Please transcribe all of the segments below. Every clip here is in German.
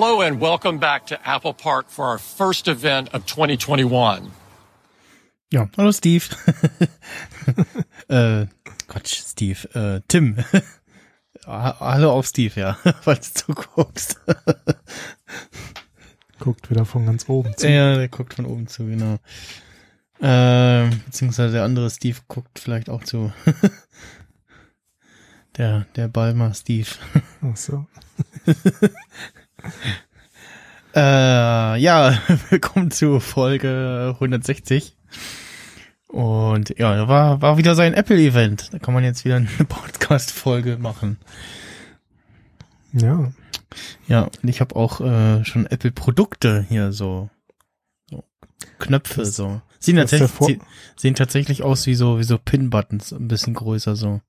Hello and welcome back to Apple Park for our first event of 2021. Ja, hallo Steve. äh, Quatsch, Steve. Äh, Tim. Ha- hallo auch Steve, ja, falls du guckst. Guckt wieder von ganz oben zu. ja, der guckt von oben zu, genau. Äh, beziehungsweise der andere Steve guckt vielleicht auch zu. der, der Balmer Steve. Ach so. Äh, ja, willkommen zu Folge 160. Und ja, da war, war wieder sein Apple-Event. Da kann man jetzt wieder eine Podcast-Folge machen. Ja. Ja, und ich habe auch äh, schon Apple-Produkte hier so, so Knöpfe Das- so. Sehen tatsächlich, sie- sehen tatsächlich aus wie so wie so Pin-Buttons, ein bisschen größer so.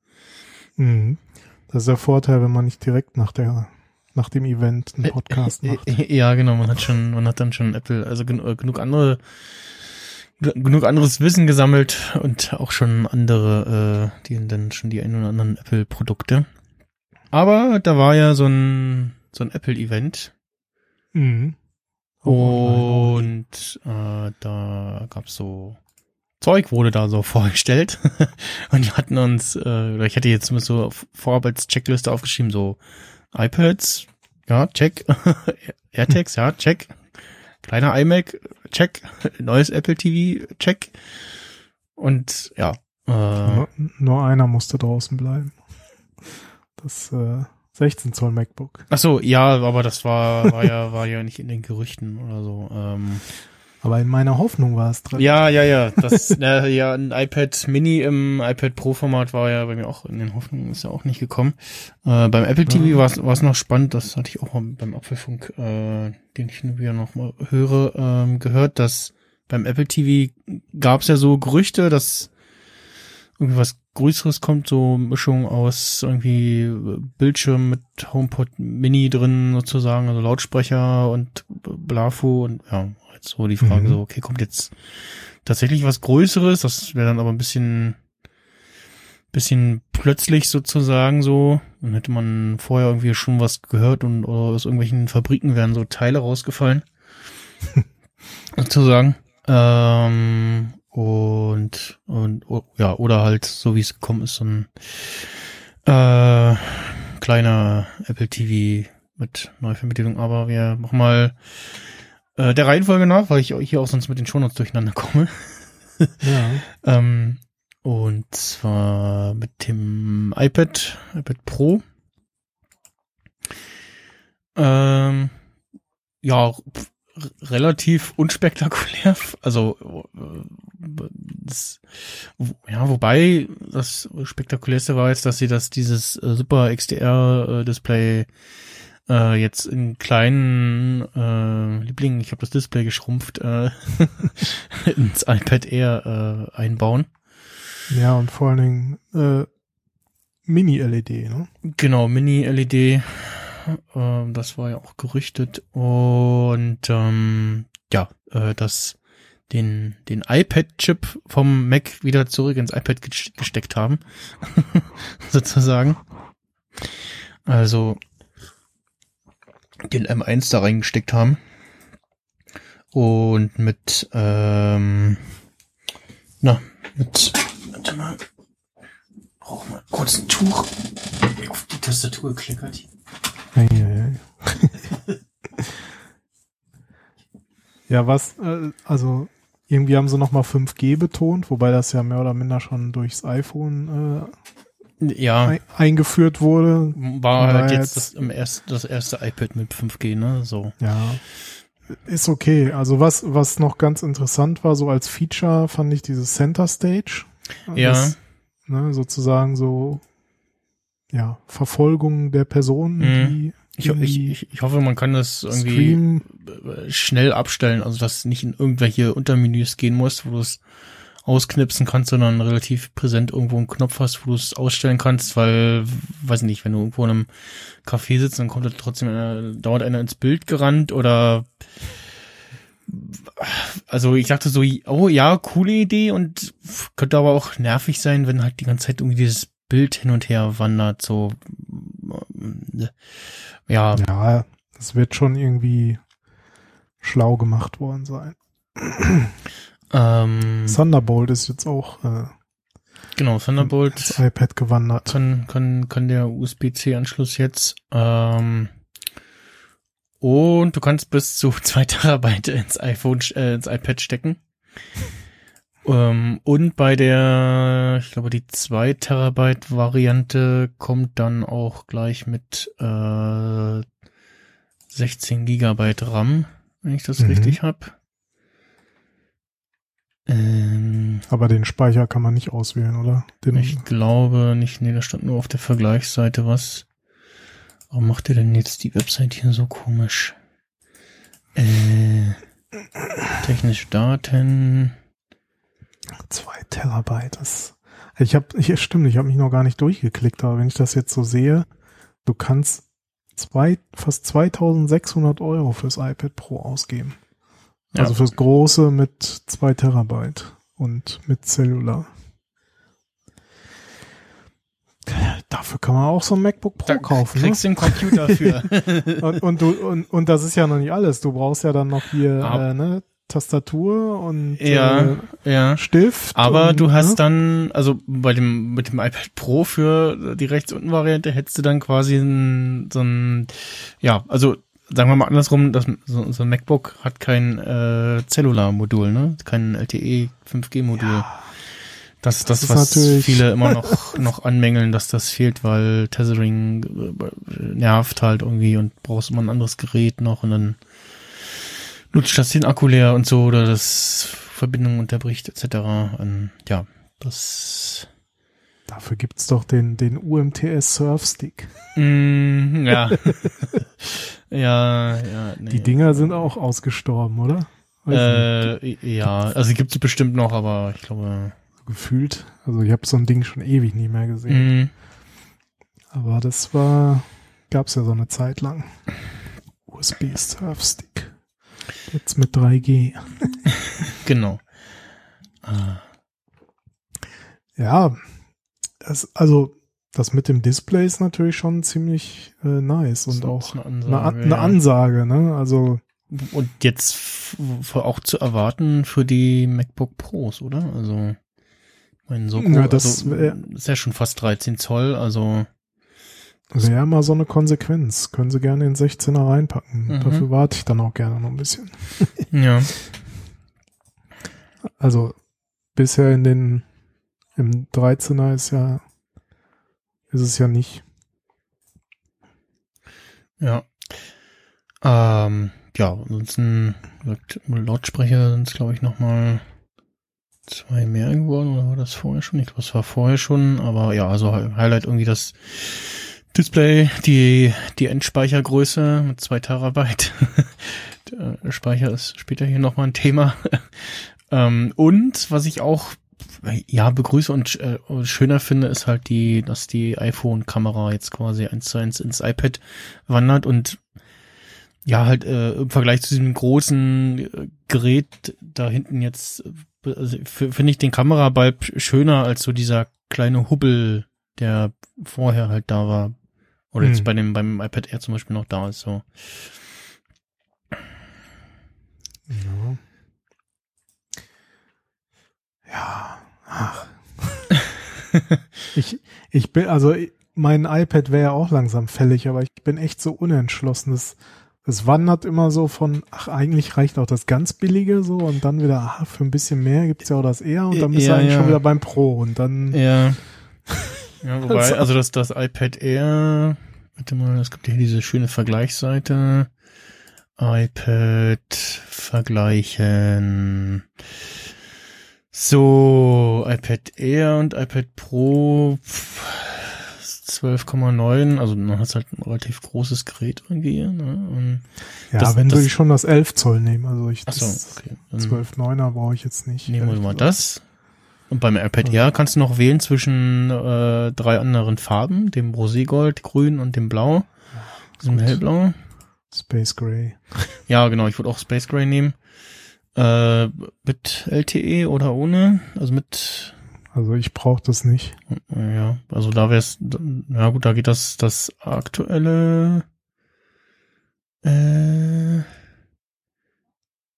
Mhm. Das ist der Vorteil, wenn man nicht direkt nach der nach dem Event einen Podcast macht. Ja, genau, man hat schon, man hat dann schon Apple, also gen äh, genug andere, genug anderes Wissen gesammelt und auch schon andere, äh, die dann schon die ein oder anderen Apple-Produkte. Aber da war ja so ein so ein Apple-Event Mhm. Oh, und äh, da gab's so Zeug wurde da so vorgestellt und wir hatten uns, äh, ich hatte jetzt zumindest so auf- vorab als Checkliste aufgeschrieben, so iPads, ja, check, AirTags, ja, check, kleiner iMac, check, neues Apple TV, check und ja, äh, nur, nur einer musste draußen bleiben. Das äh, 16 Zoll MacBook. ach so, ja, aber das war, war ja, war ja nicht in den Gerüchten oder so. Ähm, Aber in meiner Hoffnung war es drin. Ja, ja, ja. Das, na, ja, ein iPad Mini im iPad Pro Format war ja bei mir auch in den Hoffnungen, ist ja auch nicht gekommen. Äh, beim Apple TV war es noch spannend, das hatte ich auch mal beim Apfelfunk, äh, den ich wieder noch mal höre, ähm, gehört, dass beim Apple TV gab es ja so Gerüchte, dass irgendwie was Größeres kommt, so Mischung aus irgendwie Bildschirm mit HomePod Mini drin sozusagen, also Lautsprecher und Blafo und ja, jetzt so die Frage Mhm. so, okay, kommt jetzt tatsächlich was Größeres, das wäre dann aber ein bisschen bisschen plötzlich sozusagen so, dann hätte man vorher irgendwie schon was gehört und oder aus irgendwelchen Fabriken wären so Teile rausgefallen. sozusagen. Ähm, und, und ja, oder halt, so wie es gekommen ist, so ein äh, kleiner Apple TV mit Neuvermittlung. Aber wir machen mal äh, der Reihenfolge nach, weil ich hier auch sonst mit den Shownotes durcheinander komme. Ja. Ähm, und zwar mit dem iPad, iPad Pro. Ähm, ja, relativ unspektakulär. Also, äh, das, ja, wobei das spektakulärste war jetzt, dass sie das dieses äh, Super XDR äh, Display äh, jetzt in kleinen äh, Lieblingen, ich habe das Display geschrumpft, äh, ins iPad Air äh, einbauen. ja, und vor allen Dingen äh, Mini-LED, ne? Genau, Mini-LED. Ähm, das war ja auch gerüchtet. Und ähm, ja, äh, dass den, den iPad-Chip vom Mac wieder zurück ins iPad gest- gesteckt haben. Sozusagen. Also den M1 da reingesteckt haben. Und mit, ähm, na, mit, warte mal, brauch mal kurz ein Tuch. Auf die Tastatur ei, ei. ja, was, äh, also irgendwie haben sie nochmal 5G betont, wobei das ja mehr oder minder schon durchs iPhone äh, Ja, ein, eingeführt wurde. war halt daher jetzt das, erst, das erste iPad mit 5G, ne? So. Ja, ist okay. Also was, was noch ganz interessant war, so als Feature fand ich dieses Center Stage. Ja. Das, ne, sozusagen so, ja, Verfolgung der Personen, Mhm. die Ich, ich, ich, hoffe, man kann das irgendwie streamen. äh, schnell abstellen, also dass nicht in irgendwelche Untermenüs gehen musst, wo du es ausknipsen kannst, sondern relativ präsent irgendwo einen Knopf hast, wo du es ausstellen kannst, weil, weiß nicht, wenn du irgendwo in einem Café sitzt, dann kommt da trotzdem einer, dauert einer ins Bild gerannt oder also ich dachte so, oh ja, coole Idee und könnte aber auch nervig sein, wenn halt die ganze Zeit irgendwie dieses Bild hin und her wandert, so ja, Ja, das wird schon irgendwie schlau gemacht worden sein. Ähm, Thunderbolt ist jetzt auch äh, genau, Thunderbolt iPad gewandert. kann, kann, kann der USB-C-Anschluss jetzt. Ähm, und du kannst bis zu zwei Terabyte ins iPhone, äh, ins iPad stecken. ähm, und bei der, ich glaube, die zwei Terabyte Variante kommt dann auch gleich mit äh, 16 Gigabyte RAM, wenn ich das Mhm. richtig hab. Ähm, Aber den Speicher kann man nicht auswählen, oder? Den, ich glaube nicht, nee, da stand nur auf der Vergleichsseite was. Warum macht ihr denn jetzt die Website hier so komisch? Äh, technische Daten. Zwei Terabyte. Das, ich habe, ich, stimmt, ich habe mich noch gar nicht durchgeklickt, aber wenn ich das jetzt so sehe, du kannst zwei, fast 2600 Euro fürs iPad Pro ausgeben. Ja. Also fürs große mit zwei Terabyte und mit Cellular. Dafür kann man auch so ein MacBook Pro Da kaufen. Ne? kriegst du einen Computer für. Und, und du und, und das ist ja noch nicht alles. Du brauchst ja dann noch hier Ab- äh, ne, Tastatur und ja, äh, ja. Stift. Aber und, du hast ne? dann, also bei dem, mit dem iPad Pro für die rechts unten Variante hättest du dann quasi ein, so ein, ja, also sagen wir mal andersrum, das, so, so ein MacBook hat kein äh, Cellular-Modul, ne? Kein LTE 5G-Modul. Das, das, ist was viele immer noch, noch anmängeln, dass das fehlt, weil Tethering äh, nervt halt irgendwie und brauchst immer ein anderes Gerät noch und dann nutzt das den Akku leer und so oder das Verbindung unterbricht etc. Und ja, das Dafür gibt's doch den, den UMTS Surfstick. mm, ja. ja, ja, nee. Die Dinger sind auch ausgestorben, oder? Weiß nicht, äh, ja, also gibt es bestimmt noch, aber ich glaube. gefühlt. Also ich habe so ein Ding schon ewig nie mehr gesehen. Mm, Aber das war, gab's ja so eine Zeit lang. USB Surfstick. Jetzt mit 3G. genau. Ah, Ja, das, also das mit dem Display ist natürlich schon ziemlich äh, nice und auch eine eine, Ansage, An- eine ja. Ansage, ne? Also Und jetzt auch zu erwarten für die MacBook Pros, oder? Also, ich meine, so Ja, das also, wär- ist ja schon fast 13 Zoll, also wäre mal so eine Konsequenz. Können sie gerne in 16er reinpacken. Mhm. Dafür warte ich dann auch gerne noch ein bisschen. ja. Also bisher in den im 13er ist ja ist es ja nicht. Ja. Ähm, ja, ansonsten Lautsprecher sind es, glaube ich, nochmal zwei mehr geworden, oder war das vorher schon? Ich glaube, es war vorher schon, aber ja, also Hi- Highlight irgendwie das Display, die, die Endspeichergröße mit zwei Terabyte. Speicher ist später hier nochmal ein Thema. ähm, und was ich auch ja, begrüße und äh, schöner finde, ist halt die, dass die iPhone-Kamera jetzt quasi eins zu eins ins iPad wandert und ja, halt äh, im Vergleich zu diesem großen äh, Gerät da hinten jetzt, also, finde ich den Kamerabalb schöner als so dieser kleine Hubbel, der vorher halt da war. Oder jetzt Hm. bei dem, beim iPad Air zum Beispiel noch da ist, so. Ja. Ja. Ach. ich, ich bin, also mein iPad wäre ja auch langsam fällig, aber ich bin echt so unentschlossen. Es, es wandert immer so von, ach, eigentlich reicht auch das ganz billige so und dann wieder, ah, für ein bisschen mehr gibt's ja auch das eher und dann bist Ja, du eigentlich ja. schon wieder beim Pro und dann, Ja. Ja, wobei, Also- das, das iPad Air, warte mal, es gibt ja hier diese schöne Vergleichsseite. iPad vergleichen. So, iPad Air und iPad Pro pff, 12,9, also man hat halt ein relativ großes Gerät irgendwie, ne? Und, Ja, Das- wenn das- würde ich schon das 11 Zoll nehmen. Also ich das okay. Dann 12,9er brauche ich jetzt nicht. nehmen wir mal das. Und beim iPad Air kannst du noch wählen zwischen äh, drei anderen Farben, dem Roségold, Grün und dem Blau. Diesem. Hellblau. Space Gray. Ja, genau, ich würde auch Space Gray nehmen. Äh, mit LTE oder ohne? Also mit, Also ich brauche das nicht. ja, also da wär's, ja gut, da geht das, das aktuelle, äh,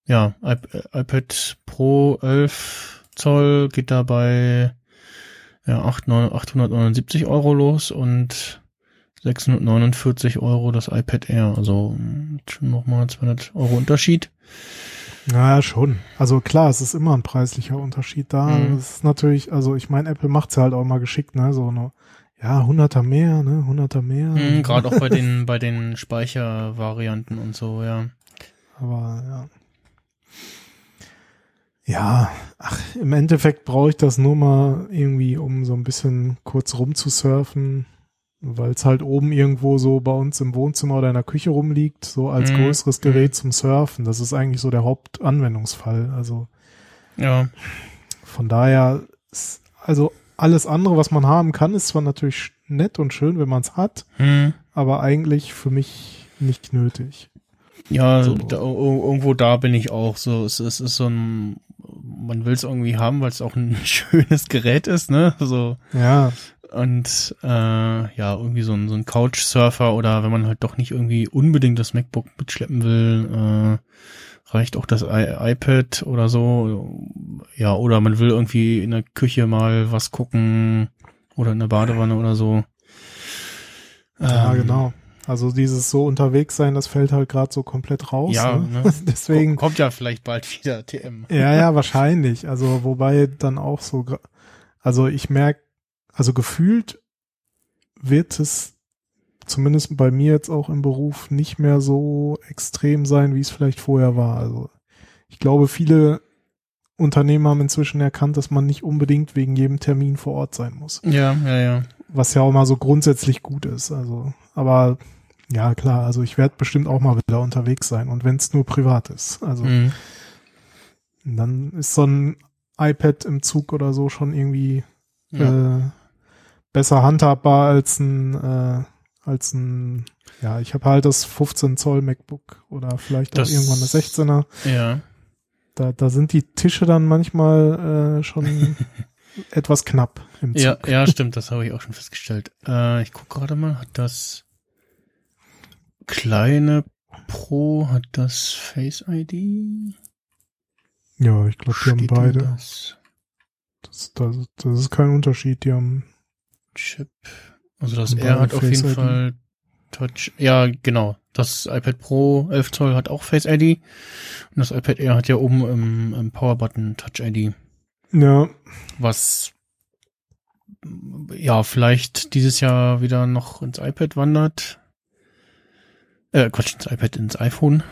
ja, iP iPad Pro 11 Zoll geht dabei, ja, 8, 9, 879 Euro los und 649 Euro das iPad Air, also mh, schon nochmal 200 Euro Unterschied. Ja, schon. Also klar, es ist immer ein preislicher Unterschied da. Mhm. Es ist natürlich, also ich meine, Apple macht's halt auch mal geschickt, ne? So eine, ja, hunderter mehr, ne? Hunderter mehr. Mhm, Gerade auch bei den bei den Speichervarianten und so, ja. Aber ja. Ja, ach, im Endeffekt brauche ich das nur mal irgendwie, um so ein bisschen kurz rumzusurfen, weil es halt oben irgendwo so bei uns im Wohnzimmer oder in der Küche rumliegt, so als Mhm. größeres Gerät zum Surfen. Das ist eigentlich so der Hauptanwendungsfall. Also Ja, von daher, ist, also alles andere, was man haben kann, ist zwar natürlich nett und schön, wenn man es hat, hm. aber eigentlich für mich nicht nötig. ja, So. da, ir- irgendwo da bin ich auch so. Es, es ist so ein, man will es irgendwie haben, weil es auch ein schönes Gerät ist, ne? So Ja, und äh, ja, irgendwie so ein so ein Couchsurfer oder wenn man halt doch nicht irgendwie unbedingt das MacBook mitschleppen will, äh, reicht auch das I iPad oder so. Ja, oder man will irgendwie in der Küche mal was gucken oder in der Badewanne oder so. ja, Ähm, genau. Also dieses so unterwegs sein, das fällt halt gerade so komplett raus. Ja, ne? ne? Deswegen, Kommt ja vielleicht bald wieder TM. ja, ja, wahrscheinlich. Also wobei dann auch so, also ich merke, also gefühlt wird es zumindest bei mir jetzt auch im Beruf nicht mehr so extrem sein, wie es vielleicht vorher war. Also ich glaube, viele Unternehmen haben inzwischen erkannt, dass man nicht unbedingt wegen jedem Termin vor Ort sein muss. Ja, ja, ja. Was ja auch mal so grundsätzlich gut ist. Also, aber ja, klar, also ich werde bestimmt auch mal wieder unterwegs sein und wenn es nur privat ist. Also Mhm. dann ist so ein iPad im Zug oder so schon irgendwie ja. äh, besser handhabbar als ein äh, als ein ja, ich habe halt das 15 Zoll MacBook oder vielleicht Das- auch irgendwann das 16er. ja. Da, da sind die Tische dann manchmal äh, schon etwas knapp im Zug. Ja, ja, stimmt, das habe ich auch schon festgestellt. Äh, ich gucke gerade mal, hat das kleine Pro, hat das Face ID? Ja, ich glaube, die haben beide. Das Das, das, das ist kein Unterschied. Die haben Chip. Also das R hat auf jeden. Fall Touch. Ja, genau. Das iPad Pro 11 Zoll hat auch Face ID. Und das iPad Air hat ja oben im, im Power Button Touch ID. ja Was ja vielleicht dieses Jahr wieder noch ins iPad wandert. Äh, Quatsch, ins iPad, ins iPhone.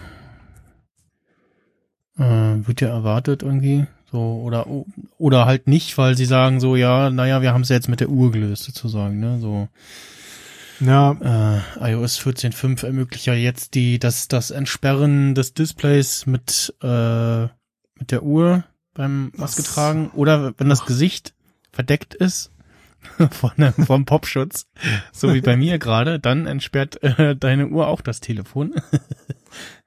Äh, wird ja erwartet irgendwie. So, oder, oder halt nicht, weil sie sagen so, ja, naja, wir haben es jetzt mit der Uhr gelöst, sozusagen, ne, so. ja Äh, iOS 14.5 ermöglicht ja jetzt die, das, das Entsperren des Displays mit, äh, mit der Uhr beim Maske tragen oder wenn das Gesicht verdeckt ist von einem, vom Popschutz, so wie bei mir gerade, dann entsperrt äh, deine Uhr auch das Telefon.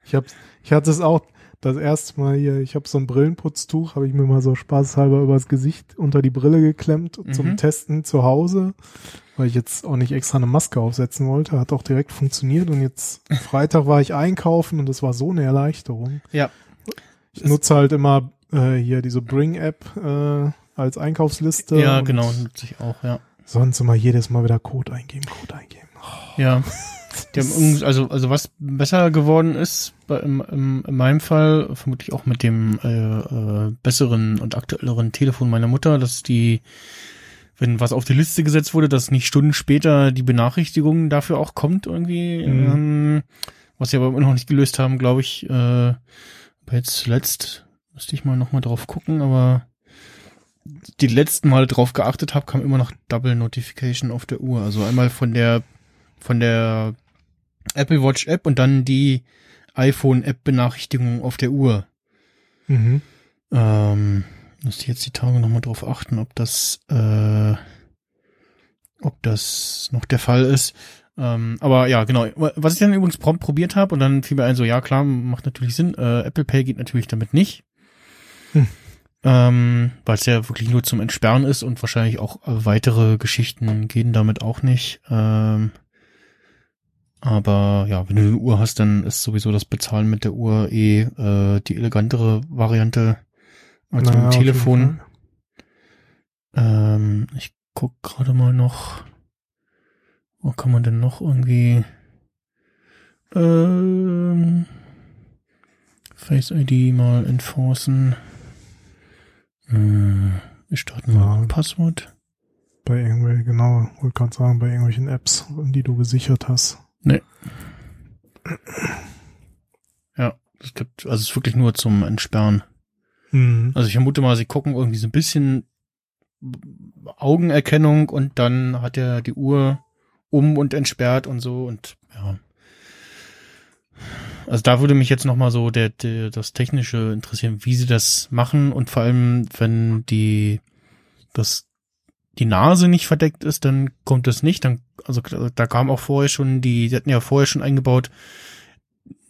Ich hab, ich hatte es auch das erste Mal hier, ich habe so ein Brillenputztuch, habe ich mir mal so spaßhalber übers Gesicht unter die Brille geklemmt Mhm. zum Testen zu Hause, weil ich jetzt auch nicht extra eine Maske aufsetzen wollte, hat auch direkt funktioniert und jetzt Freitag war ich einkaufen und das war so eine Erleichterung. Ja. Ich nutze halt immer äh, hier diese Bring-App äh, als Einkaufsliste. ja, genau, nutze ich auch, ja. Sonst immer jedes Mal wieder Code eingeben, Code eingeben. Ja. Die haben also, also was besser geworden ist, bei, im, im, in meinem Fall, vermutlich auch mit dem äh, äh, besseren und aktuelleren Telefon meiner Mutter, dass die wenn was auf die Liste gesetzt wurde, dass nicht Stunden später die Benachrichtigung dafür auch kommt irgendwie. Mhm. Ähm, was sie aber immer noch nicht gelöst haben, glaube ich. Äh, jetzt zuletzt müsste ich mal nochmal drauf gucken, aber die letzten Mal drauf geachtet habe, kam immer noch Double Notification auf der Uhr. Also einmal von der von der Apple Watch App und dann die iPhone App Benachrichtigung auf der Uhr. Mhm. Ähm, muss ich jetzt die Tage nochmal drauf achten, ob das, äh, ob das noch der Fall ist. Ähm, aber ja, genau. Was ich dann übrigens prompt probiert habe und dann fiel mir ein, so ja klar, macht natürlich Sinn. Äh, Apple Pay geht natürlich damit nicht. Hm. Ähm, weil es ja wirklich nur zum Entsperren ist und wahrscheinlich auch äh, weitere Geschichten gehen damit auch nicht. Ähm, aber ja, wenn du eine Uhr hast, dann ist sowieso das Bezahlen mit der Uhr eh äh, die elegantere Variante als mit Naja, dem auf jeden Telefon. Ähm, ich guck gerade mal noch. Wo kann man denn noch irgendwie ähm, Face ID mal enforcen? Äh, wir starten mal Ja. ein Passwort. Bei irgendwelchen, genau, wollte gerade sagen, bei irgendwelchen Apps, die du gesichert hast. Ja, es gibt, also es ist wirklich nur zum Entsperren. Mhm. Also ich vermute mal, sie gucken irgendwie so ein bisschen Augenerkennung und dann hat er die Uhr um und entsperrt und so und ja. Also da würde mich jetzt nochmal so der, der, das Technische interessieren, wie sie das machen und vor allem, wenn die, das, die Nase nicht verdeckt ist, dann kommt das nicht. Dann, also da kam auch vorher schon die, die hatten ja vorher schon eingebaut,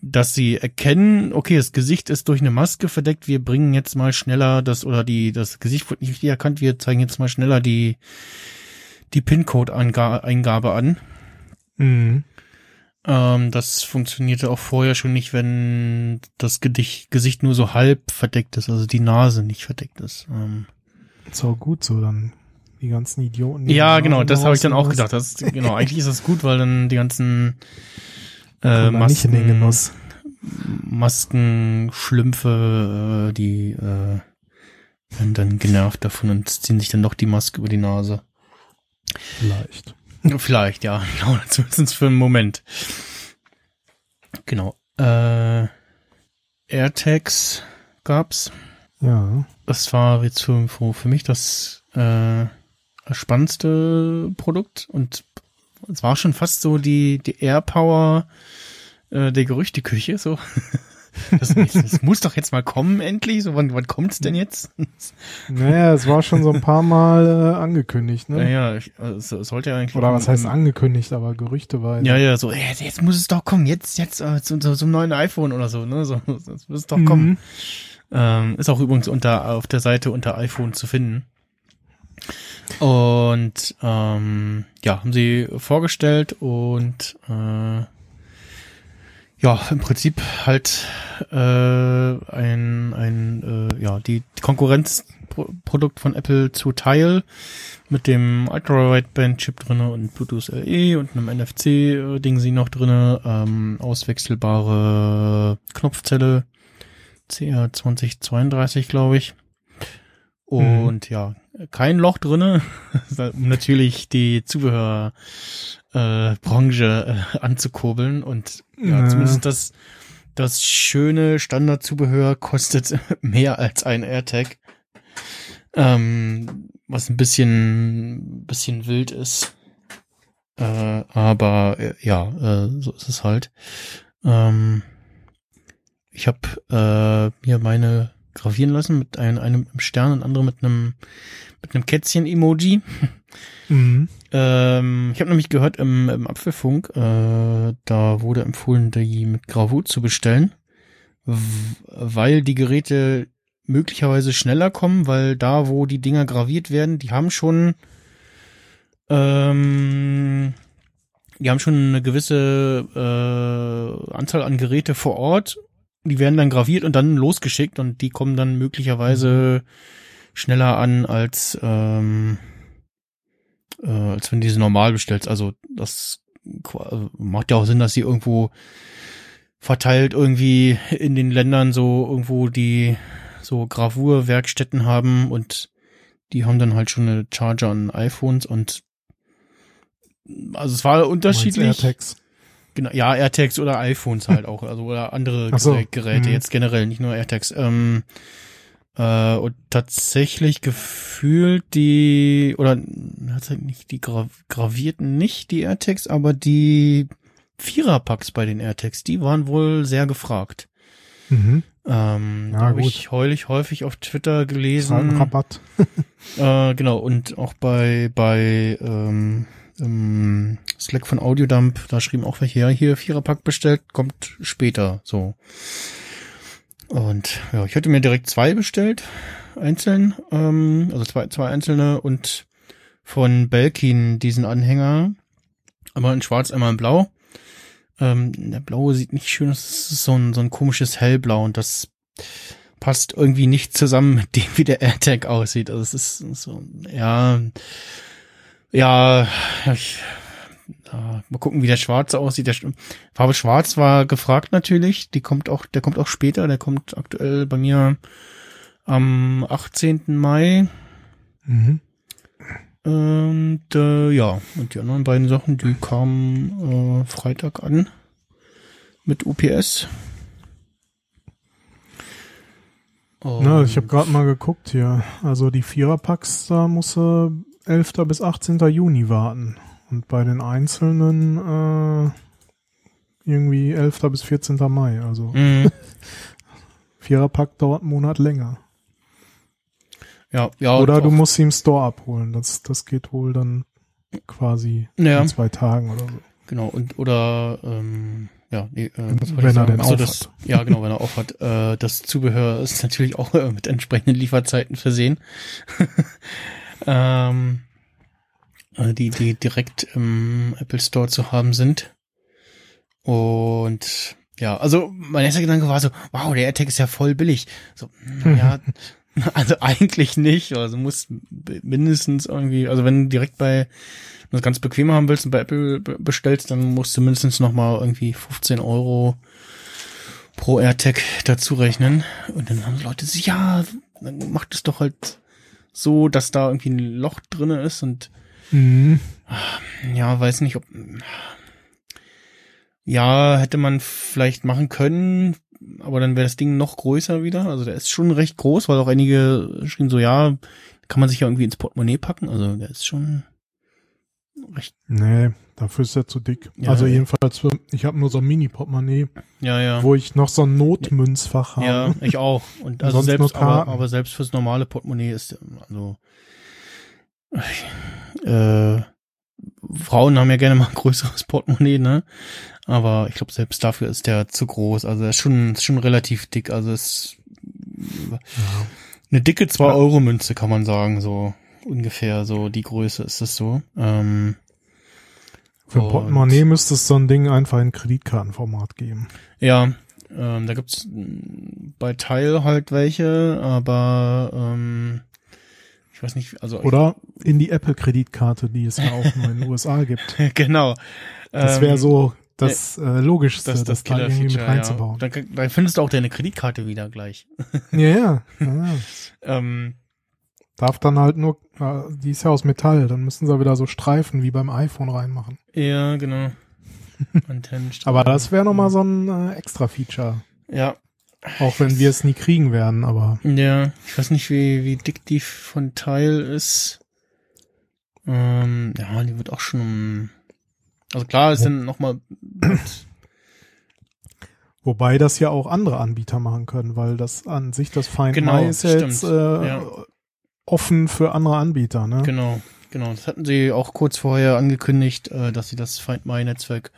dass sie erkennen, okay, das Gesicht ist durch eine Maske verdeckt, wir bringen jetzt mal schneller das, oder die, das Gesicht wird nicht richtig erkannt, wir zeigen jetzt mal schneller die, die PIN-Code-Eingabe an. Mhm. Ähm, das funktionierte auch vorher schon nicht, wenn das Gedicht, Gesicht nur so halb verdeckt ist, also die Nase nicht verdeckt ist. Ähm, Ist auch gut so, dann die ganzen Idioten. die ja, genau, das habe ich dann auch gedacht. Das, genau, eigentlich ist das gut, weil dann die ganzen äh, da nicht in den Masken, Genuss. Masken, Schlümpfe, äh, die äh, werden dann genervt davon und ziehen sich dann noch die Maske über die Nase. Vielleicht. Vielleicht, ja, genau, zumindest für einen Moment. Genau. Äh, AirTags gab's. Ja. Das war jetzt für, für mich das äh, spannendste Produkt und es war schon fast so die, die Airpower äh, der Gerüchteküche, so. Das, das muss doch jetzt mal kommen, endlich. So, wann, wann kommt's denn jetzt? Naja, es war schon so ein paar Mal äh, angekündigt, ne? Naja, ich, also, es sollte ja eigentlich. Oder was heißt angekündigt, aber Gerüchte war Ja, ja, so, ey, jetzt muss es doch kommen, jetzt, jetzt äh, zum, zum, zum neuen iPhone oder so, ne? So, das muss es doch kommen. Mhm. Ähm, ist auch übrigens unter auf der Seite unter iPhone zu finden. Und ähm, ja, haben sie vorgestellt und äh, ja, im Prinzip halt äh, ein, ein äh, ja, die Konkurrenzprodukt von Apple zu Tile mit dem Ultra-Wideband-Chip drinne und Bluetooth LE und einem NFC-Ding sie noch drinne, ähm, auswechselbare Knopfzelle CR2032, glaube ich. Und ja, kein Loch drinne, um natürlich die Zubehörbranche äh, äh, anzukurbeln. Und ja, Ja. zumindest das, das schöne Standardzubehör kostet mehr als ein AirTag. Ähm, was ein bisschen, bisschen wild ist. Äh, aber äh, ja, äh, so ist es halt. Ähm, ich habe äh, mir meine gravieren lassen mit ein, einem Stern und andere mit einem mit einem Kätzchen-Emoji. Mhm. Ähm, ich habe nämlich gehört im, im Apfelfunk, äh, da wurde empfohlen, die mit Gravur zu bestellen, weil die Geräte möglicherweise schneller kommen, weil da, wo die Dinger graviert werden, die haben schon ähm, die haben schon eine gewisse äh, Anzahl an Geräte vor Ort. Die werden dann graviert und dann losgeschickt und die kommen dann möglicherweise schneller an als ähm, äh, als wenn du diese normal bestellst. Also das macht ja auch Sinn, dass sie irgendwo verteilt irgendwie in den Ländern so irgendwo die so Gravurwerkstätten haben und die haben dann halt schon eine Charger an iPhones und also es war unterschiedlich. AirTags. Genau, ja, AirTags oder iPhones halt auch, also oder andere so, Gerä- Geräte, mhm. jetzt generell, nicht nur AirTags. Ähm, äh, und tatsächlich gefühlt die, oder tatsächlich nicht die gra gravierten nicht die AirTags, aber die Viererpacks bei den AirTags, die waren wohl sehr gefragt. Mhm. Ähm, Ja, habe ich heulig häufig auf Twitter halt gelesen. Rabatt. Äh, genau, und auch bei, bei ähm, ähm, Slack von Audiodump, da schrieben auch welche, ja, hier Viererpack bestellt, kommt später, so. Und ja, ich hätte mir direkt zwei bestellt, einzeln, ähm, also zwei, zwei einzelne und von Belkin diesen Anhänger, einmal in schwarz, einmal in blau. Ähm, der blaue sieht nicht schön aus, das ist so ein, so ein komisches Hellblau und das passt irgendwie nicht zusammen mit dem, wie der AirTag aussieht. Also es ist so, ja, ja, ich, ja, mal gucken, wie der Schwarze aussieht. Der Farbe Schwarz war gefragt natürlich. Die kommt auch, der kommt auch später. Der kommt aktuell bei mir am 18. Mai. Mhm. Und äh, ja, und die anderen beiden Sachen, die kamen äh, Freitag an mit UPS. Na, ich habe Und- gerade mal geguckt hier. Also die Viererpacks, da muss er 11. bis 18. Juni warten. Und bei den einzelnen äh, irgendwie 11. bis 14. Mai. Also Mhm. Viererpack dauert einen Monat länger. Ja, ja. Oder du musst sie im Store abholen. Das, das geht wohl dann quasi Ja. in zwei Tagen oder so. Genau, und oder ähm, ja, nee, äh, Wenn er denn Ach so, auf das, Ja, genau, wenn er auf hat. Äh, das Zubehör ist natürlich auch äh, mit entsprechenden Lieferzeiten versehen. ähm, äh, die, die direkt im Apple Store zu haben sind. Und ja, also mein erster Gedanke war so, wow, der AirTag ist ja voll billig. So, ja, also eigentlich nicht. Also muss mindestens irgendwie, also wenn du direkt bei wenn du das ganz bequem haben willst und bei Apple be- bestellst, dann musst du mindestens noch mal irgendwie 15 Euro pro AirTag dazu rechnen. Und dann haben die Leute sich, ja, dann macht es doch halt so, dass da irgendwie ein Loch drinne ist und Mhm. ja, weiß nicht, ob ja, hätte man vielleicht machen können, aber dann wäre das Ding noch größer wieder. Also der ist schon recht groß, weil auch einige schrieben so, ja, kann man sich ja irgendwie ins Portemonnaie packen. Also der ist schon recht, Nee, dafür ist er zu dick. Ja, also ja. jedenfalls, für, ich habe nur so ein Mini-Portemonnaie, ja, ja. wo ich noch so ein Notmünzfach habe. Ja, ich auch. Und also selbst, aber, aber selbst fürs normale Portemonnaie ist, also, äh, Frauen haben ja gerne mal ein größeres Portemonnaie, ne? Aber ich glaube, selbst dafür ist der zu groß. Also er ist schon, ist schon relativ dick. Also es ist eine dicke 2-Euro-Münze, kann man sagen, so ungefähr. So die Größe ist es so. Ähm, Für Und- Portemonnaie müsste es so ein Ding einfach in Kreditkartenformat geben. Ja, ähm, da gibt's bei Teil halt welche, aber ähm, ich weiß nicht, also Oder in die Apple-Kreditkarte, die es ja auch nur in den USA gibt. genau. Das Ähm, wäre so das äh, Logischste, das, das, das da irgendwie mit Killer-Feature, ja. reinzubauen. Dann, dann findest du auch deine Kreditkarte wieder gleich. Ja, ja. ja. Ähm, Darf dann halt nur, äh, die ist ja aus Metall, dann müssen sie wieder so Streifen wie beim iPhone reinmachen. ja, genau. Aber das wäre nochmal so ein äh, Extra-Feature. Ja, Auch wenn wir es nie kriegen werden, aber ja. Ich weiß nicht, wie, wie dick die von Teil ist. Ähm, ja, die wird auch schon um. Also klar, ist dann nochmal. wobei das ja auch andere Anbieter machen können, weil das an sich das Find Genau, My ist ja stimmt. jetzt äh, Ja. Offen für andere Anbieter, ne? Genau, genau. Das hatten sie auch kurz vorher angekündigt, äh, dass sie das Find My Netzwerk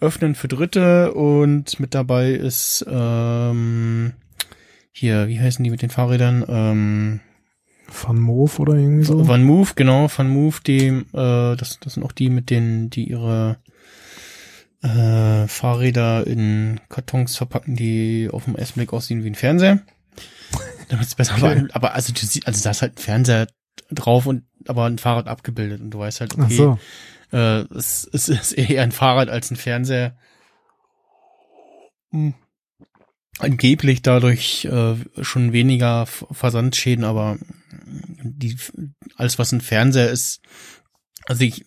öffnen für Dritte und mit dabei ist ähm, hier, wie heißen die mit den Fahrrädern? Ähm, Van Moof oder irgendwie so. Van Move, genau, Van Move, die, äh, das, das sind auch die mit denen, die ihre äh, Fahrräder in Kartons verpacken, die auf dem ersten Blick aussehen wie ein Fernseher. Damit es besser Okay. war. Aber also du siehst, also da ist halt ein Fernseher drauf und aber ein Fahrrad abgebildet und du weißt halt, okay, so. äh, es, es ist eher ein Fahrrad als ein Fernseher. Hm. angeblich dadurch äh, schon weniger Versandschäden, aber die alles was ein Fernseher ist, also ich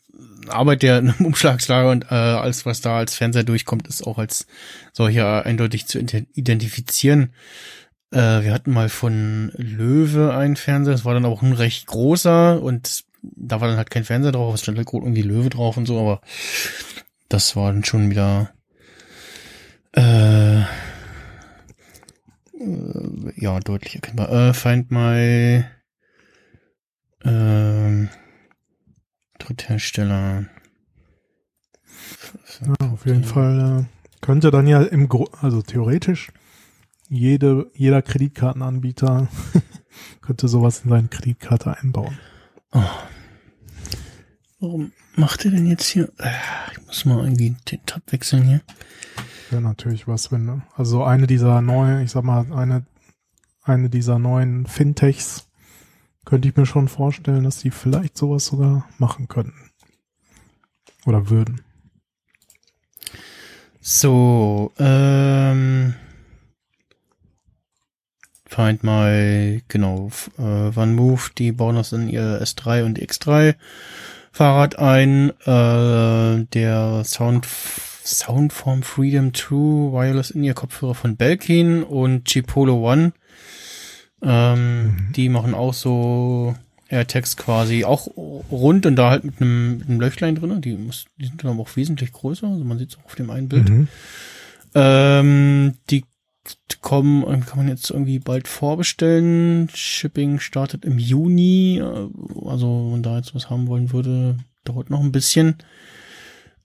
arbeite ja in einem Umschlagslager und äh, alles was da als Fernseher durchkommt, ist auch als solcher eindeutig zu ident- identifizieren. Äh, wir hatten mal von Löwe einen Fernseher, das war dann auch ein recht großer und da war dann halt kein Fernseher drauf, es stand halt irgendwie Löwe drauf und so, aber das war dann schon wieder äh, äh, ja, deutlich erkennbar. Äh, Find My ähm, Dritthersteller. Ja, auf jeden Fall äh, könnte dann ja im Gro also theoretisch jede, jeder Kreditkartenanbieter könnte sowas in seine Kreditkarte einbauen. Oh. Warum macht er denn jetzt hier? Äh, Ich muss mal irgendwie den Tab wechseln hier. Wäre natürlich was, wenn, ne? Also eine dieser neuen, ich sag mal, eine, eine dieser neuen Fintechs könnte ich mir schon vorstellen, dass die vielleicht sowas sogar machen könnten. Oder würden. So, ähm, Find My, genau, äh, OneMove, die bauen das in ihr S3 und X3 Fahrrad ein. Äh, der Sound, Soundform Freedom 2 Wireless in ihr Kopfhörer von Belkin und Chipolo One. Ähm, Die machen auch so AirTags quasi auch rund und da halt mit einem, mit einem Löchlein drin. Die, muss, die sind dann aber auch wesentlich größer. Also man sieht es auch auf dem einen Bild. Mhm. Ähm, die kommen, äh, kann man jetzt irgendwie bald vorbestellen. Shipping startet im Juni. äh, Also, wenn man da jetzt was haben wollen würde, dauert noch ein bisschen.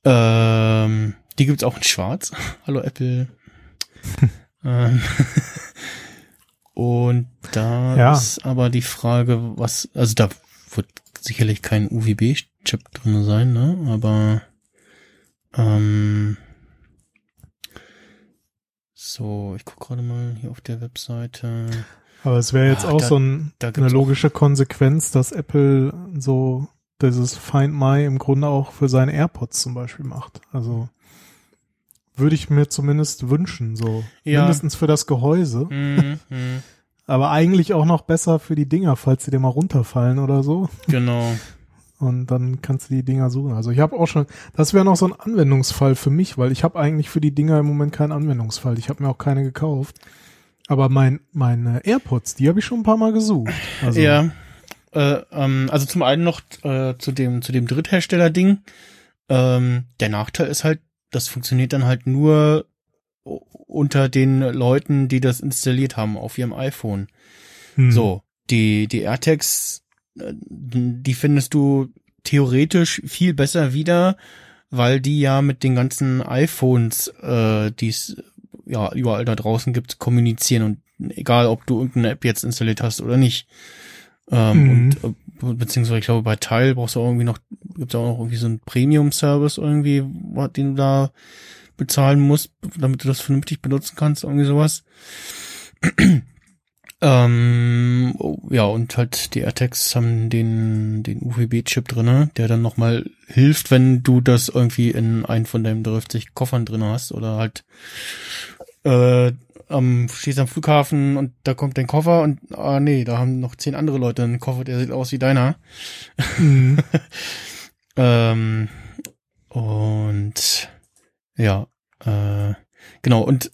Ähm, die gibt's auch in schwarz. Hallo Apple. ähm, und da Ja. ist aber die Frage, was, also da wird sicherlich kein UVB-Chip drin sein, ne? Aber ähm, so, ich gucke gerade mal hier auf der Webseite. Aber es wäre jetzt Ah, auch da- so ein, eine logische Konsequenz, dass Apple so dieses Find My im Grunde auch für seine AirPods zum Beispiel macht. Also würde ich mir zumindest wünschen, so Ja. mindestens für das Gehäuse, Mhm, mhm, aber eigentlich auch noch besser für die Dinger, falls sie dir mal runterfallen oder so. genau. Und dann kannst du die Dinger suchen. Also ich habe auch schon, das wäre noch so ein Anwendungsfall für mich, weil ich habe eigentlich für die Dinger im Moment keinen Anwendungsfall. Ich habe mir auch keine gekauft. Aber mein, meine AirPods, die habe ich schon ein paar Mal gesucht. Also, Ja. Äh, ähm, also zum einen noch äh, zu dem zu dem Dritthersteller-Ding. Ähm, der Nachteil ist halt, das funktioniert dann halt nur unter den Leuten, die das installiert haben auf ihrem iPhone. hm. So, die, die AirTags, die findest du theoretisch viel besser wieder, weil die ja mit den ganzen iPhones, äh, die es ja überall da draußen gibt, kommunizieren und egal, ob du irgendeine App jetzt installiert hast oder nicht. Ähm, Mhm. Und äh, beziehungsweise ich glaube bei Teil brauchst du auch irgendwie noch, gibt's auch noch irgendwie so einen Premium-Service irgendwie, wo- den du da bezahlen musst, damit du das vernünftig benutzen kannst, irgendwie sowas. Ähm, oh, ja, und halt die AirTags haben den, den UVB-Chip drinne, der dann nochmal hilft, wenn du das irgendwie in einen von deinen 30 Koffern drinne hast oder halt äh, am, stehst am Flughafen und da kommt dein Koffer und ah nee, da haben noch zehn andere Leute einen Koffer, der sieht aus wie deiner. Mhm. Ähm, und ja, äh, genau, und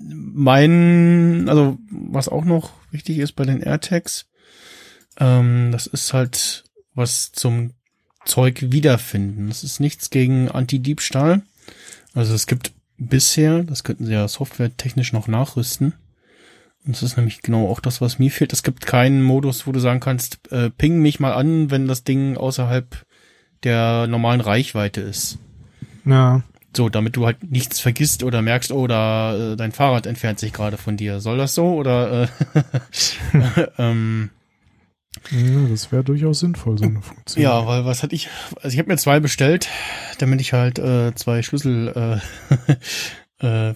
mein, also was auch noch wichtig ist bei den AirTags, ähm, das ist halt was zum Zeug wiederfinden. Das ist nichts gegen Anti-Diebstahl. Also es gibt bisher, das könnten sie ja softwaretechnisch noch nachrüsten. Und das ist nämlich genau auch das, was mir fehlt. Es gibt keinen Modus, wo du sagen kannst, äh, ping mich mal an, wenn das Ding außerhalb der normalen Reichweite ist. Ja. So, damit du halt nichts vergisst oder merkst, oh, da äh, dein Fahrrad entfernt sich gerade von dir. Soll das so oder äh, ähm, ja, das wäre durchaus sinnvoll, so eine Funktion. ja, weil was hatte ich? Also ich habe mir zwei bestellt, damit ich halt äh, zwei Schlüssel äh, äh,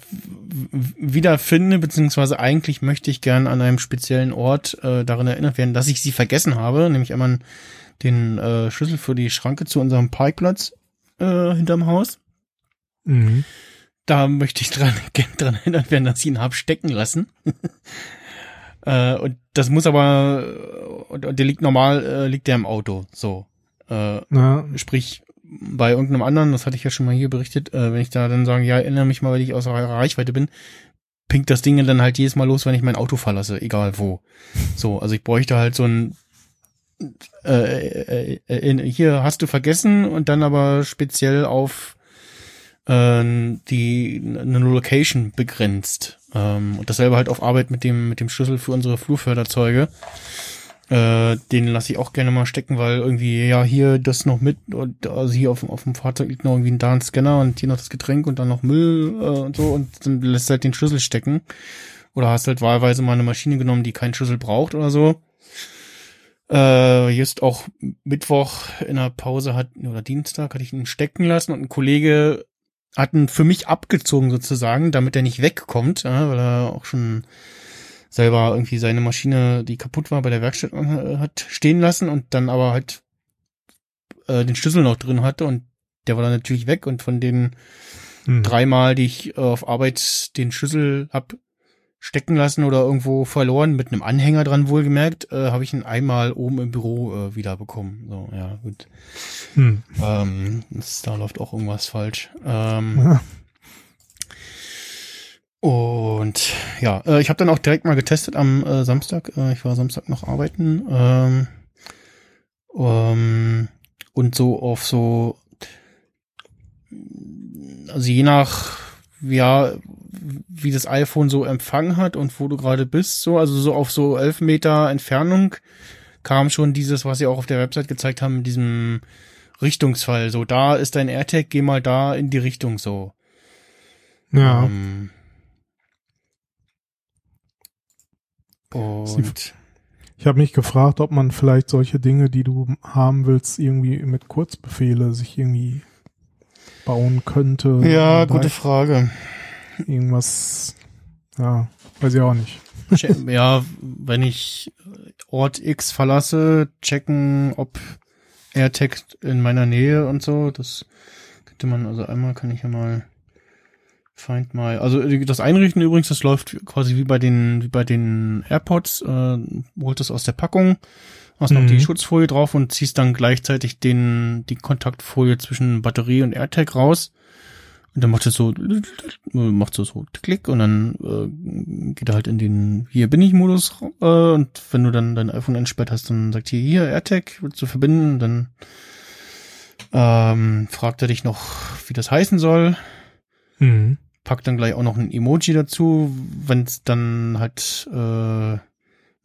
wiederfinde, beziehungsweise eigentlich möchte ich gern an einem speziellen Ort äh, daran erinnert werden, dass ich sie vergessen habe, nämlich einmal den äh, Schlüssel für die Schranke zu unserem Parkplatz äh, hinterm Haus. Mhm. da möchte ich dran, dran erinnert werden, dass ich ihn hab stecken lassen. äh, und das muss aber, und, und der liegt normal, äh, liegt der im Auto, so. Äh, Na, sprich, bei irgendeinem anderen, das hatte ich ja schon mal hier berichtet, äh, wenn ich da dann sage, ja, erinnere mich mal, weil ich außer Reichweite bin, pinkt das Ding dann halt jedes Mal los, wenn ich mein Auto verlasse, egal wo. So, also ich bräuchte halt so ein äh, äh, äh, in, hier hast du vergessen und dann aber speziell auf äh, die eine Location begrenzt. Ähm, und dasselbe halt auf Arbeit mit dem mit dem Schlüssel für unsere Flurförderzeuge. Äh, den lasse ich auch gerne mal stecken, weil irgendwie, ja, hier das noch mit, und also hier auf, dem- auf dem Fahrzeug liegt noch irgendwie ein da Scanner und hier noch das Getränk und dann noch Müll äh, und so und dann lässt halt den Schlüssel stecken. Oder hast halt wahlweise mal eine Maschine genommen, die keinen Schlüssel braucht oder so. Äh, just auch Mittwoch in der Pause hat, oder Dienstag hatte ich ihn stecken lassen und ein Kollege hat ihn für mich abgezogen sozusagen, damit er nicht wegkommt, ja, weil er auch schon selber irgendwie seine Maschine, die kaputt war, bei der Werkstatt äh, hat stehen lassen und dann aber halt äh, den Schlüssel noch drin hatte und der war dann natürlich weg und von den hm. dreimal, die ich äh, auf Arbeit den Schlüssel hab stecken lassen oder irgendwo verloren, mit einem Anhänger dran wohlgemerkt, äh, habe ich ihn einmal oben im Büro äh, wieder bekommen. So, ja, gut. Hm. Ähm, das, da läuft auch irgendwas falsch. Ähm, Ja. und ja, äh, ich habe dann auch direkt mal getestet am äh, Samstag. Äh, ich war Samstag noch arbeiten. Ähm, ähm, und so auf so, also je nach, ja, wie das iPhone so empfangen hat und wo du gerade bist, so, also so auf so elf Meter Entfernung kam schon dieses, was sie auch auf der Website gezeigt haben, mit diesem Richtungsfall. So, da ist dein AirTag, geh mal da in die Richtung so. Ja. Ähm, und Ich habe mich gefragt, ob man vielleicht solche Dinge, die du haben willst, irgendwie mit Kurzbefehle sich irgendwie bauen könnte. ja, gute Frage. Irgendwas, ja, weiß ich auch nicht. Ja, wenn ich Ort X verlasse, checken, ob AirTag in meiner Nähe und so, das könnte man, also einmal kann ich ja mal Find my, also äh, das Einrichten übrigens, das läuft quasi wie bei den, wie bei den AirPods, äh, holt das aus der Packung, hast noch Mhm. die Schutzfolie drauf und ziehst dann gleichzeitig den, die Kontaktfolie zwischen Batterie und AirTag raus. Und dann macht es so, macht so, so Klick und dann äh, geht er halt in den Hier bin ich Modus äh, und wenn du dann dein iPhone entsperrt hast, dann sagt hier, hier AirTag, willst du verbinden, dann ähm, fragt er dich noch, wie das heißen soll, Mhm. packt dann gleich auch noch ein Emoji dazu, wenn es dann halt äh,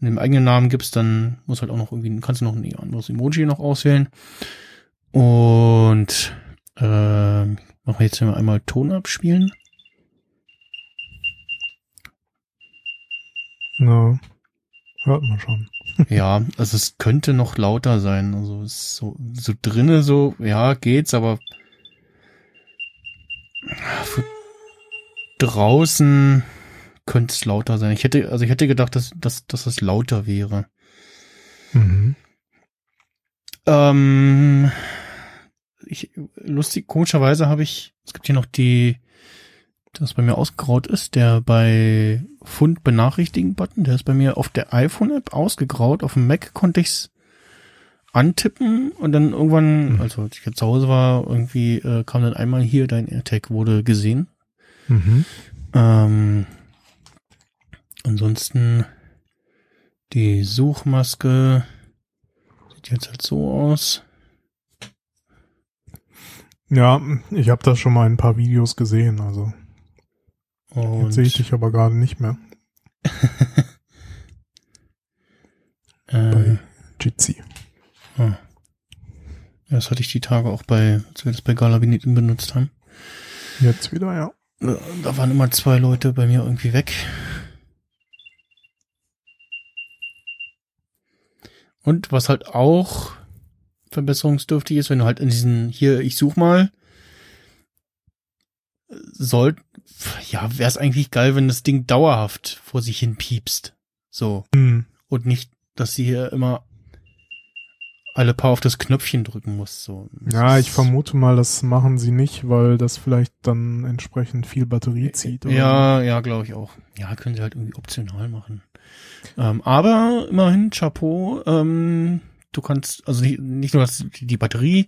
einen eigenen Namen gibst, dann muss halt auch noch irgendwie, kannst du noch ein anderes Emoji noch auswählen. Und äh, machen wir jetzt einmal Ton abspielen. Ja, hört man schon. Ja, also es könnte noch lauter sein. Also es ist so, so drinne so, ja, geht's, aber draußen könnte es lauter sein. Ich hätte, also ich hätte gedacht, dass, dass, dass es lauter wäre. Mhm. Ähm, ich, lustig, komischerweise habe ich, es gibt hier noch die, das bei mir ausgegraut ist, der bei Fund benachrichtigen Button, der ist bei mir auf der iPhone-App ausgegraut. Auf dem Mac konnte ich's antippen und dann irgendwann, Mhm. also als ich jetzt zu Hause war, irgendwie äh, kam dann einmal hier, dein AirTag wurde gesehen. Mhm. Ähm, ansonsten die Suchmaske sieht jetzt halt so aus. Ja, ich habe das schon mal in ein paar Videos gesehen, also Und jetzt sehe ich dich aber gerade nicht mehr äh, bei Jitsi. ah. Ja, das hatte ich die Tage auch bei, als wir das bei Galabineten benutzt haben. Jetzt wieder, ja. Da waren immer zwei Leute bei mir irgendwie weg. Und was halt auch verbesserungsdürftig ist, wenn du halt in diesen, hier, ich such mal, soll, ja, wäre es eigentlich geil, wenn das Ding dauerhaft vor sich hin piepst. So. Hm. Und nicht, dass sie hier immer alle paar auf das Knöpfchen drücken musst. So. Ja, ich vermute mal, das machen sie nicht, weil das vielleicht dann entsprechend viel Batterie zieht. oder Ja, ja, glaube ich auch. Ja, können sie halt irgendwie optional machen. Ähm, aber immerhin, Chapeau, ähm, du kannst, also nicht, nur, dass die Batterie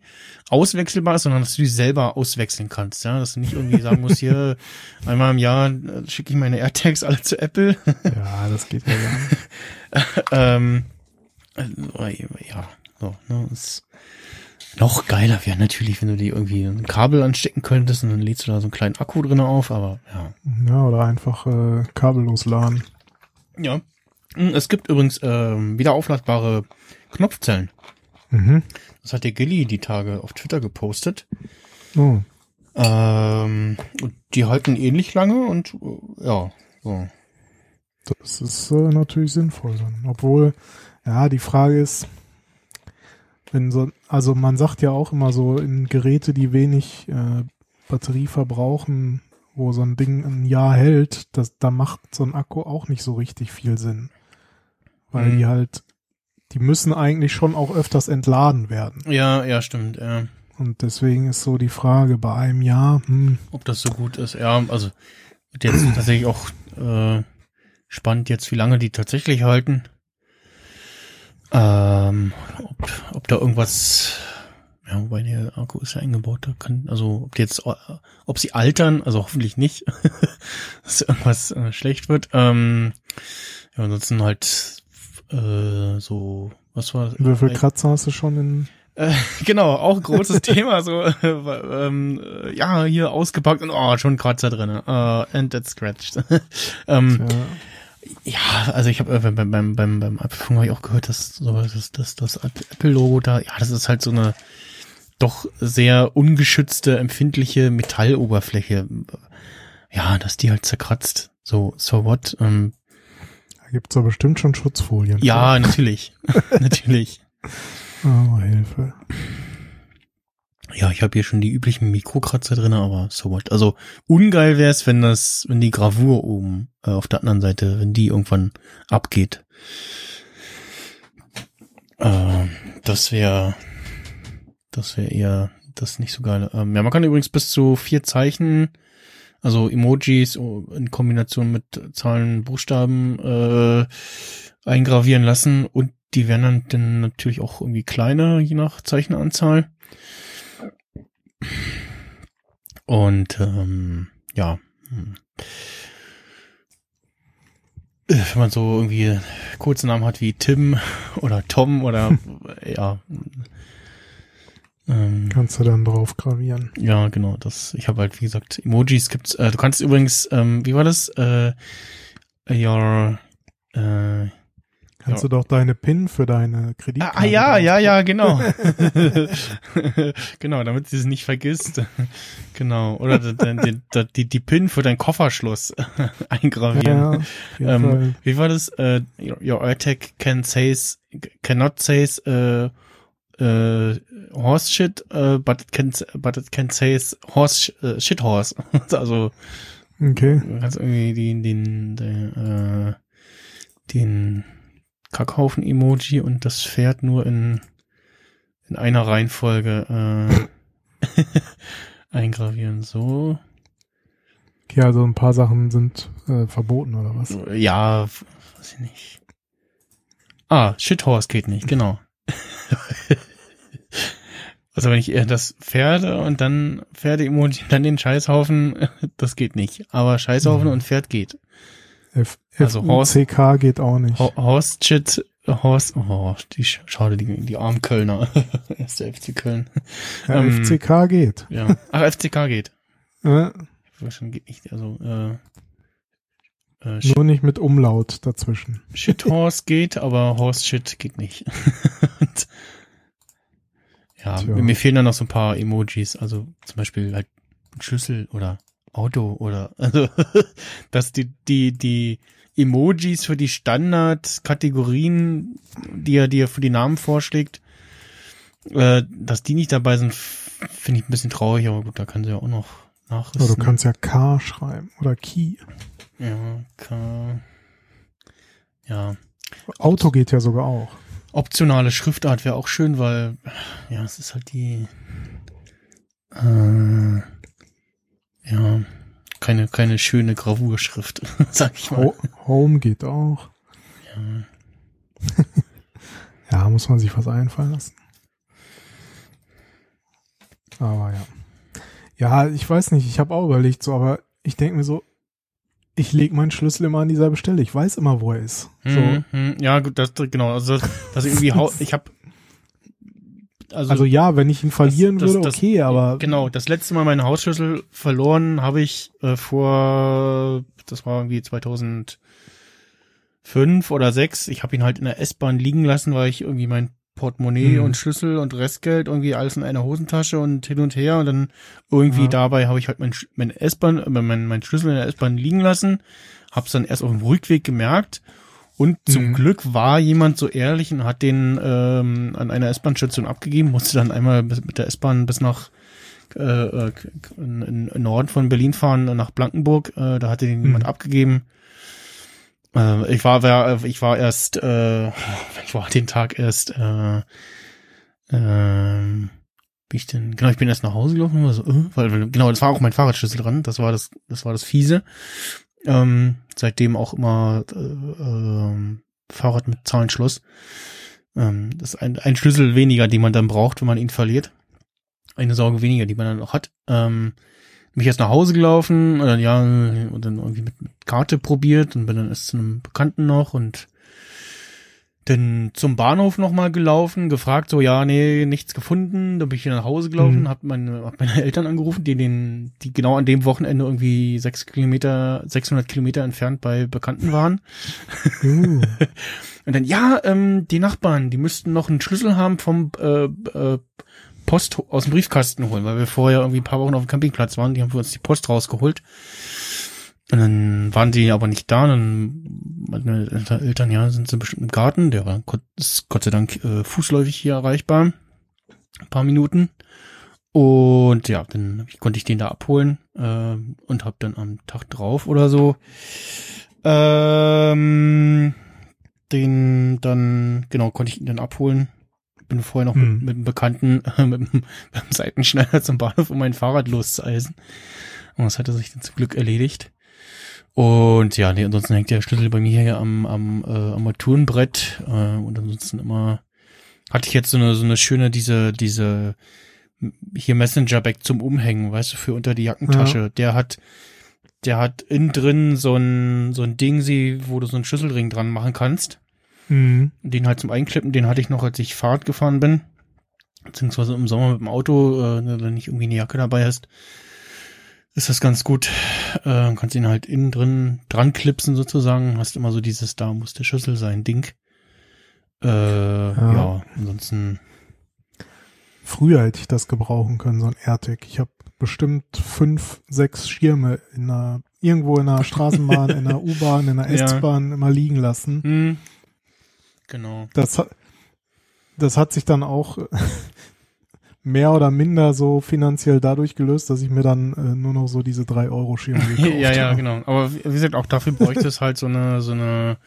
auswechselbar ist, sondern dass du die selber auswechseln kannst, ja, dass du nicht irgendwie sagen musst, hier, einmal im Jahr äh, schicke ich meine AirTags alle zu Apple. Ja, das geht ja gar nicht. ähm, äh, ja, so, ne, ist noch geiler wäre natürlich, wenn du die irgendwie ein Kabel anstecken könntest und dann lädst du da so einen kleinen Akku drin auf, aber ja. Ja, oder einfach äh, kabellos laden. Ja. Hm, Es gibt übrigens ähm, wieder aufladbare Knopfzellen. Mhm. Das hat der Gilly die Tage auf Twitter gepostet. Oh, Ähm, und die halten ähnlich lange und äh, ja, so. das ist äh, natürlich sinnvoll dann. Obwohl, ja, die Frage ist, wenn so, also man sagt ja auch immer so in Geräte, die wenig äh, Batterie verbrauchen, wo so ein Ding ein Jahr hält, das, da macht so ein Akku auch nicht so richtig viel Sinn. Weil Mhm. die halt, die müssen eigentlich schon auch öfters entladen werden. Ja, ja, stimmt. Ja. Und deswegen ist so die Frage bei einem Jahr, hm, Ob das so gut ist. Ja, also jetzt tatsächlich auch äh, spannend jetzt, wie lange die tatsächlich halten. Ähm, ob, ob da irgendwas, ja, wobei der Akku ist ja eingebaut, da kann, also ob die jetzt, äh, ob sie altern, also hoffentlich nicht, dass irgendwas äh, schlecht wird. Ähm, ja, ansonsten halt äh, so, was war wie viel Kratzer hast du schon in, äh, genau, auch ein großes Thema, so, äh, ähm, äh, ja, hier ausgepackt und oh, schon Kratzer drin. Äh, and that's scratched. ähm, ja, ja, also ich habe beim, beim, beim, beim, Apfelfunk habe ich auch gehört, dass so das, das, das Apple-Logo da, ja, das ist halt so eine doch sehr ungeschützte, empfindliche Metalloberfläche. Ja, dass die halt zerkratzt. So, so what? Ähm, gibt's doch bestimmt schon Schutzfolien. ja, natürlich. natürlich. Oh, Hilfe. Ja, ich habe hier schon die üblichen Mikrokratzer drin, aber so what. Also ungeil wäre es, wenn das, wenn die Gravur oben äh, auf der anderen Seite, wenn die irgendwann abgeht. Äh, das wäre, das wäre eher das nicht so geil. Ähm, ja, man kann übrigens bis zu vier Zeichen, also Emojis in Kombination mit Zahlen, Buchstaben äh, eingravieren lassen und die werden dann, dann natürlich auch irgendwie kleiner, je nach Zeichenanzahl. Und ähm, ja, hm. Äh, wenn man so irgendwie kurze Namen hat wie Tim oder Tom oder ja, ähm, Kannst du dann drauf gravieren. ja genau, das. Ich habe halt wie gesagt Emojis gibt's. Äh, du kannst übrigens, ähm, wie war das? Äh, your äh, Kannst Ja. du doch deine PIN für deine Ah, Kreditkarte. ah ja, drauf- ja, ja, genau. genau, damit sie es nicht vergisst. genau. Oder die, die, die, die PIN für dein Kofferschloss eingravieren. Ja, Ähm. Wie war das? Äh, your, your AirTag can says, cannot says äh, äh, horse shit, äh, but it can, but it can says horse äh, shit horse. also Okay. du kannst irgendwie den, den, den, äh, den Kackhaufen-Emoji und das Pferd nur in, in einer Reihenfolge äh, eingravieren. So. Okay, also ein paar Sachen sind äh, verboten oder was? Ja, weiß ich nicht. Ah, Shithorse geht nicht, genau. also wenn ich eher das Pferde und dann Pferde-Emoji, dann den Scheißhaufen, das geht nicht. Aber Scheißhaufen Mhm. und Pferd geht. F Also Horst- FUCK geht auch nicht. Ho- Horst Shit, Horst, oh, die, sch- schade, die, die armen Kölner. Erster FC Köln. Ja, ähm, FCK geht. Ja. Ach, FCK geht. Ich weiß schon, geht nicht, also, äh, äh, Shit, nur nicht mit Umlaut dazwischen. Shithorse geht, aber Horse Shit geht nicht. Und, ja, Tja. mir fehlen dann noch so ein paar Emojis, also zum Beispiel halt Schlüssel oder Auto oder, also, dass die, die, die Emojis für die Standardkategorien, die er dir für die Namen vorschlägt, äh, dass die nicht dabei sind, finde ich ein bisschen traurig, aber gut, da kann sie ja auch noch nachrüsten. Oder du kannst ja K schreiben oder Key. Ja, K. Ja. Auto geht ja sogar auch. optionale Schriftart wäre auch schön, weil ja, es ist halt die äh, ja keine keine schöne Gravurschrift, sag ich mal. Ho Home geht auch. Ja, muss man sich was einfallen lassen. Aber ja. Ja, ich weiß nicht, ich habe auch überlegt so, aber ich denke mir so, ich lege meinen Schlüssel immer an dieselbe Stelle. Ich weiß immer, wo er ist. So, Hm, hm, ja, gut, das genau, also das irgendwie hau- ich habe also, also ja, wenn ich ihn verlieren das- würde, das- okay, aber genau, das letzte Mal meinen Hausschlüssel verloren habe ich äh, vor das war irgendwie 2005 oder 6. Ich habe ihn halt in der S-Bahn liegen lassen, weil ich irgendwie mein Portemonnaie Mhm. und Schlüssel und Restgeld irgendwie alles in einer Hosentasche und hin und her und dann irgendwie Ja. dabei habe ich halt mein, mein S-Bahn, äh, mein, mein Schlüssel in der S-Bahn liegen lassen, hab's dann erst auf dem Rückweg gemerkt und zum Mhm. Glück war jemand so ehrlich und hat den ähm, an einer S-Bahn-Station abgegeben, musste dann einmal bis, mit der S-Bahn bis nach äh, äh, in, in Norden von Berlin fahren, nach Blankenburg. Äh, da hatte den jemand Mhm. abgegeben. Äh, ich war, war, ich war erst, äh, ich war den Tag erst, äh, ähm, wie ich denn, genau, ich bin erst nach Hause gelaufen, und war so, äh, weil, genau, das war auch mein Fahrradschlüssel dran, das war das, das war das fiese. Ähm, seitdem auch immer äh, ähm, Fahrrad mit Zahlenschluss. Ähm, das ist ein, ein Schlüssel weniger, den man dann braucht, wenn man ihn verliert. Eine Sorge weniger, die man dann auch hat. Ähm, mich erst nach Hause gelaufen und dann ja und dann irgendwie mit, mit Karte probiert und bin dann erst zu einem Bekannten noch und dann zum Bahnhof nochmal gelaufen, gefragt, so, ja, nee, nichts gefunden. Dann bin ich wieder nach Hause gelaufen, Mhm. hab meine, hab meine Eltern angerufen, die den, die genau an dem Wochenende irgendwie sechs Kilometer, 600 Kilometer entfernt bei Bekannten waren. uh, Und dann, ja, ähm, die Nachbarn, die müssten noch einen Schlüssel haben vom äh, äh, Post aus dem Briefkasten holen, weil wir vorher irgendwie ein paar Wochen auf dem Campingplatz waren, die haben für uns die Post rausgeholt. Und dann waren die aber nicht da, dann meine Eltern, ja, sind sie bestimmt im Garten, der war ist Gott sei Dank äh, fußläufig hier erreichbar. Ein paar Minuten. Und ja, dann konnte ich den da abholen äh, und hab dann am Tag drauf oder so ähm, den dann, genau, konnte ich ihn dann abholen. Bin vorher noch Hm. mit, mit einem Bekannten äh, mit, mit dem Seitenschneider zum Bahnhof, um mein Fahrrad loszueisen. Und das hatte sich dann zum Glück erledigt. Und ja, nee, ansonsten hängt der Schlüssel bei mir hier am, am äh, Armaturenbrett. Äh, und ansonsten immer hatte ich jetzt so eine, so eine schöne, diese, diese hier Messenger-Bag zum Umhängen, weißt du, für unter die Jackentasche. Der hat, der hat innen drin so ein, so ein Ding, wo du so einen Schlüsselring dran machen kannst. Mhm. Den halt zum Einklippen, den hatte ich noch, als ich Fahrrad gefahren bin. Beziehungsweise im Sommer mit dem Auto, äh, wenn du nicht irgendwie eine Jacke dabei hast, ist das ganz gut. Äh, kannst ihn halt innen drin dran klipsen sozusagen. Hast immer so dieses, da muss der Schlüssel sein, Ding. Äh, ja. ansonsten, Früher hätte ich das gebrauchen können, so ein AirTag. Ich habe bestimmt fünf, sechs Schirme in einer, irgendwo in einer Straßenbahn, in einer U-Bahn, in einer Ja. S-Bahn immer liegen lassen. hm, genau. Das, hat- das hat sich dann auch mehr oder minder so finanziell dadurch gelöst, dass ich mir dann äh, nur noch so diese drei Euro Schirme gekauft ja, ja, habe. genau. Aber wie wie gesagt, auch dafür bräuchte es halt so eine, so eine,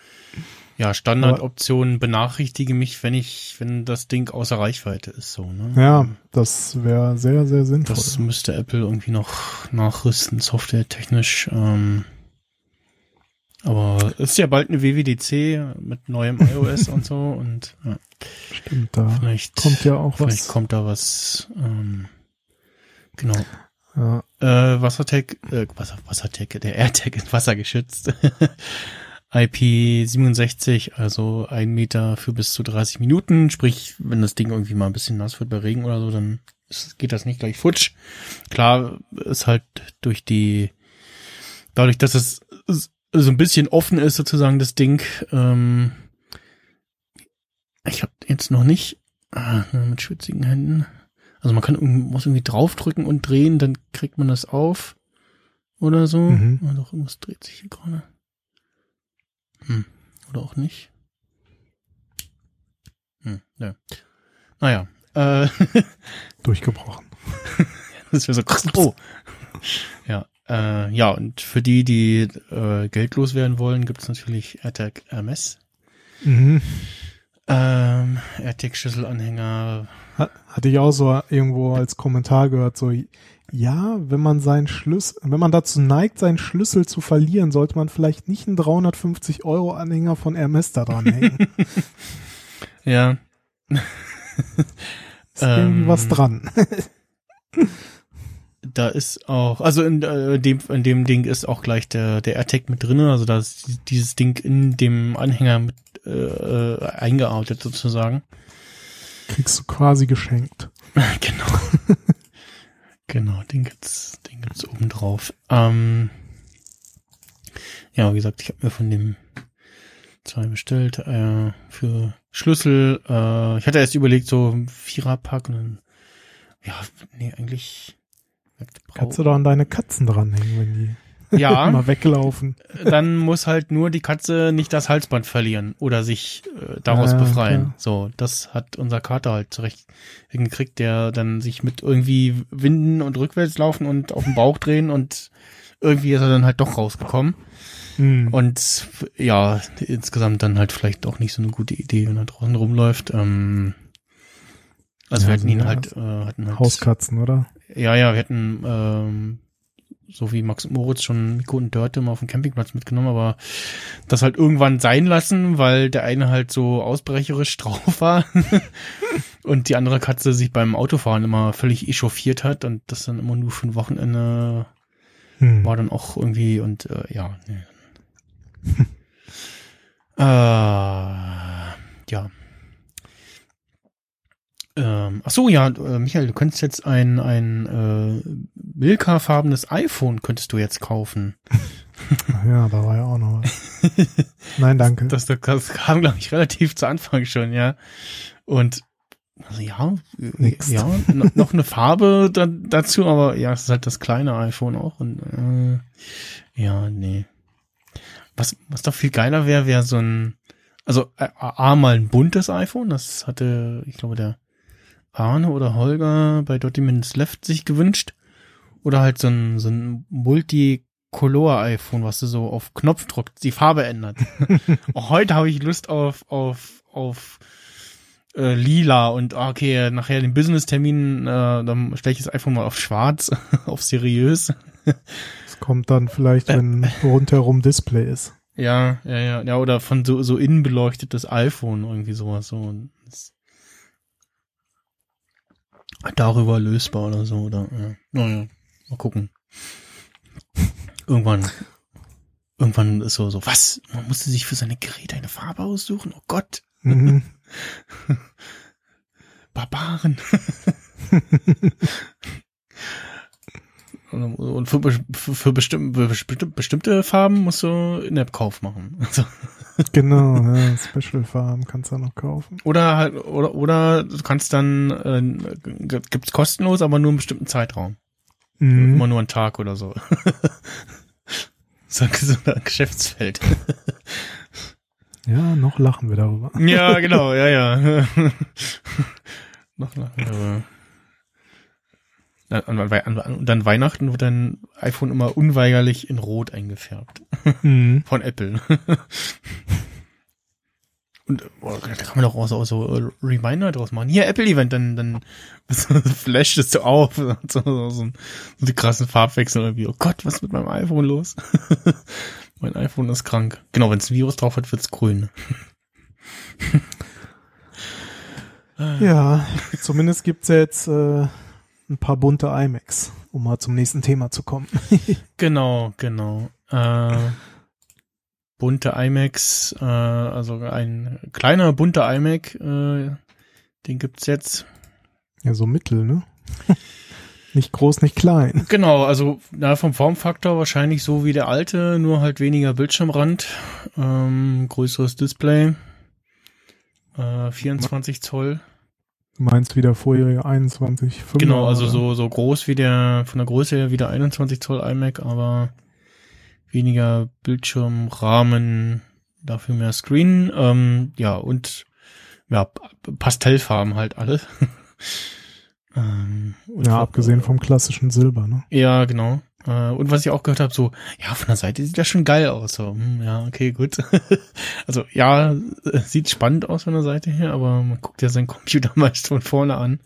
ja, Standardoption, benachrichtige mich, wenn ich, wenn das Ding außer Reichweite ist, so, ne? Ja, das wäre sehr, sehr sinnvoll. Das müsste Apple irgendwie noch nachrüsten, softwaretechnisch. Ähm, aber ist ja bald eine WWDC mit neuem iOS und so und ja, Stimmt, da vielleicht kommt ja auch vielleicht was. kommt da was. Ähm, genau. Ja, Äh, Wassertech, äh, Wasser, Wassertech, der AirTag ist wassergeschützt. IP67, also ein Meter für bis zu 30 Minuten. Sprich, wenn das Ding irgendwie mal ein bisschen nass wird bei Regen oder so, dann ist, geht das nicht gleich futsch. Klar, ist halt durch die, dadurch, dass es so ein bisschen offen ist sozusagen das Ding, ähm, ich habe jetzt noch nicht ah, mit schwitzigen Händen. Also man kann muss irgendwie draufdrücken und drehen, dann kriegt man das auf oder so. Mhm. Oder doch irgendwas dreht sich hier gerade. Hm. Oder auch nicht. Hm, ja. Naja. Äh, durchgebrochen. das wäre so oh. Ja. Äh, ja, und für die, die äh, geldlos werden wollen, gibt es natürlich AirTag MS. Mhm. Ähm, AirTag-Schlüsselanhänger. Ha- Hatte ich auch so irgendwo als Kommentar gehört, so, ja, wenn man seinen Schlüssel, wenn man dazu neigt, seinen Schlüssel zu verlieren, sollte man vielleicht nicht einen 350 Euro Anhänger von Hermes da dran hängen. Ja. Ist irgendwie Ähm, was dran. Da ist auch, also in äh, dem, in dem Ding ist auch gleich der, der AirTag mit drinne, also da ist dieses Ding in dem Anhänger mit äh, äh, eingearbeitet sozusagen. Kriegst du quasi geschenkt. genau. genau, den gibt's, den gibt's oben drauf. Ähm, ja, wie gesagt, ich habe mir von dem zwei bestellt äh, für Schlüssel. Äh, ich hatte erst überlegt, so Viererpack und dann, ja, nee, eigentlich. Kannst du da an deine Katzen dranhängen, wenn die Ja. mal weglaufen. dann muss halt nur die Katze nicht das Halsband verlieren oder sich äh, daraus Ja, befreien. klar. So, das hat unser Kater halt zurecht hingekriegt, der dann sich mit irgendwie winden und rückwärts laufen und auf den Bauch drehen und irgendwie ist er dann halt doch rausgekommen. Hm. Und ja, insgesamt dann halt vielleicht auch nicht so eine gute Idee, wenn er draußen rumläuft. Ähm, also Ja, wir hatten ihn halt, äh, hatten halt Hauskatzen, oder? Ja, ja, wir hatten ähm, so wie Max und Moritz schon Miko und Dörte mal auf dem Campingplatz mitgenommen, aber das halt irgendwann sein lassen, weil der eine halt so ausbrecherisch drauf war und die andere Katze sich beim Autofahren immer völlig echauffiert hat und das dann immer nur für ein Wochenende Hm. war dann auch irgendwie und äh, ja, nee. äh, ja. Ähm, ach so, ja, äh, Michael, du könntest jetzt ein, ein äh, Milka-farbenes iPhone könntest du jetzt kaufen. Ach Ja, da war ja auch noch was. Nein, danke. Das, das kam, glaube ich, relativ zu Anfang schon, ja. Und also ja, äh, Nix. ja, no- noch eine Farbe da, dazu, aber ja, es ist halt das kleine iPhone auch. Und äh, ja, nee. Was, was doch viel geiler wäre, wäre so ein, also äh, A, mal ein buntes iPhone, das hatte, ich glaube, der Arne oder Holger bei Dotty Minutes Left sich gewünscht. Oder halt so ein, so ein Multicolor-iPhone, was du so auf Knopfdruck die Farbe ändert. Auch heute habe ich Lust auf, auf, auf äh, lila und ah, okay, nachher den Business-Termin, äh, dann stelle ich das iPhone mal auf schwarz, auf seriös. Es kommt dann vielleicht, wenn rundherum Display ist. Ja, ja, ja, ja, oder von so, so innen beleuchtetes iPhone, irgendwie sowas, so. Das- darüber lösbar oder so, oder, ja. Naja, mal gucken. Irgendwann, irgendwann ist so, so, was? Man musste sich für seine Geräte eine Farbe aussuchen? Oh Gott, Mhm. Barbaren. Und für, für, bestimm, für bestimmte, bestimmte Farben musst du In-App-Kauf machen. Also, Genau, ja, Special Farm kannst du noch kaufen. Oder halt, oder, oder du kannst dann, äh, gibt's kostenlos, aber nur einen bestimmten Zeitraum. Mhm. Immer nur einen Tag oder so. so ein so ein Geschäftsfeld. Ja, noch lachen wir darüber. ja, genau, ja, ja. Noch nach, aber an, an, an, und dann Weihnachten wird dein iPhone immer unweigerlich in Rot eingefärbt. Mhm. Von Apple. Und oh, da kann man doch auch so, auch so äh, Reminder draus machen. Hier, Apple-Event, dann, dann flasht es so auf. So, so, so, so die krassen Farbwechsel irgendwie. Oh Gott, was ist mit meinem iPhone los? mein iPhone ist krank. Genau, wenn es ein Virus drauf hat, wird's grün. Ja, zumindest gibt's jetzt äh, ein paar bunte iMacs, um mal zum nächsten Thema zu kommen. Genau, genau. Äh, bunte iMacs, äh, also ein kleiner bunter iMac, äh, den gibt's jetzt. Ja, so mittel, ne? nicht groß, nicht klein. Genau, also na, vom Formfaktor wahrscheinlich so wie der alte, nur halt weniger Bildschirmrand, ähm, größeres Display, äh, 24 Zoll. Du meinst wieder vorherige 21, 5 Genau, also so so groß wie der von der Größe her wie der 21 Zoll iMac, aber weniger Bildschirmrahmen, dafür mehr Screen, ähm, ja und ja Pastellfarben halt alle. ähm, Ja, abgesehen vom klassischen Silber, ne? Ja, genau. Äh, und was ich auch gehört habe, so, ja, von der Seite sieht das schon geil aus. So, hm, ja, okay, gut. also ja, sieht spannend aus von der Seite her, aber man guckt ja seinen Computer meist von vorne an.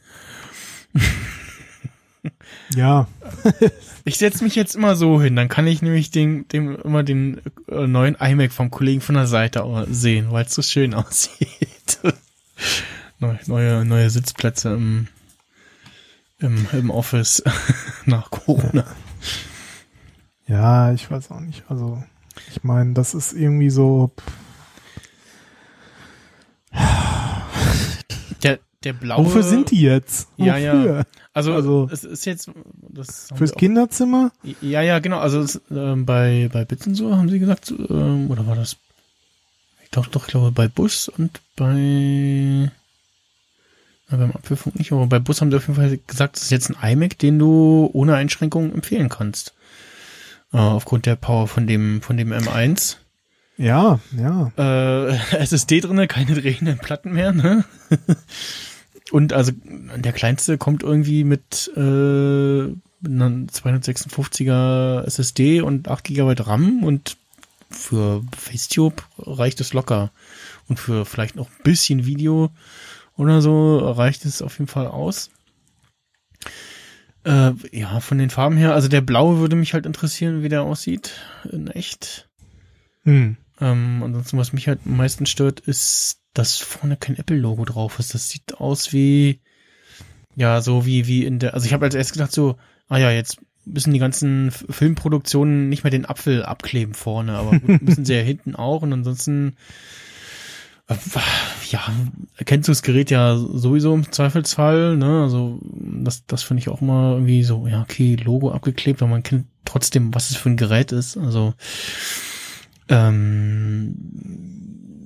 Ja, Ich setze mich jetzt immer so hin, dann kann ich nämlich den, dem immer den äh, neuen iMac vom Kollegen von der Seite sehen, weil es so schön aussieht. neue, neue, neue Sitzplätze im, im, im Office nach Corona. ja, ich weiß auch nicht. Also, ich meine, das ist irgendwie so. Der, der blaue. Wofür sind die jetzt? Ja, Wofür? ja. Also, Also- es ist jetzt, das Fürs Kinderzimmer? Ja, ja, genau. Also es, ähm, bei bei Bits und so haben sie gesagt, ähm, oder war das? Ich glaube doch, ich glaube bei Bus und bei beim Apfelfunk nicht, aber bei Bus haben sie auf jeden Fall gesagt, das ist jetzt ein iMac, den du ohne Einschränkungen empfehlen kannst. Äh, aufgrund der Power von dem von dem M1. Ja, ja. Äh, SSD drinne, keine drehenden Platten mehr, ne? Und also der kleinste kommt irgendwie mit äh, einer 256er SSD und 8 GB RAM und für Facetube reicht es locker. Und für vielleicht noch ein bisschen Video oder so reicht es auf jeden Fall aus. Äh, ja, von den Farben her, also der blaue würde mich halt interessieren, wie der aussieht in echt. Hm. Ähm, ansonsten, was mich halt am meisten stört, ist, dass vorne kein Apple-Logo drauf ist. Das sieht aus wie, ja, so wie, wie in der, also ich habe als erstes gedacht so, ah ja, jetzt müssen die ganzen Filmproduktionen nicht mehr den Apfel abkleben vorne, aber gut, müssen sie ja hinten auch und ansonsten, ja, erkennst du das Gerät ja sowieso im Zweifelsfall, ne, also das, das finde ich auch immer irgendwie so, ja, okay, Logo abgeklebt, aber man kennt trotzdem, was es für ein Gerät ist, also, ähm,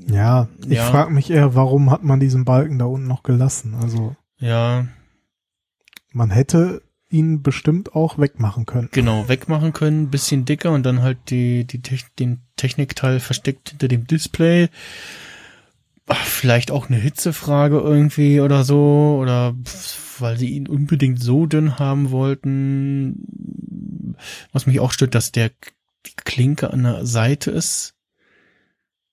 Ja, ich Ja. frage mich eher, warum hat man diesen Balken da unten noch gelassen? Also, ja, man hätte ihn bestimmt auch wegmachen können. genau, wegmachen können, bisschen dicker und dann halt die, die Tech, den Technikteil versteckt hinter dem Display. Ach, vielleicht auch eine Hitzefrage irgendwie oder so, oder weil sie ihn unbedingt so dünn haben wollten. Was mich auch stört, dass der die Klinke an der Seite ist.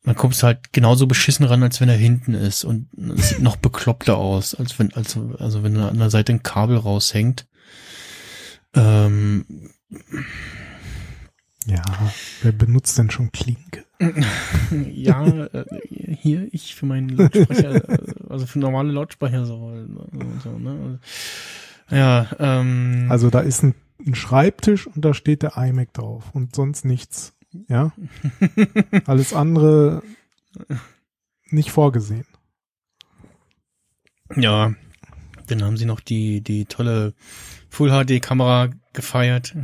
Dann kommst du halt genauso beschissen ran, als wenn er hinten ist. Und es sieht noch bekloppter aus, als wenn, als, also wenn da an der Seite ein Kabel raushängt. Ähm, Ja, wer benutzt denn schon Klinke? ja, äh, hier, ich für meinen Lautsprecher, also für normale Lautsprecher so. so ne? Ja, ähm, Also da ist ein, ein Schreibtisch und da steht der iMac drauf und sonst nichts. Ja. Alles andere nicht vorgesehen. ja, dann haben sie noch die, die tolle Full HD Kamera gefeiert.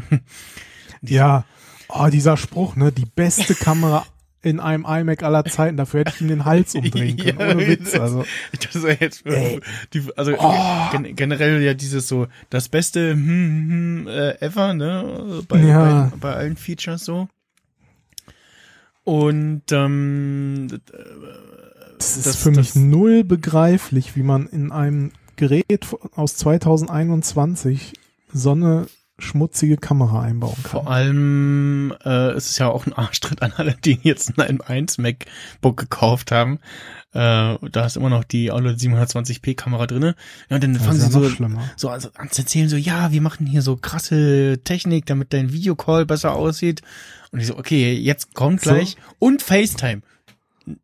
Ja. Oh, dieser Spruch, ne? Die beste Kamera in einem iMac aller Zeiten. Dafür hätte ich ihm den Hals umdrehen können. Ja, Ohne Witz. Also, Das ist jetzt, Ey. die, also Oh. gen generell ja dieses so, das beste hm, hm, äh, ever, ne? Bei, Ja. bei, bei allen Features so. Und ähm, das ist das- für mich das- null begreiflich, wie man in einem Gerät aus 2021 so eine schmutzige Kamera einbauen kann. Vor allem äh, es ist ja auch ein Arschtritt an alle, die jetzt ein M1 MacBook gekauft haben. Äh, da ist immer noch die OLED 720p Kamera drinne. Ja, und dann Das fangen sie so, schlimmer. so also an zu erzählen, so, ja, wir machen hier so krasse Technik, damit dein Videocall besser aussieht. Und ich so, okay, jetzt kommt So. gleich. Und FaceTime.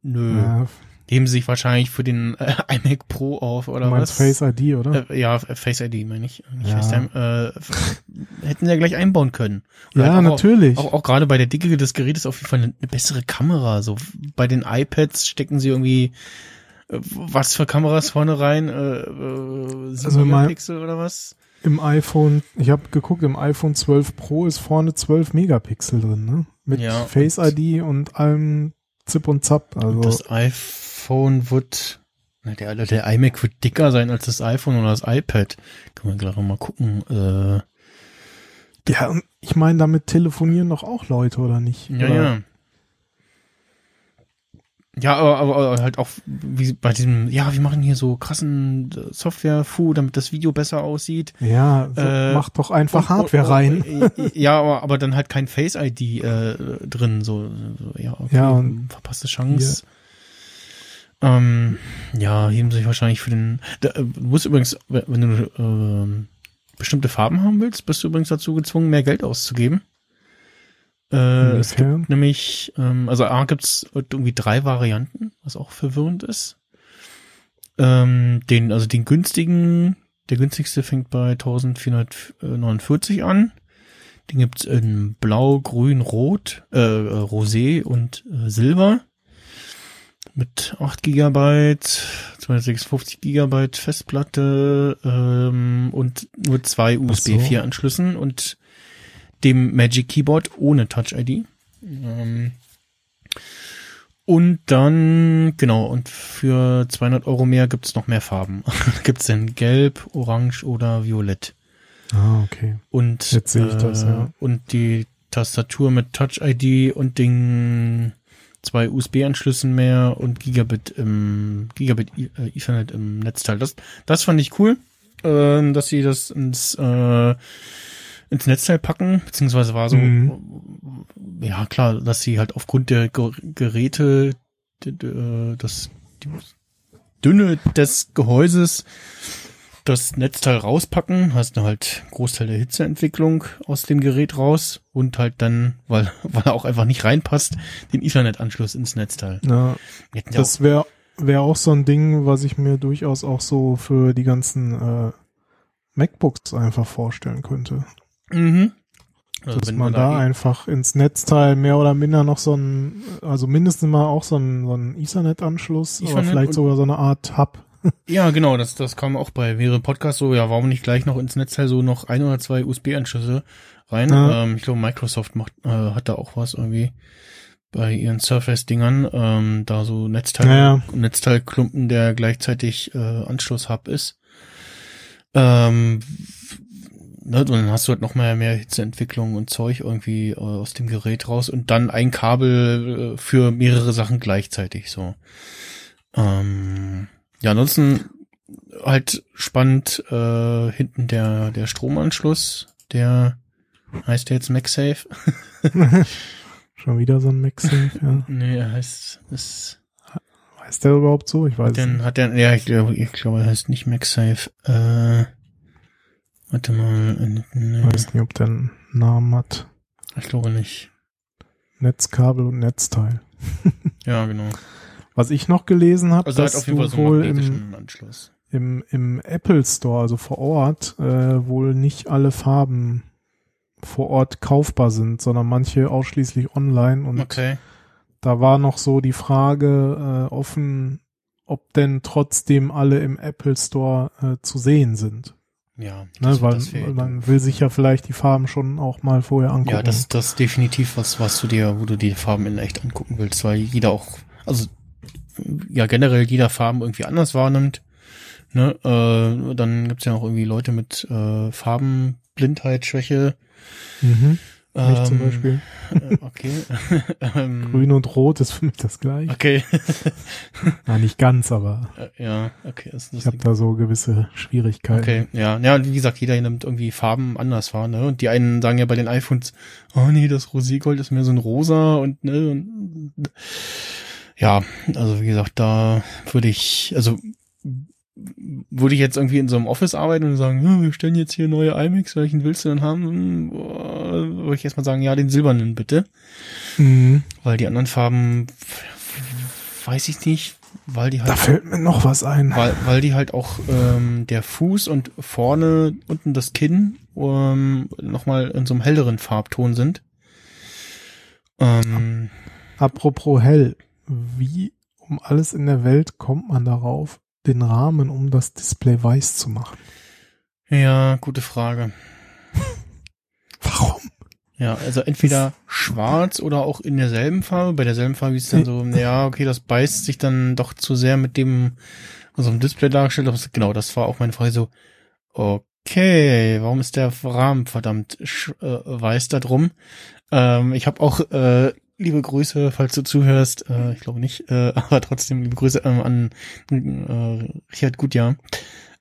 Nö. Ja, Heben sie sich wahrscheinlich für den äh, iMac Pro auf oder du meinst was? Face ID, oder? Äh, ja, Face ID meine ich. Ja. FaceTime. Äh, hätten sie ja gleich einbauen können. Oder ja, halt auch- natürlich. Auch, auch gerade bei der Dicke des Gerätes auf jeden Fall eine, eine bessere Kamera. So bei den iPads stecken sie irgendwie äh, was für Kameras vorne rein? Äh, äh, 7 Also Megapixel oder was? Im iPhone, ich habe geguckt, im iPhone 12 Pro ist vorne 12 Megapixel drin, ne? Mit Ja, Face und- ID und allem Zip und Zap. Also Und das iPhone wird, na, der, der iMac wird dicker sein als das iPhone oder das iPad. Können wir gleich mal gucken. Äh, ja, und ich meine, damit telefonieren doch auch Leute, oder nicht? ja, oder? ja. Ja, aber, aber halt auch wie bei diesem, ja, wir machen hier so krassen äh, Software-Fu, damit das Video besser aussieht. Ja, Äh, mach doch einfach Und- Hardware und- rein. und- Ja, aber, aber dann halt kein Face-ID äh, drin, so, ja, okay, Ja, und verpasste Chance. Ähm, ja, heben sich wahrscheinlich für den. Da, äh, du musst übrigens, wenn du ähm, bestimmte Farben haben willst, bist du übrigens dazu gezwungen, mehr Geld auszugeben. Äh, es gibt nämlich, ähm, also A gibt's irgendwie drei Varianten, was auch verwirrend ist. Ähm, den, also den günstigen, der günstigste fängt bei 1449 an. Den gibt's in Blau, Grün, Rot, äh, äh, Rosé und äh, Silber. Mit 8 GB, 256 GB Festplatte ähm, und nur zwei so. USB 4 Anschlüssen und dem Magic Keyboard ohne Touch ID. Ähm, und dann, genau, und für 200 Euro mehr gibt's noch mehr Farben. gibt's denn Gelb, Orange oder Violett. Ah, okay. Und, Jetzt sehe ich das, ja. und die Tastatur mit Touch ID und den zwei USB-Anschlüssen mehr und Gigabit im Gigabit äh, Ethernet im Netzteil. Das, das fand ich cool, äh, dass sie das ins äh, ins Netzteil packen, beziehungsweise war so, Mhm. ja klar, dass sie halt aufgrund der Ge Geräte, äh, das die Dünne des Gehäuses das Netzteil rauspacken, hast du halt Großteil der Hitzeentwicklung aus dem Gerät raus und halt dann, weil, weil er auch einfach nicht reinpasst, den Ethernet-Anschluss ins Netzteil. Ja, das wäre wär auch so ein Ding, was ich mir durchaus auch so für die ganzen äh, MacBooks einfach vorstellen könnte. mhm. Also dass man wir da eh- einfach ins Netzteil mehr oder minder noch so ein, also mindestens mal auch so ein, so ein Ethernet-Anschluss, Ethernet vielleicht und- sogar so eine Art Hub. Ja, genau, das, das kam auch bei mehreren Podcasts so, ja, warum nicht gleich noch ins Netzteil so noch ein oder zwei USB-Anschlüsse rein? Ja. Ähm, ich glaube, Microsoft macht, äh, hat da auch was irgendwie bei ihren Surface-Dingern, ähm, da so Netzteil, Naja. Netzteilklumpen, der gleichzeitig äh, Anschlusshub ist. Ähm, ne, und dann hast du halt noch mal mehr Hitzeentwicklung und Zeug irgendwie äh, aus dem Gerät raus und dann ein Kabel äh, für mehrere Sachen gleichzeitig so. Ähm, ja, ansonsten halt spannend äh, hinten der der Stromanschluss, der heißt der jetzt MagSafe? Schon wieder so ein MagSafe, ja. nee, er heißt ist Heißt der überhaupt so? Ich weiß Dann nicht. hat er, ja, ich glaube, ich glaube, er heißt nicht MagSafe. Äh, warte mal, äh, nee, weiß nicht, ob der einen Namen hat. ich glaube nicht. Netzkabel und Netzteil. Ja, genau. Was ich noch gelesen habe, Also dass auf jeden du Fall so wohl im, Anschluss. im, im Apple Store, also vor Ort, äh, wohl nicht alle Farben vor Ort kaufbar sind, sondern manche ausschließlich online. Und Okay. da war noch so die Frage äh, offen, ob denn trotzdem alle im Apple Store äh, zu sehen sind. Ja, Ne? Weil man will sich ja vielleicht die Farben schon auch mal vorher angucken. Ja, das, das ist definitiv was, was du dir, wo du die Farben in echt angucken willst, weil jeder auch, also ja generell jeder Farben irgendwie anders wahrnimmt. Ne? Äh, dann gibt's ja auch irgendwie Leute mit äh, Farbenblindheit, Schwäche. mhm. Ich zum Ähm, Beispiel. äh, Okay. ähm, Grün und Rot ist für mich das gleiche. Okay. Na, nicht ganz, aber Äh, ja, okay. Das ich habe da so gewisse Schwierigkeiten. okay, ja. Ja, wie gesagt, jeder nimmt irgendwie Farben anders wahr, ne? Und die einen sagen ja bei den iPhones, oh nee, das Roségold ist mehr so ein rosa und ne, und, ja, also wie gesagt, da würde ich, also würde ich jetzt irgendwie in so einem Office arbeiten und sagen, hm, wir stellen jetzt hier neue iMacs, welchen willst du denn haben? Hm, Würde ich erstmal sagen, ja, den silbernen bitte. Mhm. Weil die anderen Farben weiß ich nicht, weil die halt Da fällt mir noch was ein. weil, weil die halt auch ähm, der Fuß und vorne unten das Kinn ähm, nochmal in so einem helleren Farbton sind. Ähm, Apropos hell, wie um alles in der Welt kommt man darauf, den Rahmen um das Display weiß zu machen? ja, gute Frage. Warum? Ja, also entweder schwarz oder auch in derselben Farbe. Bei derselben Farbe ist es dann so, ja, okay, das beißt sich dann doch zu sehr mit dem, was auf dem Display dargestellt ist. Genau, das war auch meine Frage so, okay, warum ist der Rahmen verdammt äh, weiß da drum? Ähm, ich habe auch äh, liebe Grüße, falls du zuhörst. Äh, ich glaube nicht, äh, aber trotzdem liebe Grüße ähm, an äh, Richard Gutjahr,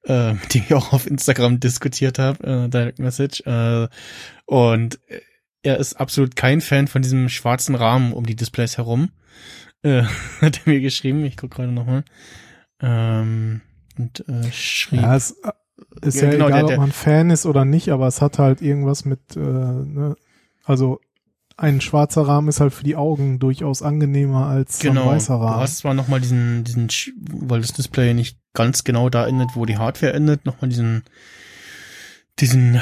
äh, mit dem ich auch auf Instagram diskutiert habe, äh, Direct Message. Äh, und er ist absolut kein Fan von diesem schwarzen Rahmen um die Displays herum. Äh, hat er mir geschrieben, ich gucke gerade nochmal. Ähm, und äh, schrieb. Ja, es äh, ist Ja, ja, genau, egal, der- ob der- man Fan ist oder nicht, aber es hat halt irgendwas mit, äh, ne, also ein schwarzer Rahmen ist halt für die Augen durchaus angenehmer als Genau, ein weißer du Rahmen. hast zwar nochmal diesen, diesen, weil das Display nicht ganz genau da endet, wo die Hardware endet, nochmal diesen, diesen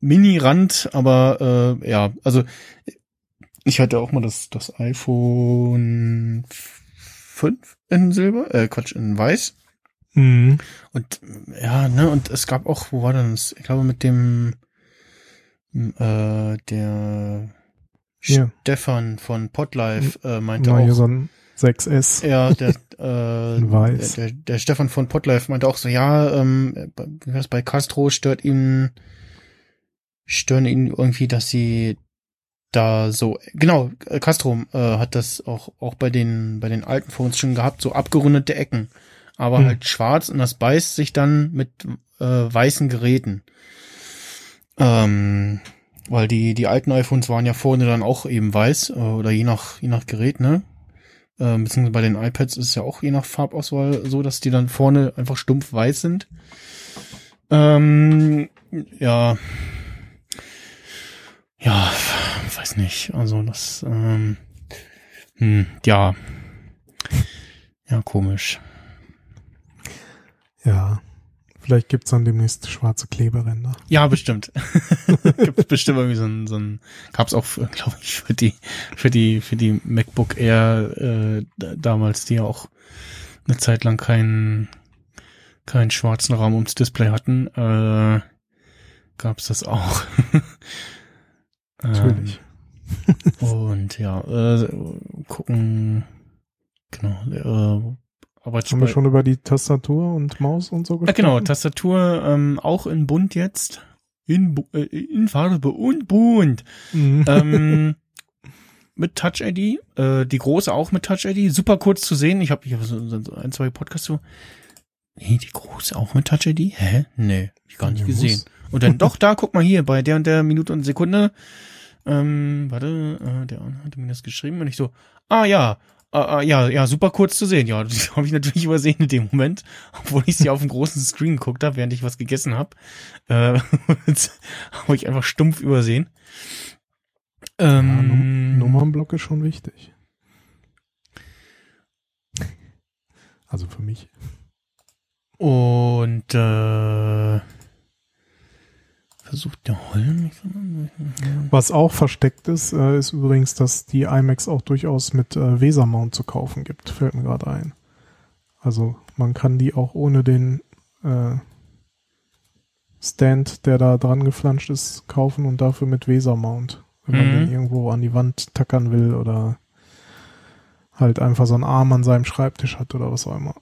Mini-Rand, aber äh, ja, also ich hatte auch mal das, das iPhone 5 in Silber, äh, Quatsch, in Weiß. Mhm. Und ja, ne, und es gab auch, wo war denn das? Ich glaube mit dem äh, der Hier. Stefan von Podlife äh, meinte Na, hier auch, so ein 6S. ja, der, äh, Weiß. Der, der, Stefan von Podlife meinte auch so, ja, ähm, war's, bei Castro stört ihn, stören ihn irgendwie, dass sie da so, genau, äh, Castro äh, hat das auch, auch bei den, bei den alten Phones schon gehabt, so abgerundete Ecken, aber Hm. halt schwarz und das beißt sich dann mit äh, weißen Geräten. Ähm, weil die, die alten iPhones waren ja vorne dann auch eben weiß, äh, oder je nach, je nach Gerät, ne? Ähm, beziehungsweise bei den iPads ist es ja auch je nach Farbauswahl so, dass die dann vorne einfach stumpf weiß sind. Ähm, ja. Ja, weiß nicht. Also das, ähm, hm, ja. Ja, komisch. Ja. Vielleicht gibt's dann demnächst schwarze Kleberänder. Ja, bestimmt. Gibt bestimmt irgendwie so ein, so ein gab's auch, glaube ich, für die, für die, für die MacBook Air äh, damals, die ja auch eine Zeit lang keinen keinen schwarzen Raum ums Display hatten, äh, gab's das auch. Natürlich. Ähm, und ja, äh, gucken, genau, äh, Arbeits Haben wir schon über die Tastatur und Maus und so ja, genau, gesprochen? Tastatur ähm, auch in bunt jetzt. In, äh, in Farbe und bunt. Mhm. ähm, mit Touch ID. Äh, die große auch mit Touch ID. Super kurz zu sehen. Ich habe ich hab so, ein, zwei Podcasts so. Nee, die große auch mit Touch ID? Hä? Nee, ich gar nicht Ja, gesehen. muss. Und dann doch da, guck mal hier, bei der und der Minute und Sekunde. Ähm, warte, äh, der hatte mir das geschrieben und ich so, ah ja, ah, ja, ja, super kurz zu sehen. Ja, das habe ich natürlich übersehen in dem Moment, obwohl ich sie auf dem großen Screen geguckt habe, während ich was gegessen habe. Äh, habe ich einfach stumpf übersehen. ja, Ähm, Num Nummernblock ist schon wichtig. Also für mich. Und äh, versucht der Holm Was auch versteckt ist, äh, ist übrigens, dass die iMacs auch durchaus mit äh, Weser-Mount zu kaufen gibt. Fällt mir gerade ein. Also man kann die auch ohne den äh, Stand, der da dran geflanscht ist, kaufen und dafür mit Weser-Mount. Wenn man Mhm. den irgendwo an die Wand tackern will oder halt einfach so einen Arm an seinem Schreibtisch hat oder was auch immer.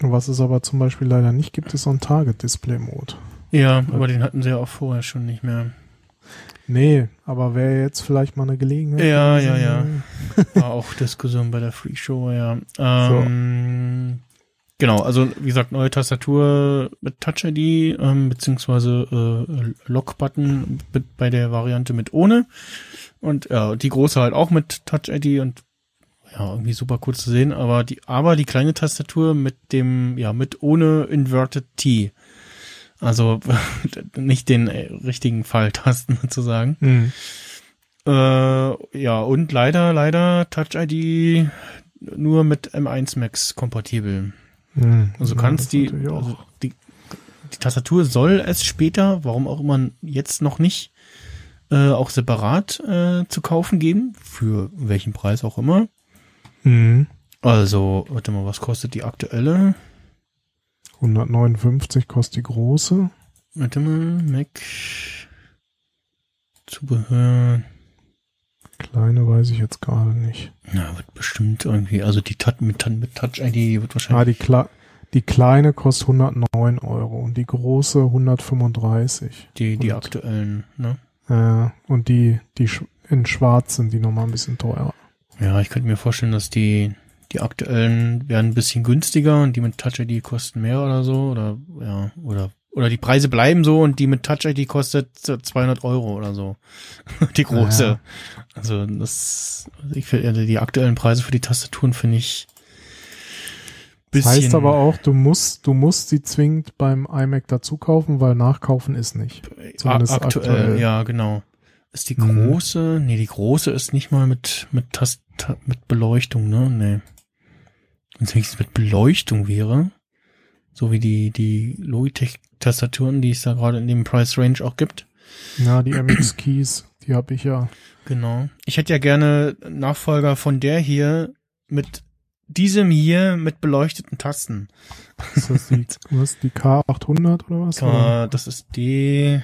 Was es aber zum Beispiel leider nicht gibt, ist so ein Target-Display-Mode. Ja, aber den hatten sie ja auch vorher schon nicht mehr. Nee, aber wäre jetzt vielleicht mal eine Gelegenheit. Ja, ja, ja. War auch Diskussion bei der Free Show, ja. Ähm, Genau, also wie gesagt, neue Tastatur mit Touch ID, ähm, beziehungsweise äh, Lock-Button bei der Variante mit ohne. Und ja, die große halt auch mit Touch ID und ja, irgendwie super cool zu sehen, aber die, aber die kleine Tastatur mit dem, ja, mit ohne Inverted T. Also nicht den äh, richtigen Pfeiltasten sozusagen. Mhm. Äh, ja, und leider, leider Touch ID nur mit M1 Max kompatibel. Mhm. Also Ja, kannst das die, also die, die Tastatur soll es später, warum auch immer jetzt noch nicht, äh, auch separat äh, zu kaufen geben, für welchen Preis auch immer. Mhm. Also, warte mal, was kostet die aktuelle? 159 kostet die große. Warte mal, Mac Zubehör. Kleine weiß ich jetzt gerade nicht. Na, wird bestimmt irgendwie, also die Tat mit, mit Touch ID wird Ah, wahrscheinlich. die, Kle Die kleine kostet 109 Euro und die große 135. Die, die Und- aktuellen, ne? Äh, und die, die in schwarz sind die nochmal ein bisschen teurer. Ja, ich könnte mir vorstellen, dass die, die aktuellen werden ein bisschen günstiger und die mit Touch ID kosten mehr oder so, oder, ja, oder, oder die Preise bleiben so und die mit Touch ID kostet 200 Euro oder so. Die große. Ja. Also, das, ich finde, also die aktuellen Preise für die Tastaturen finde ich Das heißt aber auch, du musst, du musst sie zwingend beim iMac dazu kaufen, weil nachkaufen ist nicht. zumindest aktuell, aktuell. ja, genau. Ist die Mhm. große? Nee, die große ist nicht mal mit, mit Tast, Ta- mit Beleuchtung, ne? Nee. Wenn es wenigstens mit Beleuchtung wäre, so wie die, die Logitech-Tastaturen, die es da gerade in dem Price Range auch gibt. Ja, die MX Keys, die habe ich ja. Genau. Ich hätte ja gerne Nachfolger von der hier mit diesem hier mit beleuchteten Tasten. Ist das die, was, die K800 oder was? K, das ist die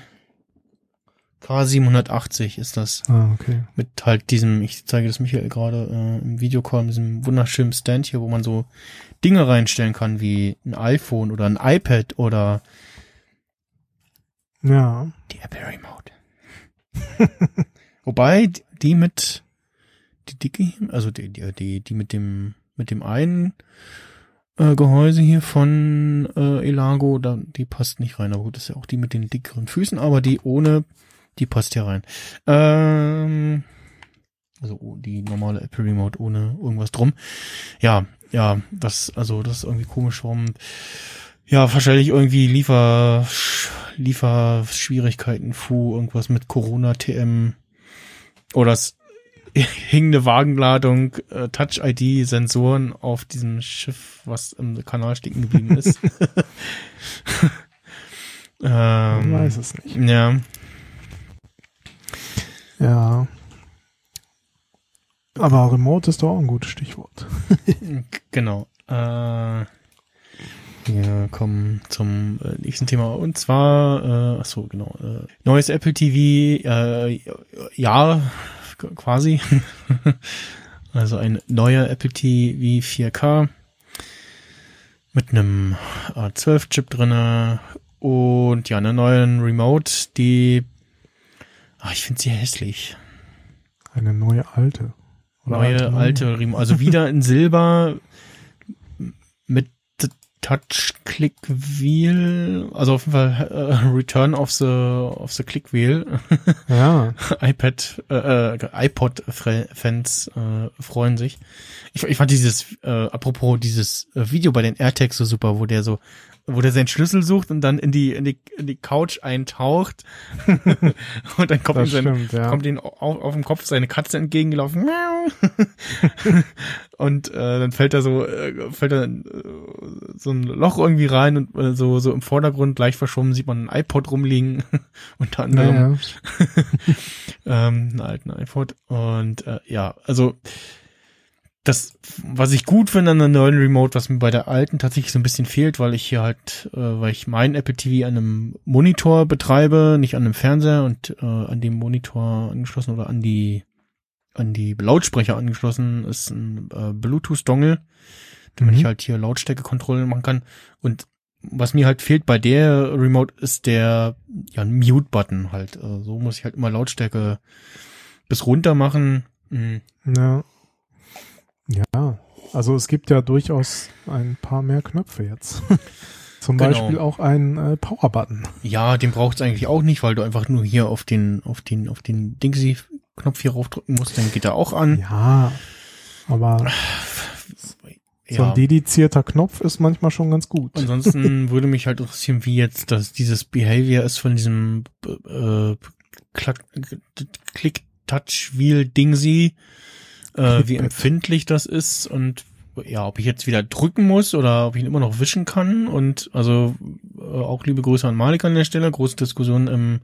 K780 ist das. Ah, okay. mit halt diesem, ich zeige das Michael gerade äh, im Videocall, mit diesem wunderschönen Stand hier, wo man so Dinge reinstellen kann, wie ein iPhone oder ein iPad oder Ja. die Apple Remote. Wobei die- mit die dicke, also die die die, die mit dem mit dem einen äh, Gehäuse hier von äh, Elago, da die passt nicht rein. Aber gut, das ist ja auch die mit den dickeren Füßen, aber die ohne, die passt hier rein. Ähm, also oh, die normale Apple Remote ohne irgendwas drum. Ja, ja, das also das ist irgendwie komisch, warum ja, wahrscheinlich irgendwie Liefer, Lieferschwierigkeiten, Fu, irgendwas mit Corona, TM oder es hing eine Wagenladung, äh, Touch-ID, Sensoren auf diesem Schiff, was im Kanal stecken geblieben ist. Man ähm, weiß es nicht. ja, Ja. Aber Remote ist doch auch ein gutes Stichwort. genau. Äh, wir kommen zum äh, nächsten Thema und zwar, äh, ach so genau, äh, neues Apple TV, äh, ja, qu- quasi. also ein neuer Apple TV 4K mit einem A12-Chip drinne und ja, einer neuen Remote, die, ah, ich finde sie hässlich. Eine neue alte. Oder Neue alte Remote, also wieder in Silber mit Touch Click Wheel, also auf jeden Fall äh, Return of the of the Click Wheel. Ja. iPad, äh, äh, iPod Fans äh, freuen sich. Ich, ich fand dieses, äh, apropos dieses Video bei den AirTags so super, wo der so, wo der seinen Schlüssel sucht und dann in die in die in die Couch eintaucht und dann kommt ihm sein, stimmt, ja. kommt ihm auf, auf dem Kopf seine Katze entgegengelaufen. Und äh, dann fällt er so, äh, fällt er in, äh, so ein Loch irgendwie rein und äh, so so im Vordergrund leicht verschwommen sieht man ein iPod rumliegen, unter anderem Ja, ja. ähm, einen alten iPod. Und äh, ja, also das, was ich gut finde an der neuen Remote, was mir bei der alten tatsächlich so ein bisschen fehlt, weil ich hier halt, äh, weil ich mein Apple TV an einem Monitor betreibe, nicht an einem Fernseher und äh, an dem Monitor angeschlossen oder an die an die Lautsprecher angeschlossen ist ein äh, Bluetooth-Dongle, damit Mhm. ich halt hier Lautstärke-Kontrollen machen kann. Und was mir halt fehlt bei der Remote ist der ja ein Mute-Button halt. Äh, so muss ich halt immer Lautstärke bis runter machen. Mhm. Ja. Ja. Also es gibt ja durchaus ein paar mehr Knöpfe jetzt. Zum Genau. Beispiel auch einen äh, Power-Button. Ja, den braucht's eigentlich auch nicht, weil du einfach nur hier auf den auf den auf den Dingsy-Knopf hier raufdrücken musst, dann geht er auch an. Ja. Aber so ein dedizierter Knopf ist manchmal schon ganz gut. Ansonsten würde mich halt interessieren, wie jetzt das dieses Behavior ist von diesem äh, Click-Touch-Wheel-Dingsy, äh, wie empfindlich das ist und ja, ob ich jetzt wieder drücken muss oder ob ich ihn immer noch wischen kann und also äh, auch liebe Grüße an Malik an der Stelle, große Diskussion im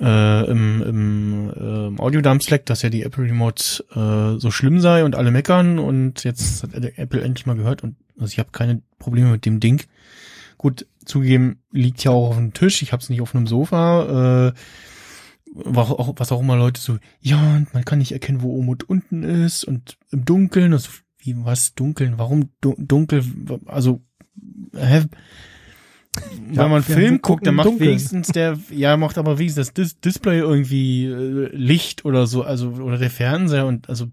äh, im, im, äh, im Audio-Dump Slack, dass ja die Apple Remote äh, so schlimm sei und alle meckern und jetzt hat Apple endlich mal gehört und also ich habe keine Probleme mit dem Ding. Gut, zugegeben, liegt ja auch auf dem Tisch, ich habe es nicht auf einem Sofa. Äh, was auch, immer Leute so, ja, und man kann nicht erkennen, wo oben und unten ist und im Dunkeln, also wie was dunkeln, warum du, dunkel, also hä? Ja, Wenn man Film guckt, dann macht Dunkeln. wenigstens der, ja, macht aber wenigstens das Dis Display irgendwie äh, Licht oder so, also oder der Fernseher und also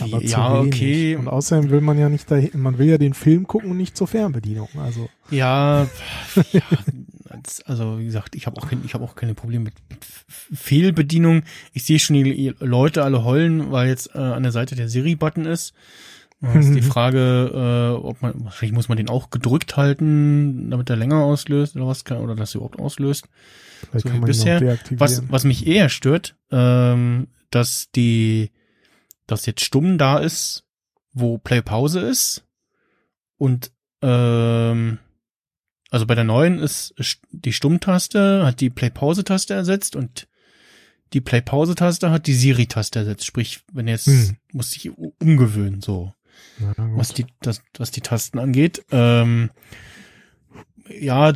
Aber zu ja, okay. Und außerdem will man ja nicht dahin, man will ja den Film gucken und nicht zur Fernbedienung. Also Ja, ja also wie gesagt, ich habe auch kein, ich habe auch keine Probleme mit, mit Fehlbedienung. Ich sehe schon die Leute alle heulen, weil jetzt äh, an der Seite der Siri-Button ist. Da ist die Frage, äh, ob man wahrscheinlich muss man den auch gedrückt halten, damit er länger auslöst oder was kann oder das überhaupt auslöst. vielleicht So kann wie bisher. Was, was mich eher stört, ähm, dass die, dass jetzt stumm da ist, wo Play Pause ist und ähm, also bei der neuen ist st- die Stummtaste hat die Play Pause Taste ersetzt und die Play Pause Taste hat die Siri Taste ersetzt. Sprich, wenn jetzt Hm. muss sich umgewöhnen so was die, das, was die Tasten angeht. Ähm, ja,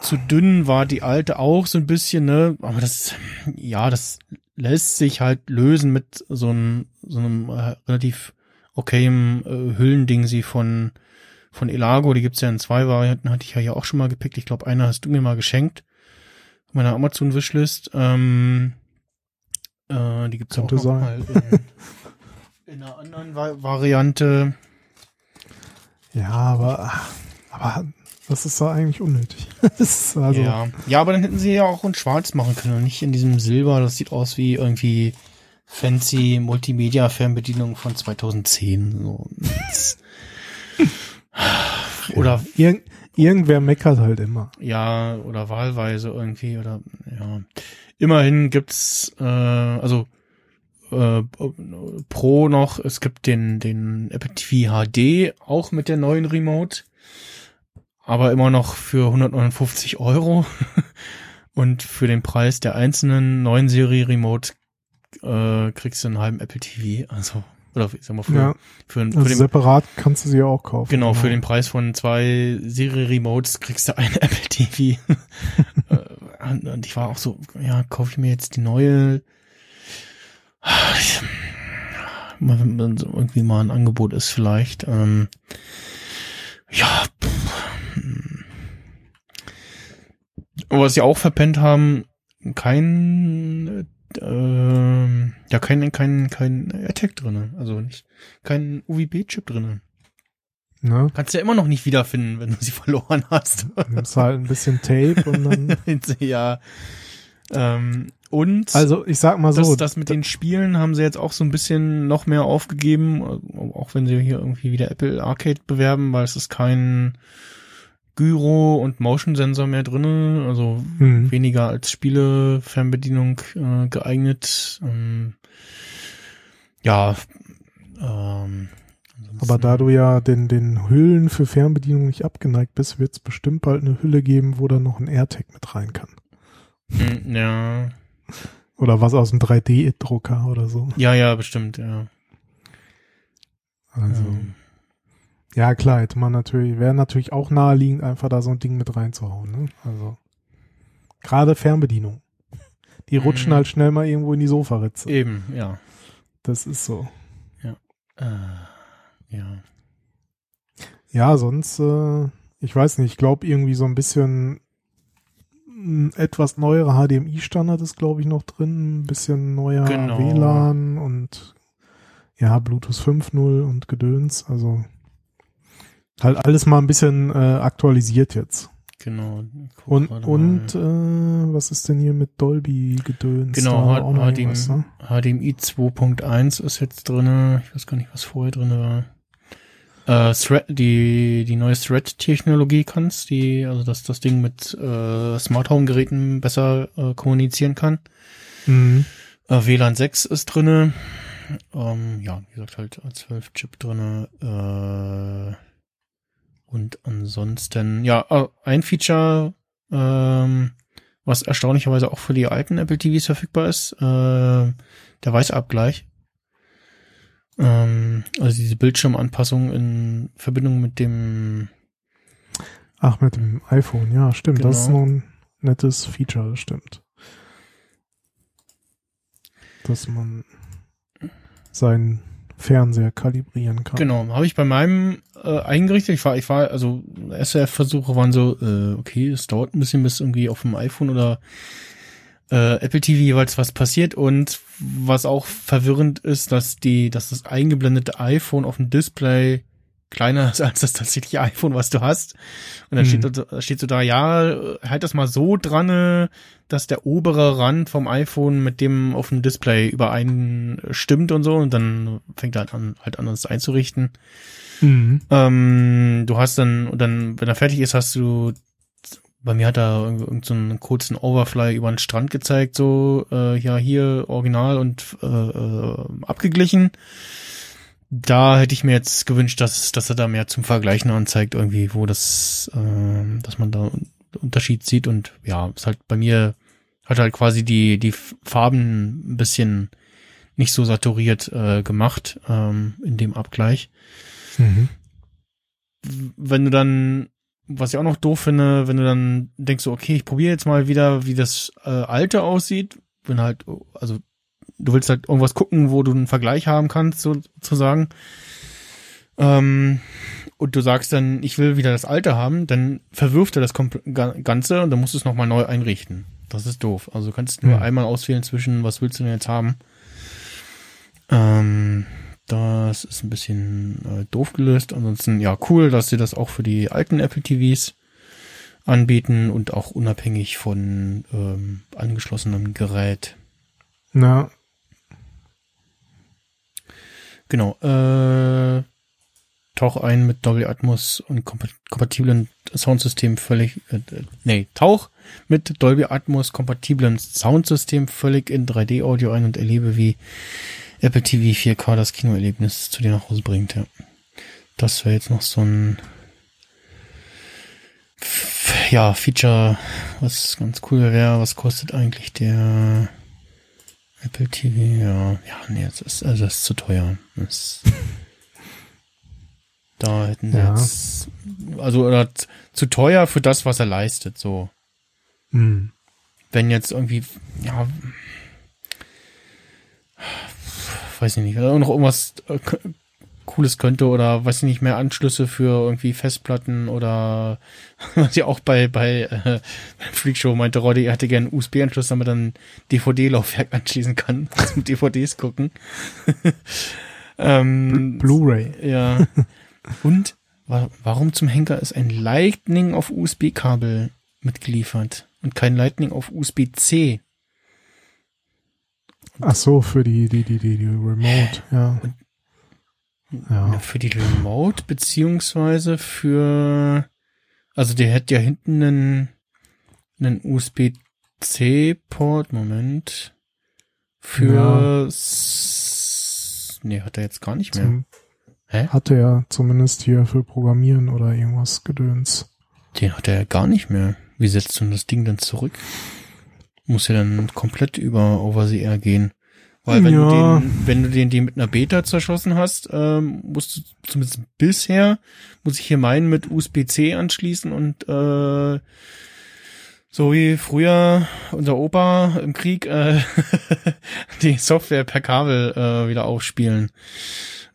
zu dünn war die alte auch so ein bisschen, ne? Aber das, ja, das lässt sich halt lösen mit so einem, so einem äh, relativ okayem äh, Hüllending sie von von Elago. Die gibt's ja in zwei Varianten, hatte ich ja hier auch schon mal gepickt. Ich glaube, einer hast du mir mal geschenkt. Meiner Amazon-Wishlist. Ähm, äh, die gibt's Könnte auch noch sein. mal in, in einer anderen Va Variante. Ja, aber, aber das ist doch eigentlich unnötig. also, ja. ja, aber dann hätten sie ja auch in Schwarz machen können und nicht in diesem Silber. Das sieht aus wie irgendwie fancy Multimedia-Fernbedienung von 2010. So. Oder Irgend, irgendwer meckert halt immer. ja, oder wahlweise irgendwie oder ja. Immerhin gibt's äh, also äh, Pro noch, es gibt den den Apple TV HD auch mit der neuen Remote, aber immer noch für 159 Euro und für den Preis der einzelnen neuen Serie Remote äh, kriegst du einen halben Apple TV, also oder ich sag mal für, Ja, für, für also den separat kannst du sie ja auch kaufen. Genau, für den Preis von zwei Serie-Remotes kriegst du eine Apple TV. Äh, und ich war auch so, ja, kaufe ich mir jetzt die neue. Wenn irgendwie mal ein Angebot ist vielleicht. Ähm, ja. Aber was sie auch verpennt haben, kein ähm, ja kein kein kein AirTag drinne, also nicht kein UVB-Chip drinne. Ne? Kannst du ja immer noch nicht wiederfinden, wenn du sie verloren hast. Nimmst halt ein bisschen Tape und dann. ja. Ähm, und Also ich sag mal so, das, das mit den Spielen haben sie jetzt auch so ein bisschen noch mehr aufgegeben, auch wenn sie hier irgendwie wieder Apple Arcade bewerben, weil es ist kein Gyro und Motion Sensor mehr drinne, also Hm. weniger als Spiele-Fernbedienung äh, geeignet. Ähm, ja, ähm, aber da du ja den, den Hüllen für Fernbedienung nicht abgeneigt bist, wird es bestimmt bald eine Hülle geben, wo da noch ein AirTag mit rein kann. mm, ja, Oder was aus dem 3D-Drucker oder so. ja, ja, bestimmt, ja. Also, Ähm, ja klar, hätte man natürlich, wäre natürlich auch naheliegend, einfach da so ein Ding mit reinzuhauen. Ne? Also, gerade Fernbedienung. Die Mhm. rutschen halt schnell mal irgendwo in die Sofaritze. eben, ja. Das ist so. Äh, ja. Ja, sonst, äh, ich weiß nicht, ich glaube irgendwie so ein bisschen ein etwas neuerer HDMI-Standard ist, glaube ich, noch drin. Ein bisschen neuer Genau. WLAN und ja, Bluetooth 5.0 und Gedöns. Also halt alles mal ein bisschen äh, aktualisiert jetzt. Genau. Guck Und, und äh, was ist denn hier mit genau, H- auch noch HDMI, ne? HDMI 2.1 ist jetzt drinne. Ich weiß gar nicht, was vorher drinne war. Äh, Thread, die, die neue Thread-Technologie kannst, die, also dass das Ding mit äh, Smart Home Geräten besser äh, kommunizieren kann. Mhm. Äh, WLAN 6 ist drinne. Ähm, ja, wie gesagt, halt 12 Chip drinne. Äh, und ansonsten, ja, äh, ein Feature, ähm, was erstaunlicherweise auch für die alten Apple TVs verfügbar ist, äh, der Weißabgleich. Ähm, also diese Bildschirmanpassung in Verbindung mit dem, Ach, mit dem iPhone, ja, stimmt. Das ist Genau. noch ein nettes Feature, das stimmt. Dass man seinen Fernseher kalibrieren kann. genau, habe ich bei meinem äh, eingerichtet. Ich war, ich war, also SRF-Versuche waren so, äh, okay, es dauert ein bisschen, bis irgendwie auf dem iPhone oder äh, Apple TV jeweils was passiert. Und was auch verwirrend ist, dass die, dass das eingeblendete iPhone auf dem Display kleiner ist als das tatsächliche iPhone, was du hast. Und dann Mhm. steht, steht so da, ja, halt das mal so dran, dass der obere Rand vom iPhone mit dem auf dem Display übereinstimmt und so. Und dann fängt er halt an, halt an, das einzurichten. Mhm. Ähm, du hast dann, dann, wenn er fertig ist, hast du, bei mir hat er irgend irgend so einen kurzen Overfly über den Strand gezeigt, so, äh, ja, hier original und äh, äh, abgeglichen. Da hätte ich mir jetzt gewünscht, dass, dass er da mehr zum Vergleichen anzeigt, irgendwie, wo das, äh, dass man da Unterschied sieht und ja, ist halt bei mir hat halt quasi die, die Farben ein bisschen nicht so saturiert äh, gemacht ähm, in dem Abgleich Mhm. wenn du dann, was ich auch noch doof finde, wenn du dann denkst, so, okay, ich probiere jetzt mal wieder, wie das äh, alte aussieht, wenn halt, also du willst halt irgendwas gucken, wo du einen Vergleich haben kannst, sozusagen. Ähm, und du sagst dann, ich will wieder das alte haben, dann verwirft er das Ganze und dann musst du es nochmal neu einrichten. Das ist doof. Also du kannst nur Hm. einmal auswählen zwischen, was willst du denn jetzt haben. Ähm, das ist ein bisschen äh, doof gelöst. Ansonsten, ja, cool, dass sie das auch für die alten Apple TVs anbieten und auch unabhängig von ähm, angeschlossenem Gerät. Na, Genau. Äh, tauch ein mit Dolby Atmos und kompa- kompatiblen Soundsystem völlig, äh, nee, tauch mit Dolby Atmos kompatiblen Soundsystem völlig in 3D-Audio ein und erlebe, wie Apple TV 4K das Kinoerlebnis zu dir nach Hause bringt, ja. Das wäre jetzt noch so ein ja, Feature, was ganz cool wäre. Was kostet eigentlich der Apple TV? Ja, ja, nee, das ist, also das ist zu teuer. Das, da hätten sie Ja. jetzt, also oder zu teuer für das, was er leistet, so. hm. Wenn jetzt irgendwie, ja, weiß ich nicht, noch irgendwas äh, Cooles könnte oder weiß ich nicht mehr Anschlüsse für irgendwie Festplatten oder was ja auch bei bei äh, Freakshow meinte Roddy, er hätte gerne einen USB-Anschluss, damit er ein DVD-Laufwerk anschließen kann, zum DVDs gucken. ähm, Blu-ray. ja. Und wa warum zum Henker ist ein Lightning auf USB-Kabel mitgeliefert und kein Lightning auf USB-C? Ach so, für die, die, die, die, die Remote, ja. Ja. Für die Remote beziehungsweise für, also der hat ja hinten einen, einen USB-C-Port, Moment, für, s- nee, hat er jetzt gar nicht mehr. Zum, Hä? hatte er zumindest hier für Programmieren oder irgendwas Gedöns. Den hat er ja gar nicht mehr. Wie setzt du das Ding dann zurück? Muss ja dann komplett über Over-the-Air gehen. Weil wenn Ja. du den, wenn du den, die mit einer Beta zerschossen hast, ähm, musst du zumindest bisher, muss ich hier meinen, mit USB-C anschließen und äh, so wie früher unser Opa im Krieg äh, die Software per Kabel äh, wieder aufspielen.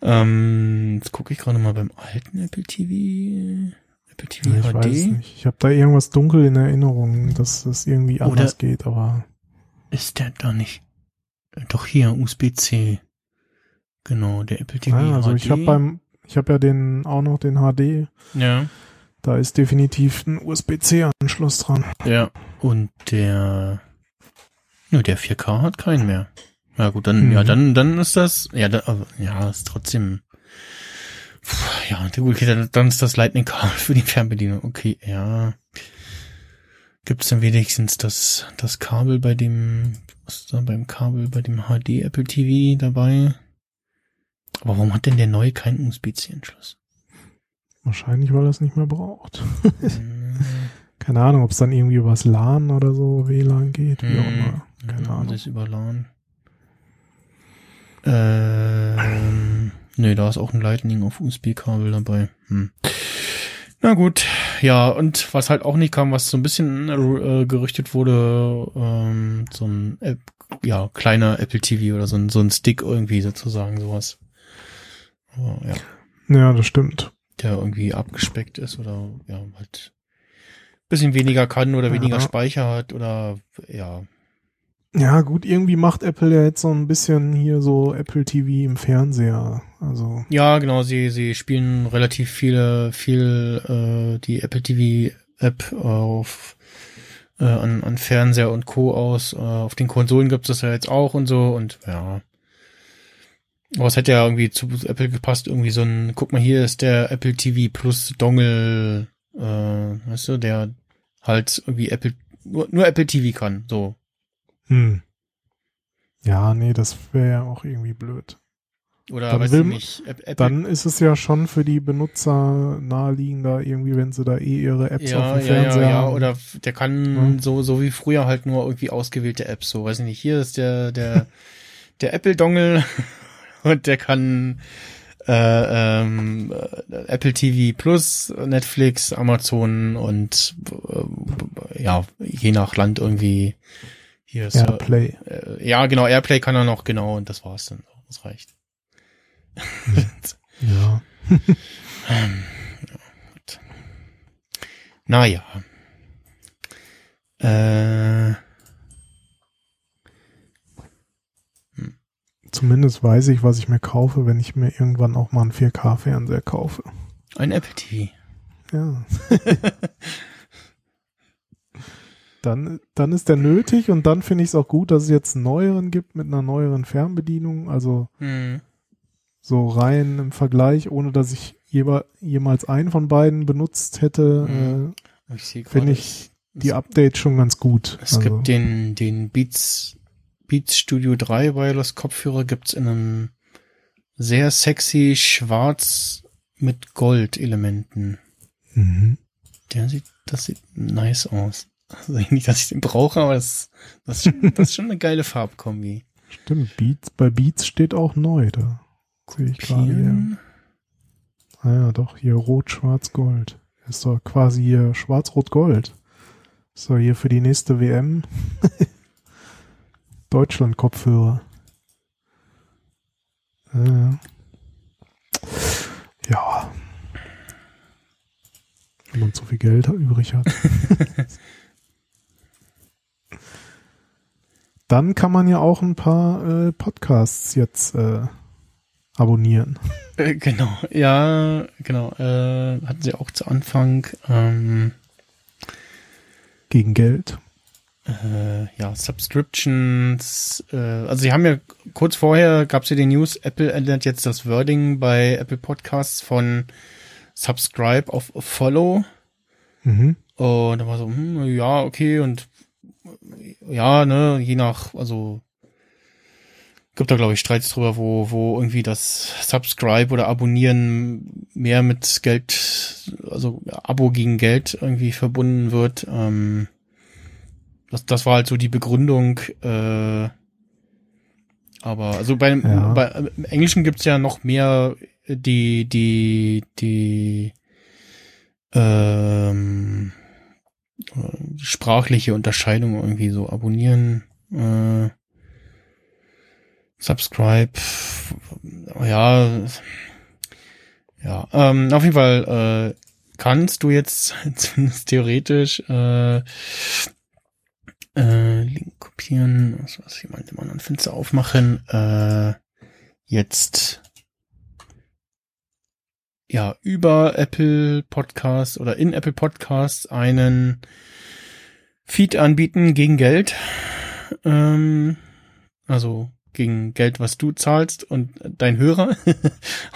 Ähm, jetzt gucke ich gerade mal beim alten Apple TV. Apple TV Ich HD. weiß nicht. Ich habe da irgendwas dunkel in Erinnerung, dass das irgendwie Oder- anders geht, aber Ist der da nicht? Äh, Doch hier, USB-C. Genau, der Apple TV ja, also HD. ich habe beim, ich habe ja den auch noch den HD. Ja, Da ist definitiv ein USB-C-Anschluss dran. ja. Und der, nur der 4K hat keinen mehr. Ja gut, dann, Mhm. ja, dann, dann ist das, ja, da, ja, ist trotzdem, Puh, ja, okay, dann, dann ist das Lightning-Kabel für die Fernbedienung. Okay, ja. Gibt's denn wenigstens das, das Kabel bei dem, was ist da beim Kabel bei dem HD Apple TV dabei? Aber warum hat denn der neue keinen USB-C-Anschluss? Wahrscheinlich, weil er es nicht mehr braucht. Hm, Keine Ahnung, ob es dann irgendwie übers LAN oder so WLAN geht, wie auch hm, immer. Keine ja, Ahnung. Das ist über LAN. Ähm, nee, da ist auch ein Lightning auf USB-Kabel dabei. Hm. Na gut, ja, und was halt auch nicht kam, was so ein bisschen äh, gerüchtet wurde, ähm, so ein App, ja, kleiner Apple TV oder so ein, so ein Stick irgendwie sozusagen, sowas. Aber, ja. Ja, das stimmt. der irgendwie abgespeckt ist oder ja, halt bisschen weniger kann oder weniger Ja. Speicher hat oder ja. Ja, gut, irgendwie macht Apple ja jetzt so ein bisschen hier so Apple TV im Fernseher. Also, Ja, genau, sie, sie spielen relativ viele, viel äh, die Apple TV App auf äh, an, an Fernseher und Co. aus. Äh, auf den Konsolen gibt es das ja jetzt auch und so und ja. Aber es hätte ja irgendwie zu Apple gepasst, irgendwie so ein, guck mal, hier ist der Apple TV Plus Dongle, äh, weißt du, der halt irgendwie Apple, nur, nur Apple TV kann, so. Hm. Ja, nee, das wäre ja auch irgendwie blöd. Oder Dann weiß will nicht, App- Dann ist es ja schon für die Benutzer naheliegender, irgendwie, wenn sie da eh ihre Apps auf Ja, dem ja, ja, Fernseher ja, haben. oder der kann Ja. so, so wie früher halt nur irgendwie ausgewählte Apps, so, weiß ich nicht, hier ist der, der, der Apple-Dongle und der kann, äh, ähm, äh, Apple TV Plus, Netflix, Amazon und, äh, ja, je nach Land irgendwie, hier ist, Airplay. äh, ja, genau, Airplay kann er noch, genau, und das war's dann, das reicht. Ja. Naja. Äh, Zumindest weiß ich, was ich mir kaufe, wenn ich mir irgendwann auch mal einen 4K-Fernseher kaufe. ein Apple TV. Ja. dann, dann ist der nötig und dann finde ich es auch gut, dass es jetzt einen neueren gibt mit einer neueren Fernbedienung. Also Hm. so rein im Vergleich, ohne dass ich jewe- jemals einen von beiden benutzt hätte, Mhm. Äh, finde ich die Updates schon ganz gut. es also, gibt den, den Beats, Beats Studio 3 Wireless Kopfhörer gibt's in einem sehr sexy schwarz mit Gold-Elementen. mhm. Der sieht, das sieht nice aus. Also nicht, dass ich den brauche, aber das, das, ist schon- das ist schon eine geile Farbkombi. Stimmt, Beats, bei Beats steht auch neu da. Sehe ich gerade hier. Ah ja, doch, hier Rot, Schwarz, Gold. Ist doch quasi hier Schwarz-Rot-Gold. Ist doch hier für die nächste WM Deutschland-Kopfhörer. Äh, ja. Wenn man zu viel Geld übrig hat. Dann kann man ja auch ein paar äh, Podcasts jetzt äh, abonnieren. Äh, genau, ja, genau. Äh, hatten sie auch zu Anfang. Ähm, Gegen Geld. äh, ja, Subscriptions. Äh, also sie haben ja kurz vorher gab es ja die News, Apple ändert jetzt das Wording bei Apple Podcasts von Subscribe auf Follow. Mhm. Und da war so, hm, ja, okay, und ja, ne, je nach, also gibt da, glaube ich, Streits drüber, wo, wo irgendwie das Subscribe oder Abonnieren mehr mit Geld, also Abo gegen Geld irgendwie verbunden wird. Ähm, das, das war halt so die Begründung, äh, aber also bei, Ja. bei im Englischen gibt's ja noch mehr die, die, die ähm, äh, sprachliche Unterscheidung irgendwie so abonnieren, äh, subscribe, ja, ja, ähm, auf jeden Fall äh, kannst du jetzt zumindest theoretisch äh, äh, Link kopieren, was was meinte, im anderen Fenster aufmachen, äh, jetzt ja über Apple Podcasts oder in Apple Podcasts einen Feed anbieten gegen Geld. Ähm, also gegen Geld, was du zahlst und dein Hörer.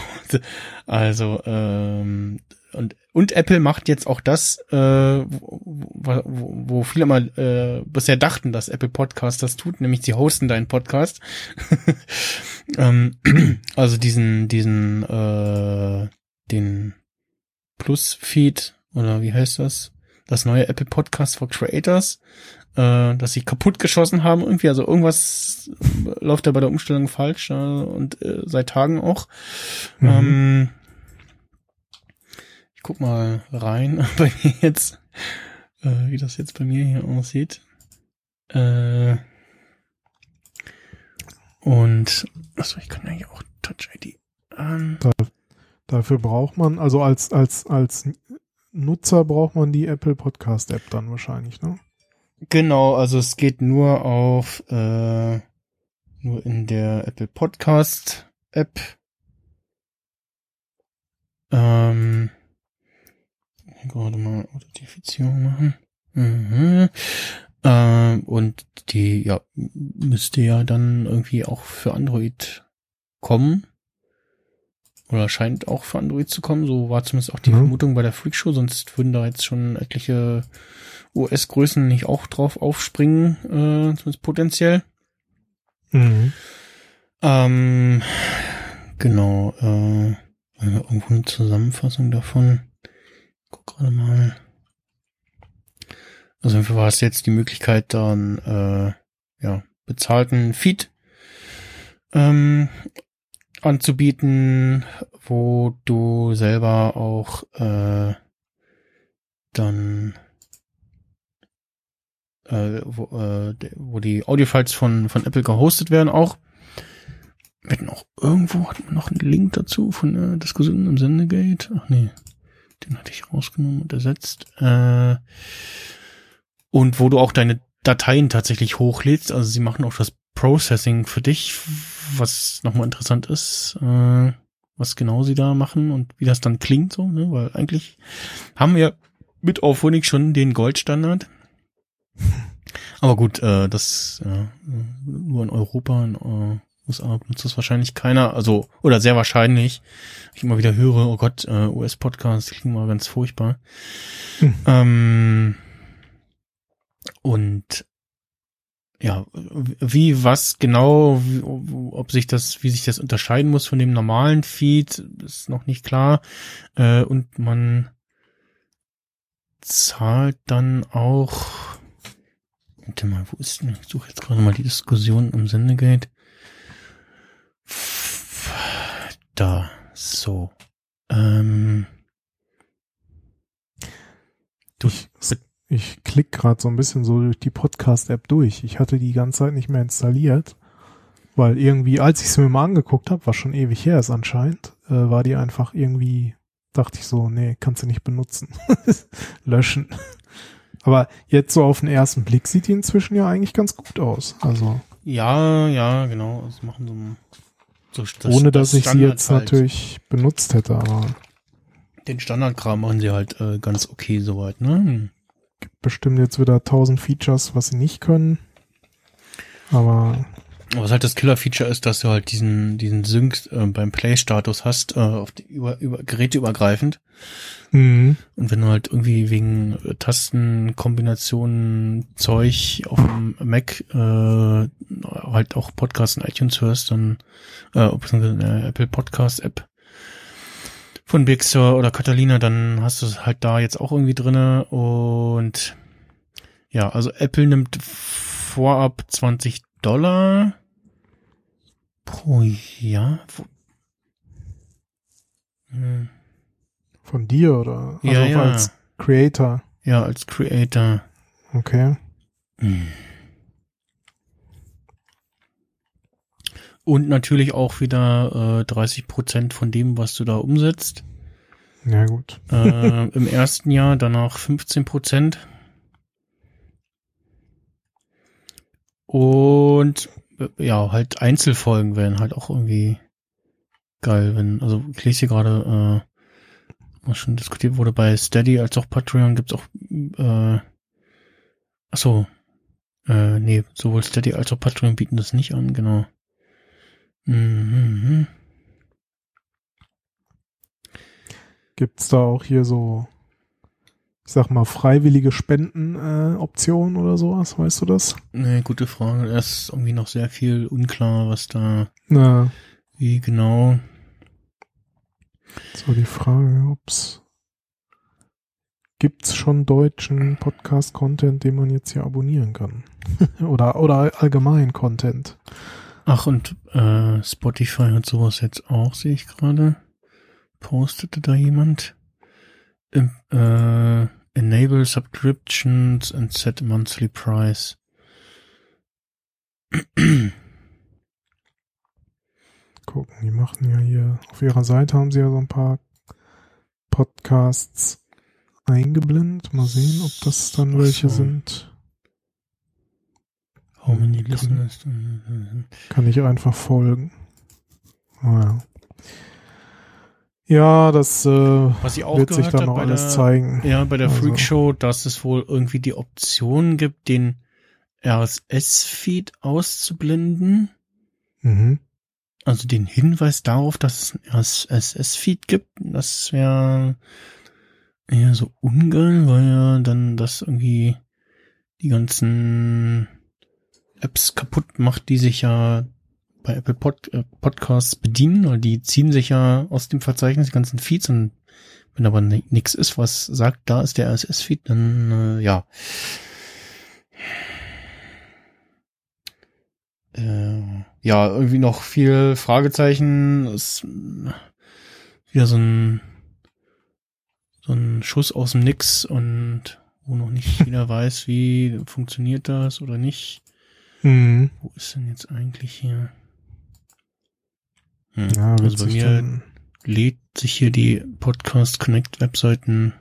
also ähm, und und Apple macht jetzt auch das, äh, wo, wo, wo viele mal äh, bisher dachten, dass Apple Podcast das tut, nämlich sie hosten deinen Podcast. ähm, also diesen diesen äh, den Plus-Feed oder wie heißt das? Das neue Apple Podcast for Creators, äh, dass sie kaputt geschossen haben irgendwie. Also irgendwas läuft da bei der Umstellung falsch äh, und äh, seit Tagen auch. Mhm. Ähm, ich guck mal rein bei mir jetzt, äh, wie das jetzt bei mir hier aussieht. Äh, und achso, ich kann ja hier auch Touch ID an. Dafür braucht man, also als, als, als Nutzer braucht man die Apple Podcast App dann wahrscheinlich, ne? Genau, also es geht nur auf äh, nur in der Apple Podcast App. Ähm, gerade mal Authentifizierung machen. Mhm. Ähm, und die ja müsste ja dann irgendwie auch für Android kommen. Oder scheint auch für Android zu kommen. So war zumindest auch die Mhm. Vermutung bei der Freakshow, sonst würden da jetzt schon etliche US-Größen nicht auch drauf aufspringen, äh, zumindest potenziell. Mhm. Ähm, genau, äh, irgendwo eine Zusammenfassung davon. Guck gerade mal. Also war es jetzt die Möglichkeit, dann äh, ja, bezahlten Feed ähm, anzubieten, wo du selber auch äh, dann äh, wo, äh, wo die Audiofiles von, von Apple gehostet werden auch. Wir hatten auch irgendwo hatten wir noch einen Link dazu von der Diskussion im Sendegate. Ach nee, den hatte ich rausgenommen und ersetzt. Äh, und wo du auch deine Dateien tatsächlich hochlädst. Also sie machen auch das Processing für dich, was nochmal interessant ist, äh, was genau sie da machen und wie das dann klingt so, ne? Weil eigentlich haben wir mit Auphonic schon den Goldstandard. Aber gut, äh, das ja, nur in Europa, in äh, USA benutzt das wahrscheinlich keiner, also oder sehr wahrscheinlich. Ich immer wieder höre, oh Gott, äh, US-Podcasts klingen mal ganz furchtbar. Hm. Ähm, und ja, wie, was genau, wie, ob sich das, wie sich das unterscheiden muss von dem normalen Feed, ist noch nicht klar. Äh, und man zahlt dann auch, warte mal, wo ist denn, ich suche jetzt gerade mal die Diskussion im Sendegate. Da, so. Ähm, du, Ich, ich klick gerade so ein bisschen so durch die Podcast-App durch. Ich hatte die ganze Zeit nicht mehr installiert, weil irgendwie, als ich es mir mal angeguckt habe, was schon ewig her ist anscheinend, äh, war die einfach irgendwie, dachte ich so, nee, kannst du nicht benutzen. Löschen. Aber jetzt so auf den ersten Blick sieht die inzwischen ja eigentlich ganz gut aus. Also, ja, ja, genau, also machen so, so das, ohne dass das ich sie jetzt halt. natürlich benutzt hätte, aber Den Standardkram machen sie halt äh, ganz okay soweit, ne? Bestimmt jetzt wieder tausend Features, was sie nicht können. Aber was halt das Killer-Feature ist, dass du halt diesen, diesen Sync äh, beim Play-Status hast, äh, auf die, über, über, Geräte übergreifend. mh, Und wenn du halt irgendwie wegen äh, Tastenkombinationen Zeug auf dem Mac äh, halt auch Podcasts in iTunes hörst, dann äh, beziehungsweise in der Apple Podcast App von Big Sur oder Catalina, dann hast du es halt da jetzt auch irgendwie drinne und ja, also Apple nimmt vorab 20 Dollar pro Jahr. Hm. von dir oder Ja, also ja. als Creator. Ja, als Creator. Okay. Und natürlich auch wieder äh, 30 Prozent von dem, was du da umsetzt. Ja, gut. Äh, Im ersten Jahr, danach 15 Prozent. Und äh, ja, halt Einzelfolgen wären halt auch irgendwie geil, wenn, also ich lese hier gerade, äh, was schon diskutiert wurde bei Steady als auch Patreon gibt's auch, äh, ach so, äh, nee, sowohl Steady als auch Patreon bieten das nicht an, genau. Mhm. Gibt's da auch hier so, ich sag mal, freiwillige Spendenoptionen äh, oder sowas? Weißt du das? Nee, gute Frage. Es ist irgendwie noch sehr viel unklar, was da, Na, wie genau. so die Frage, ob's gibt's schon deutschen Podcast-Content, den man jetzt hier abonnieren kann? oder, oder allgemein Content? Ach, und äh, Spotify hat sowas jetzt auch, sehe ich gerade. Postete da jemand? Im, äh, enable subscriptions and set monthly price. gucken. Die machen ja hier, auf ihrer Seite haben sie ja so ein paar Podcasts eingeblendet. Mal sehen, ob das dann welche so. sind. Kann- listeners? Kann ich einfach folgen. Naja. Ja, das äh, Was ich auch wird sich dann noch alles der, zeigen. Ja, bei der Also- Freakshow, dass es wohl irgendwie die Option gibt, den RSS-Feed auszublenden. Mhm. Also den Hinweis darauf, dass es einen RSS-Feed gibt. Das wäre eher so ungeil, weil ja dann das irgendwie die ganzen Apps kaputt macht, die sich ja bei Apple Pod, äh, Podcasts bedienen, weil die ziehen sich ja aus dem Verzeichnis die ganzen Feeds und wenn aber ni- nix ist, was sagt, da ist der RSS-Feed, dann äh, ja. Äh, ja, irgendwie noch viel Fragezeichen. Ist äh, wieder so ein so ein Schuss aus dem Nix und wo noch nicht jeder weiß, wie funktioniert das oder nicht. Mhm. Wo ist denn jetzt eigentlich hier? Hm. Ja, also bei mir lädt sich hier die Podcast Connect Webseiten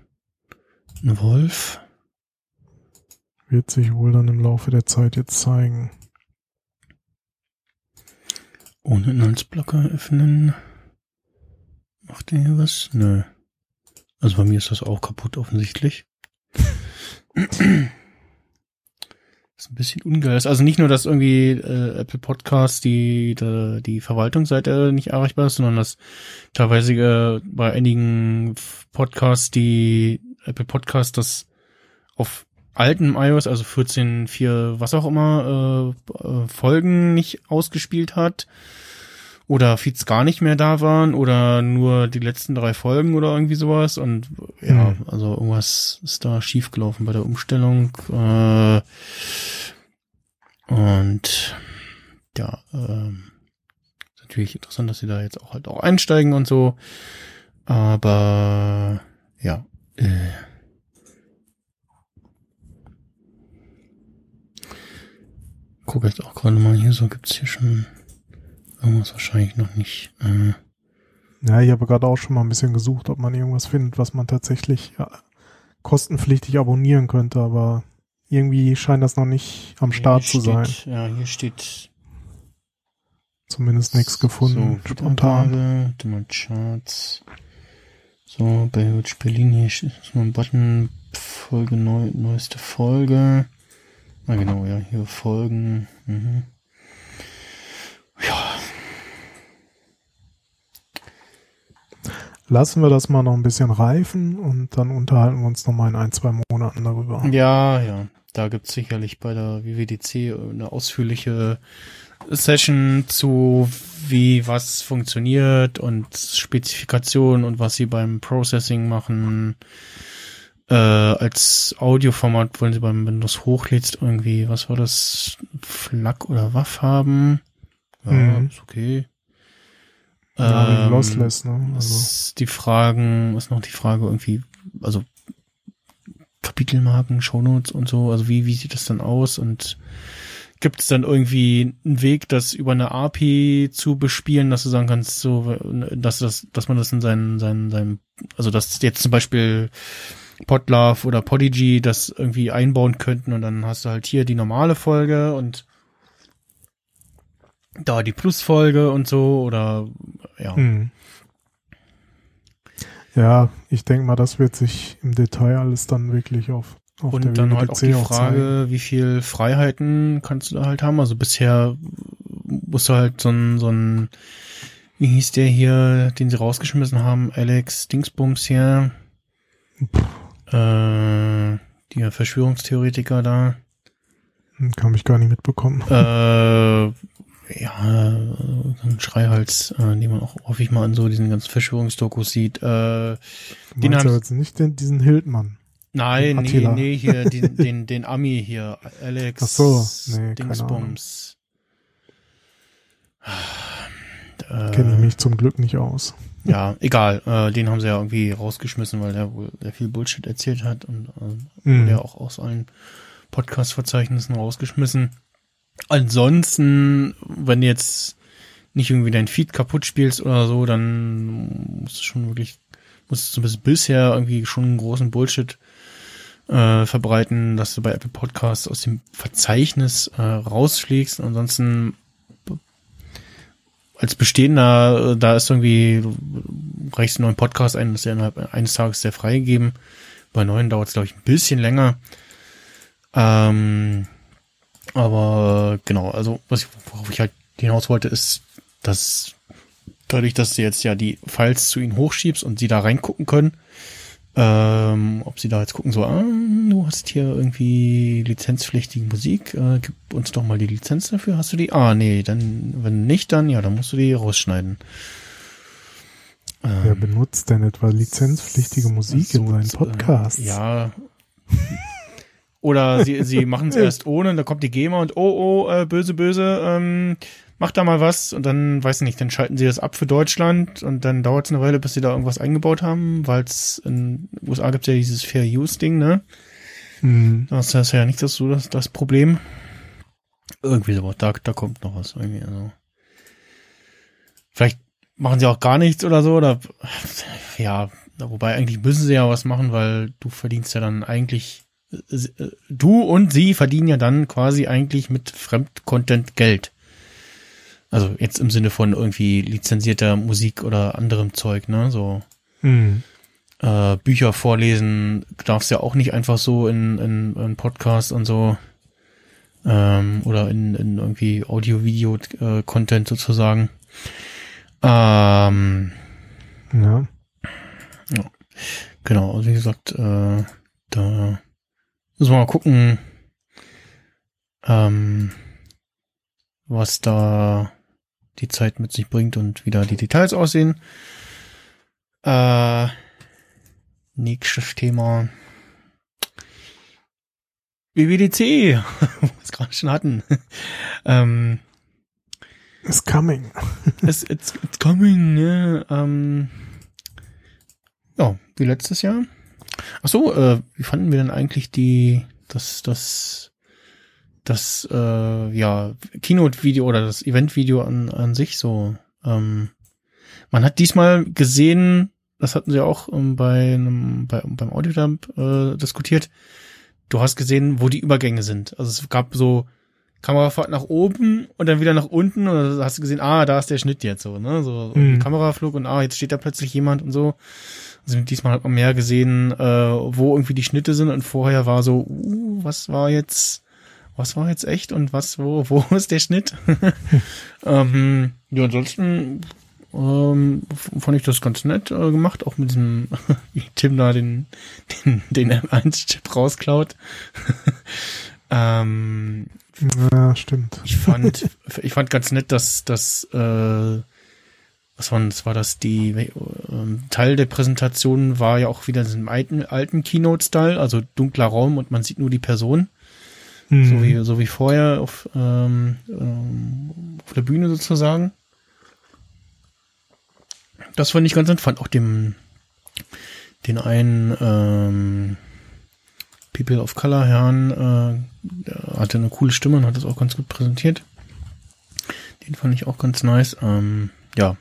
ein Wolf. wird sich wohl dann im Laufe der Zeit jetzt zeigen. Ohne Inhaltsblocker öffnen. Macht der hier was? Nö. Also bei mir ist das auch kaputt offensichtlich. ist ein bisschen ungeil. Also nicht nur, dass irgendwie äh, Apple Podcasts die, die die Verwaltungsseite nicht erreichbar ist, sondern dass teilweise äh, bei einigen Podcasts die Apple Podcasts das auf alten iOS, also 14.4, was auch immer, äh, äh, Folgen nicht ausgespielt hat oder Feeds gar nicht mehr da waren oder nur die letzten drei Folgen oder irgendwie sowas. Und ja, Hm. also irgendwas ist da schiefgelaufen bei der Umstellung äh, und ja, ähm, ist natürlich interessant, dass sie da jetzt auch halt auch einsteigen und so, aber ja, äh, gucke jetzt auch gerade mal hier so, gibt's hier schon irgendwas wahrscheinlich noch nicht. Äh, Ja, ich habe gerade auch schon mal ein bisschen gesucht, ob man irgendwas findet, was man tatsächlich ja, kostenpflichtig abonnieren könnte, aber irgendwie scheint das noch nicht am Start zu sein. steht, Ja, hier steht Zumindest nichts gefunden, So, spontan. Mal, Charts. So, bei Berlin hier ist so ein Button, Folge, neu, neueste Folge. Na genau, ja, hier Folgen. Mhm. Ja, Lassen wir das mal noch ein bisschen reifen und dann unterhalten wir uns noch mal in ein, zwei Monaten darüber. Ja, ja. Da gibt's sicherlich bei der WWDC eine ausführliche Session zu, wie was funktioniert und Spezifikationen und was sie beim Processing machen. Äh, als Audioformat wollen sie beim Windows hochlädst irgendwie, was war das? FLAC oder WAV haben. Ja, Mhm. ist okay. Ja, Ähm, lossless, ne? Also, ist die Fragen, ist noch die Frage irgendwie, also Kapitelmarken, Shownotes und so, also wie, wie sieht das dann aus und gibt es dann irgendwie einen Weg, das über eine API zu bespielen, dass du sagen kannst, so, dass das, dass man das in seinen, seinen, seinen, also dass jetzt zum Beispiel Podlove oder Podigy das irgendwie einbauen könnten und dann hast du halt hier die normale Folge und da die Plusfolge und so oder ja. hm. Ja, ich denke mal, das wird sich im Detail alles dann wirklich auf, auf der Und dann halt auch WWDC die zeigen. Frage, wie viel Freiheiten kannst du da halt haben? Also bisher musst du halt so ein, so ein, wie hieß der hier, den sie rausgeschmissen haben, Alex Dingsbums hier, äh, der Verschwörungstheoretiker da, Hm, Kann mich gar nicht mitbekommen. äh, ja, so ein Schreihals, äh, den man auch häufig mal an so diesen ganzen Verschwörungsdokus sieht, äh, den haben- jetzt nicht den, diesen Hildmann. Nein, nee, nee, hier, den, den, den Ami hier, Alex Ach so, nee, Dingsbums. Kenne ich Äh, mich zum Glück nicht aus. ja, egal, äh, den haben sie ja irgendwie rausgeschmissen, weil der wohl sehr viel Bullshit erzählt hat und äh, Mhm. wurde ja auch aus allen Podcast-Verzeichnissen rausgeschmissen. Ansonsten, wenn du jetzt nicht irgendwie dein Feed kaputt spielst oder so, dann musst du schon wirklich, musst du bisher irgendwie schon einen großen Bullshit äh, verbreiten, dass du bei Apple Podcasts aus dem Verzeichnis äh, rausschlägst. Ansonsten als Bestehender, äh, da ist irgendwie, du reichst einen neuen Podcast ein, das ist ja innerhalb eines Tages sehr freigegeben. Bei neuen dauert es, glaube ich, ein bisschen länger. Ähm, aber genau, also was ich, worauf ich halt hinaus wollte, ist, dass dadurch, dass du jetzt ja die Files zu ihnen hochschiebst und sie da reingucken können, ähm, ob sie da jetzt gucken, so, ah, du hast hier irgendwie lizenzpflichtige Musik, äh, gib uns doch mal die Lizenz dafür, hast du die? Ah, nee, dann, wenn nicht, dann, ja, dann musst du die rausschneiden. Wer Ähm, benutzt denn etwa lizenzpflichtige Musik in so, seinen so, Podcasts? Äh, ja. Oder sie, sie machen es erst ohne, und dann kommt die GEMA und oh, oh, äh, böse, böse, ähm, mach da mal was und dann, weiß ich nicht, dann schalten sie das ab für Deutschland und dann dauert es eine Weile, bis sie da irgendwas eingebaut haben, weil es in den USA gibt ja dieses Fair Use Ding, ne? Mhm. Das ist ja nicht das, so das, das Problem. Irgendwie so, da, da kommt noch was irgendwie, also. Vielleicht machen sie auch gar nichts oder so, oder, ja, wobei eigentlich müssen sie ja was machen, weil du verdienst ja dann eigentlich, du und sie verdienen ja dann quasi eigentlich mit Fremdcontent Geld. Also jetzt im Sinne von irgendwie lizenzierter Musik oder anderem Zeug, ne, so Mhm. äh, Bücher vorlesen darfst ja auch nicht einfach so in, in, in Podcast und so ähm, oder in, in irgendwie Audio-Video-Content sozusagen. Ähm, Ja. genau, also wie gesagt, äh, da müssen wir mal gucken, ähm, was da die Zeit mit sich bringt und wie da die Details aussehen. Äh, nächstes Thema. WWDC, wo wir es gerade schon hatten. ähm, It's coming. it's, it's, it's coming, ne? Ähm, ja, wie letztes Jahr. Ach so, äh, wie fanden wir denn eigentlich die, das, das, das, äh, ja, Keynote-Video oder das Event-Video an, an sich so? Ähm, man hat diesmal gesehen, das hatten sie auch ähm, bei einem, bei, beim Audiodump äh, diskutiert. Du hast gesehen, wo die Übergänge sind. Also es gab so Kamerafahrt nach oben und dann wieder nach unten und dann hast du gesehen, ah, da ist der Schnitt jetzt so, ne? So Mhm. Kameraflug und ah, jetzt steht da plötzlich jemand und so. Also diesmal hat man mehr gesehen, äh, wo irgendwie die Schnitte sind und vorher war so, uh, was war jetzt, was war jetzt echt und was, wo, wo ist der Schnitt? ähm, ja, ansonsten ähm, fand ich das ganz nett äh, gemacht, auch mit diesem, wie Tim da den, den, den M1-Chip rausklaut. ähm, Ja, stimmt. ich fand, ich fand ganz nett, dass das, äh, was war, das war das, die, ähm, Teil der Präsentation war ja auch wieder in diesem alten, alten Keynote-Style, also dunkler Raum und man sieht nur die Person, Mhm. so wie, so wie vorher auf, ähm, ähm, auf der Bühne sozusagen. Das fand ich ganz fand auch dem, den einen, ähm, People of Color Herrn, äh, hatte eine coole Stimme und hat das auch ganz gut präsentiert. Den fand ich auch ganz nice. Ähm, ja.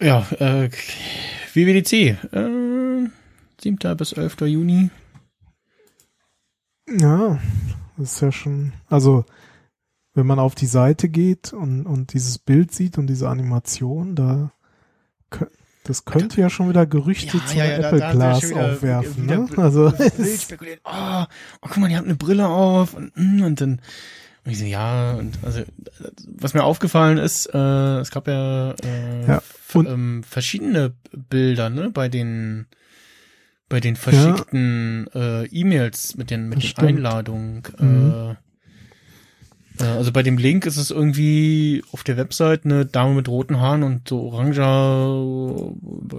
Ja, äh, WWDC, äh, 7. bis 11. Juni. Ja, das ist ja schon, also wenn man auf die Seite geht und, und dieses Bild sieht und diese Animation, da das könnte ja schon wieder Gerüchte Ja, zu ja, ja, da- Apple da sind Glass wieder- aufwerfen, wieder ne? Also. Oh, oh, guck mal, die haben eine Brille auf und, mm, und dann und ich so, ja, und also was mir aufgefallen ist, äh, es gab ja, äh, Ja, ähm, verschiedene Bilder, ne, bei den bei den verschickten äh, E-Mails mit den mit den stimmt. Mhm. Einladungen. Äh, äh, also bei dem Link ist es irgendwie auf der Website eine Dame mit roten Haaren und so oranger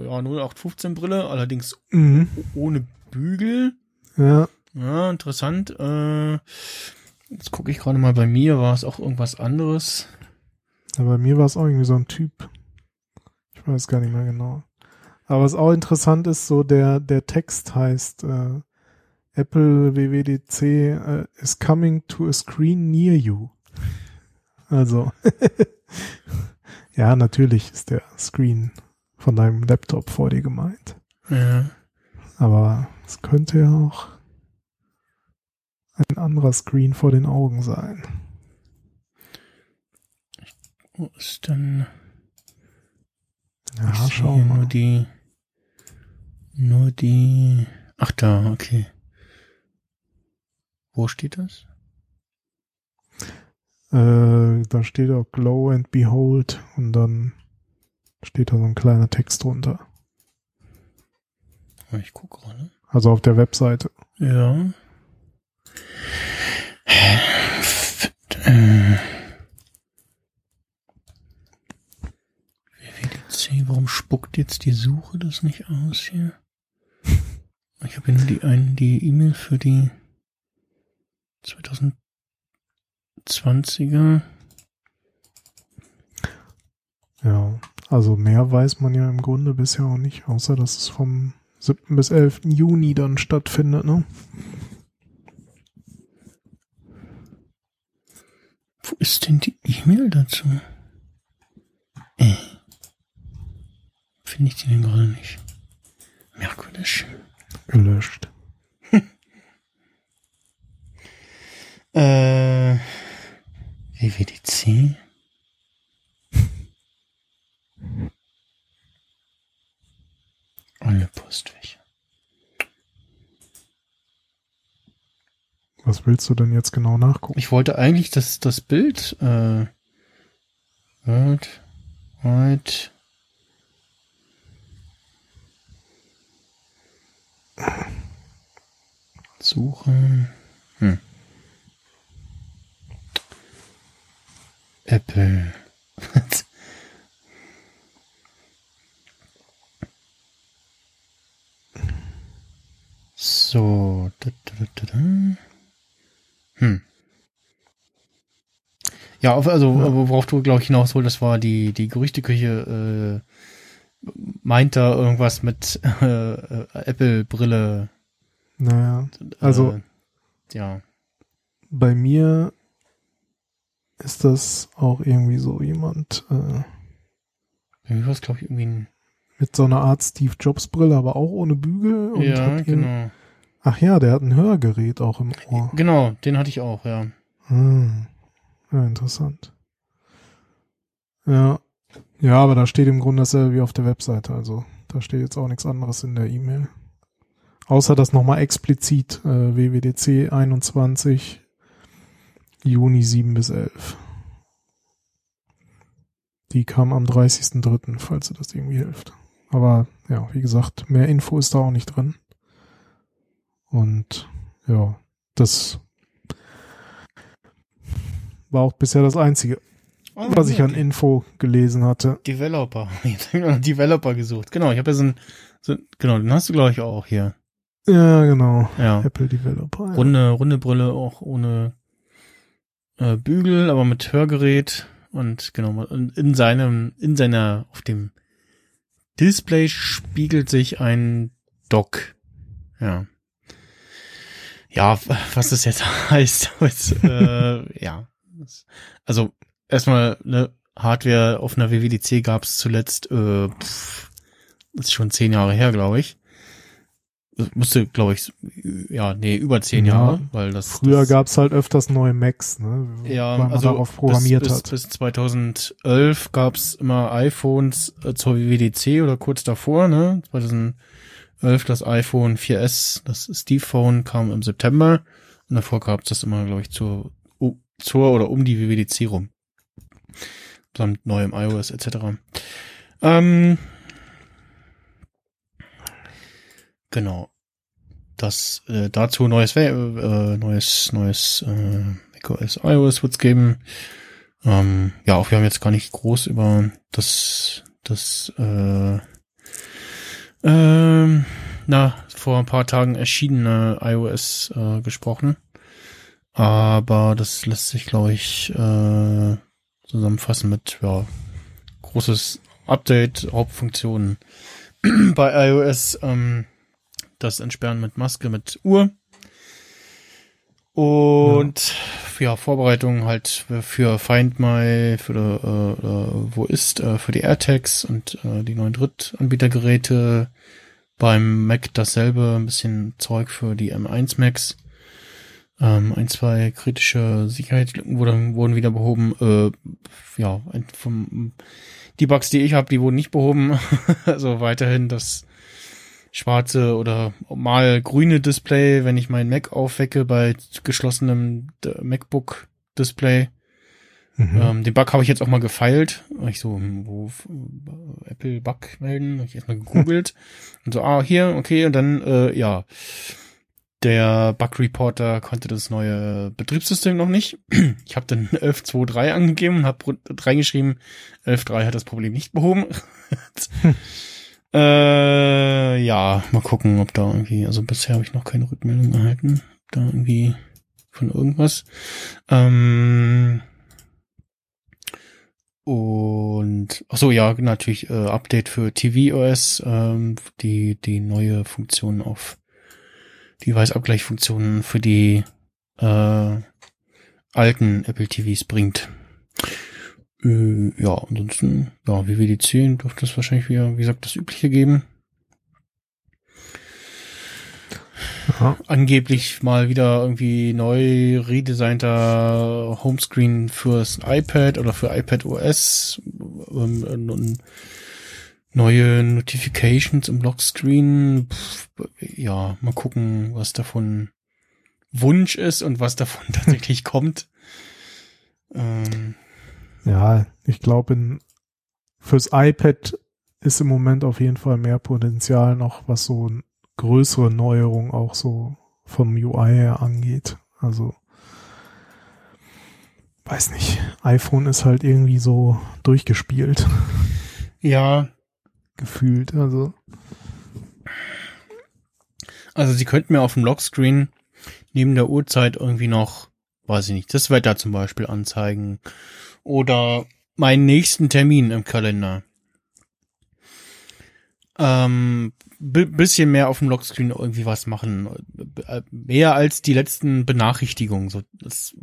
ja, 0815 Brille, allerdings mhm. ohne Bügel. ja, Ja, interessant. Äh, jetzt gucke ich gerade mal bei mir, war es auch irgendwas anderes. ja, bei mir war es auch irgendwie so ein Typ. Ich weiß gar nicht mehr genau. Aber was auch interessant ist, so der, der Text heißt äh, Apple WWDC äh, is coming to a screen near you. Also, ja, natürlich ist der Screen von deinem Laptop vor dir gemeint. Ja. Aber es könnte ja auch ein anderer Screen vor den Augen sein. Wo ist denn? Ja, ich schau hier mal. nur die, nur die. Ach da, okay. Wo steht das? Äh, da steht auch Glow and Behold und dann steht da so ein kleiner Text drunter. Ich gucke gerade. Also auf der Webseite. Ja. Äh, WWDC, warum spuckt jetzt die Suche das nicht aus hier? Ich habe nur die ein, die E-Mail für die 2020er. Ja, also mehr weiß man ja im Grunde bisher auch nicht, außer dass es vom 7. bis 11. Juni dann stattfindet, ne? Wo ist denn die E-Mail dazu? Äh. Finde ich die denn gerade nicht? Merkwürdig. Gelöscht. Äh, WWDC? Alle Postfächer. Was willst du denn jetzt genau nachgucken? Ich wollte eigentlich das, das Bild, äh, World Wide Suche. Hm. Apple. so. Da, da, da. Hm. Ja, also Ja. worauf du, glaube ich, hinaus wolltest, war die, die Gerüchteküche äh, meint da irgendwas mit äh, äh, Apple-Brille. Naja, Äh, Also- ja. bei mir ist das auch irgendwie so jemand äh, Bei mir war es, glaube ich, irgendwie ein. mit so einer Art Steve Jobs Brille, aber auch ohne Bügel. Und ja, genau. Ach ja, der hat ein Hörgerät auch im Ohr. Genau, den hatte ich auch, ja. Hm. Ja, interessant. Ja. Ja, aber da steht im Grunde dasselbe wie auf der Webseite. Also da steht jetzt auch nichts anderes in der E-Mail. Außer das nochmal explizit äh, WWDC 21 Juni 7 bis 11. Die kam am 30.03., falls dir das irgendwie hilft. Aber ja, wie gesagt, mehr Info ist da auch nicht drin. Und ja, das war auch bisher das Einzige, was ich an Info gelesen hatte. Developer. Jetzt habe ich noch Developer gesucht. Genau, ich habe ja so ein, so, genau, den hast du, glaube ich, auch hier. Ja, genau. Ja. Apple Developer. Ja. Runde, runde Brille, auch ohne äh, Bügel, aber mit Hörgerät und genau, in seinem, in seiner, auf dem Display spiegelt sich ein Dock. Ja. Ja, was das jetzt heißt, äh, ja. Also erstmal eine Hardware auf einer WWDC gab es zuletzt, äh, pff, ist schon zehn Jahre her, glaube ich. Das musste, glaube ich, ja, nee, über zehn Ja. Jahre, weil das Früher das, gab's halt öfters neue Macs, ne? ja, weil man also darauf programmiert bis, hat. Bis, bis 2011 gab's immer iPhones äh, zur WWDC oder kurz davor, ne? 2011 das iPhone 4S, das Steve Phone kam im September und davor gab's das immer, glaube ich, zur, zur oder um die WWDC rum. Samt neuem iOS etc. Ähm, genau. Das äh, dazu neues äh, neues neues äh, macOS iOS wird's geben. Ähm, ja, auch wir haben jetzt gar nicht groß über das das äh, ähm, na vor ein paar Tagen erschienene iOS äh, gesprochen. Aber das lässt sich, glaube ich, äh, zusammenfassen mit ja, großes Update, Hauptfunktionen bei iOS, ähm, das Entsperren mit Maske, mit Uhr. Und ja, Vorbereitung halt für Find My, für äh, wo ist, äh, für die AirTags und äh, die neuen Drittanbietergeräte. Beim Mac dasselbe, ein bisschen Zeug für die M1 Macs. Ähm, ein, zwei kritische Sicherheitslücken wurden, wurden wieder behoben. Äh, ja, vom, die Bugs, die ich habe, die wurden nicht behoben. also weiterhin das schwarze oder mal grüne Display, wenn ich meinen Mac aufwecke bei geschlossenem D- MacBook Display. Mhm. Ähm, den Bug habe ich jetzt auch mal gefeilt. Ich so, hm, wo äh, Apple Bug melden, habe ich erstmal gegoogelt. und so, ah, hier, okay, und dann, äh, ja. Der Bug Reporter konnte das neue Betriebssystem noch nicht. Ich habe dann 11.2.3 angegeben und habe reingeschrieben, 11.3 hat das Problem nicht behoben. äh, ja, mal gucken, ob da irgendwie, also bisher habe ich noch keine Rückmeldung erhalten. Da irgendwie von irgendwas. Ähm, und ach so ja, natürlich äh, Update für tvOS, ähm, die die neue Funktion auf die Weißabgleichfunktionen für die äh, alten Apple TVs bringt. Äh, ja, ansonsten, ja, WWDC dürfte es wahrscheinlich wieder, wie gesagt, das Übliche geben. Ja. Angeblich mal wieder irgendwie neu redesignter Homescreen fürs iPad oder für iPad OS. Ähm, und neue Notifications im Lockscreen. Pff, ja, mal gucken, was davon Wunsch ist und was davon tatsächlich kommt. Ähm, Ja, ich glaube, fürs iPad ist im Moment auf jeden Fall mehr Potenzial noch, was so größere Neuerungen auch so vom UI her angeht. Also, weiß nicht. iPhone ist halt irgendwie so durchgespielt, ja, gefühlt. Also, also sie könnten mir auf dem Lockscreen neben der Uhrzeit irgendwie noch, weiß ich nicht, das Wetter zum Beispiel anzeigen oder meinen nächsten Termin im Kalender. Ähm, bi- bisschen mehr auf dem Lockscreen irgendwie was machen. Mehr als die letzten Benachrichtigungen. So, das,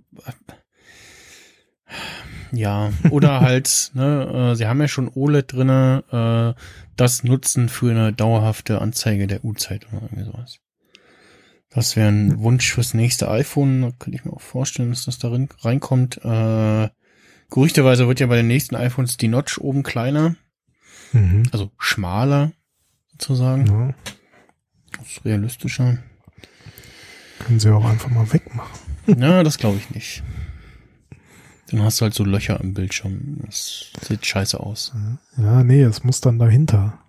ja, oder halt, ne, äh, sie haben ja schon OLED drinne, äh, das nutzen für eine dauerhafte Anzeige der Uhrzeit oder irgendwie sowas. Das wäre ein Wunsch fürs nächste iPhone. Da könnte ich mir auch vorstellen, dass das darin reinkommt. Äh, gerüchteweise wird ja bei den nächsten iPhones die Notch oben kleiner, mhm. also schmaler sozusagen. ja, Das ist realistischer. können sie auch einfach mal wegmachen. Ja, das glaube ich nicht. Dann hast du halt so Löcher im Bildschirm. Das sieht scheiße aus. Ja, nee, es muss dann dahinter.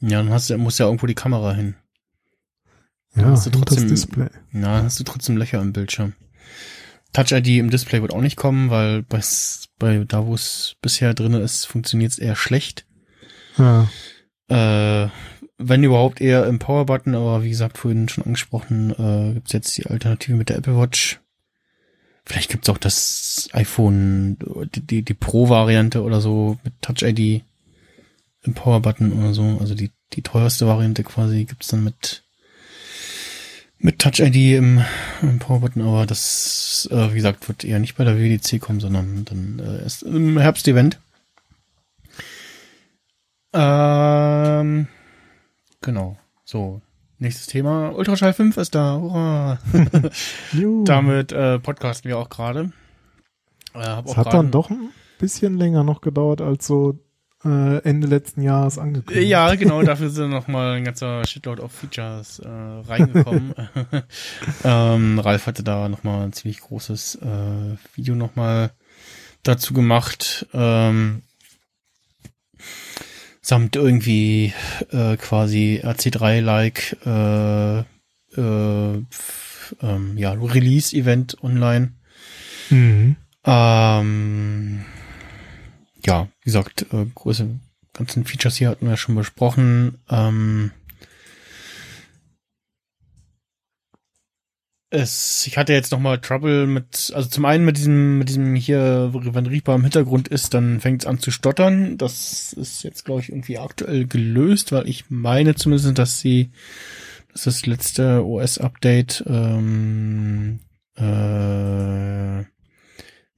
Ja, dann hast du, muss ja irgendwo die Kamera hin. Ja, hast du und das trotzdem- Display. Ja, dann hast du trotzdem Löcher im Bildschirm. Touch ID im Display wird auch nicht kommen, weil bei, bei da, wo es bisher drin ist, funktioniert es eher schlecht. Ja, Äh, wenn überhaupt eher im Power-Button, aber wie gesagt, vorhin schon angesprochen, äh, gibt's jetzt die Alternative mit der Apple Watch. Vielleicht gibt's auch das iPhone, die, die, die Pro-Variante oder so mit Touch ID im Power-Button oder so. Also die, die teuerste Variante quasi gibt's dann mit mit Touch ID im, im Power-Button, aber das, äh, wie gesagt, wird eher nicht bei der WWDC kommen, sondern dann äh, erst im Herbst-Event. Ähm, genau. So. Nächstes Thema. Ultraschall 5 ist da. Hurra. Damit äh, podcasten wir auch gerade. Äh, Es hat dann doch ein bisschen länger noch gedauert als so äh, Ende letzten Jahres angekündigt. Ja, genau, dafür sind noch mal ein ganzer Shitload of Features äh, reingekommen. ähm, Ralf hatte da noch mal ein ziemlich großes äh, Video noch mal dazu gemacht. Ähm, samt irgendwie äh, quasi RC3-like äh, äh, ähm, ja, Release-Event online. Mhm. Ähm, ja, wie gesagt, äh, große ganzen Features hier hatten wir schon besprochen. Ähm, es, ich hatte jetzt noch mal Trouble mit, also zum einen mit diesem, mit diesem hier, wenn Reaper im Hintergrund ist, dann fängt es an zu stottern. Das ist jetzt, glaube ich, irgendwie aktuell gelöst, weil ich meine zumindest, dass sie, dass das letzte OS-Update ähm, äh,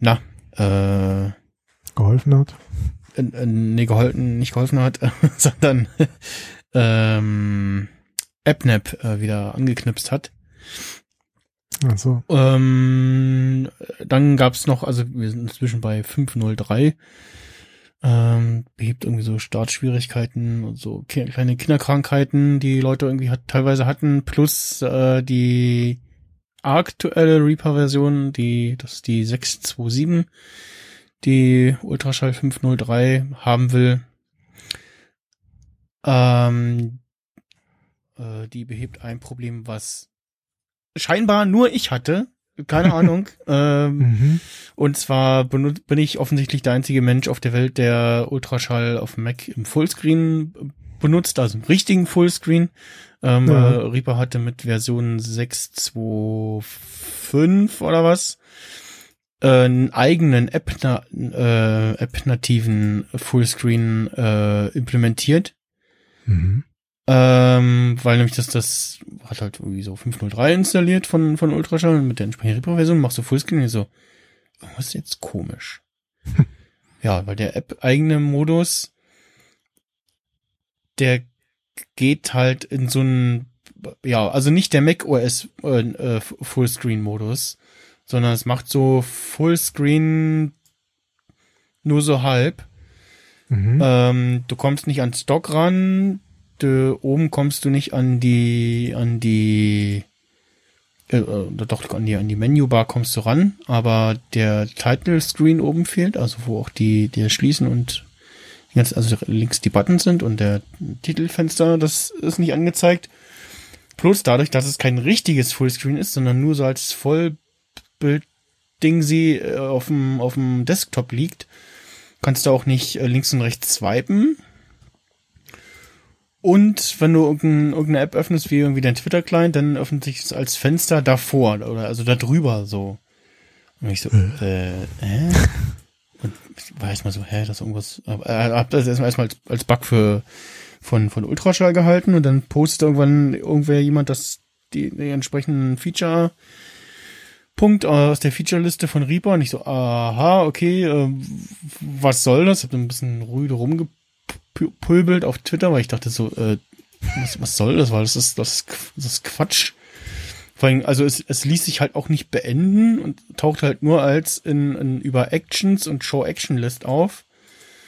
na, äh, geholfen hat. äh, nee, geholfen, nicht geholfen hat, sondern ähm, AppNap äh, wieder angeknipst hat. Also, Ähm, dann gab's noch, also wir sind inzwischen bei 503. Ähm, behebt irgendwie so Startschwierigkeiten und so kleine Kinderkrankheiten, die Leute irgendwie hat, teilweise hatten, plus äh, die aktuelle Reaper-Version, die, das ist die 627, die Ultraschall 503 haben will. Ähm, äh, die behebt ein Problem, was scheinbar nur ich hatte. Keine Ahnung. ähm, mhm. und zwar bin ich offensichtlich der einzige Mensch auf der Welt, der Ultraschall auf dem Mac im Fullscreen benutzt, also im richtigen Fullscreen. Ähm, Ja. äh, Reaper hatte mit Version 6.2.5 oder was einen eigenen App äh, App-nativen Fullscreen äh, implementiert. Mhm. Ähm, weil nämlich das, das hat halt irgendwie so 503 installiert von, von Ultraschall und mit der entsprechenden Reaper-Version machst du Fullscreen und so, was ist jetzt komisch? ja, weil der App-eigene Modus, der geht halt in so einen, ja, also nicht der Mac OS äh, äh, Fullscreen-Modus, sondern es macht so Fullscreen nur so halb. Mhm. Ähm, du kommst nicht an Stock ran. Du, oben kommst du nicht an die, an die, äh, äh, doch an die, an die Menübar kommst du ran, aber der Title Screen oben fehlt, also wo auch die, die Schließen und jetzt also links die Buttons sind und der Titelfenster, das ist nicht angezeigt. Plus dadurch, dass es kein richtiges Fullscreen ist, sondern nur so als Vollbild-Ding sie äh, auf dem, auf dem Desktop liegt, kannst du auch nicht äh, links und rechts swipen. Und wenn du irgendein, irgendeine App öffnest, wie irgendwie dein Twitter-Client, dann öffnet sich es als Fenster davor oder also da drüber so. Und ich so, äh, hä? Und ich war erstmal so, hä, das ist irgendwas. Äh, hab das erstmal erstmal als, als Bug für von, von Ultraschall gehalten und dann postet irgendwann irgendwer jemand das die, die entsprechenden Feature Punkt aus der Feature-Liste von Reaper und ich so, aha, okay, äh, was soll das? Hab dann ein bisschen rüde rumgepulbelt auf Twitter, weil ich dachte so, äh, was, was soll das? Weil das ist, das ist, das ist Quatsch. Vor allem, also es, es ließ sich halt auch nicht beenden und taucht halt nur als in, in über Actions und Show Action List auf.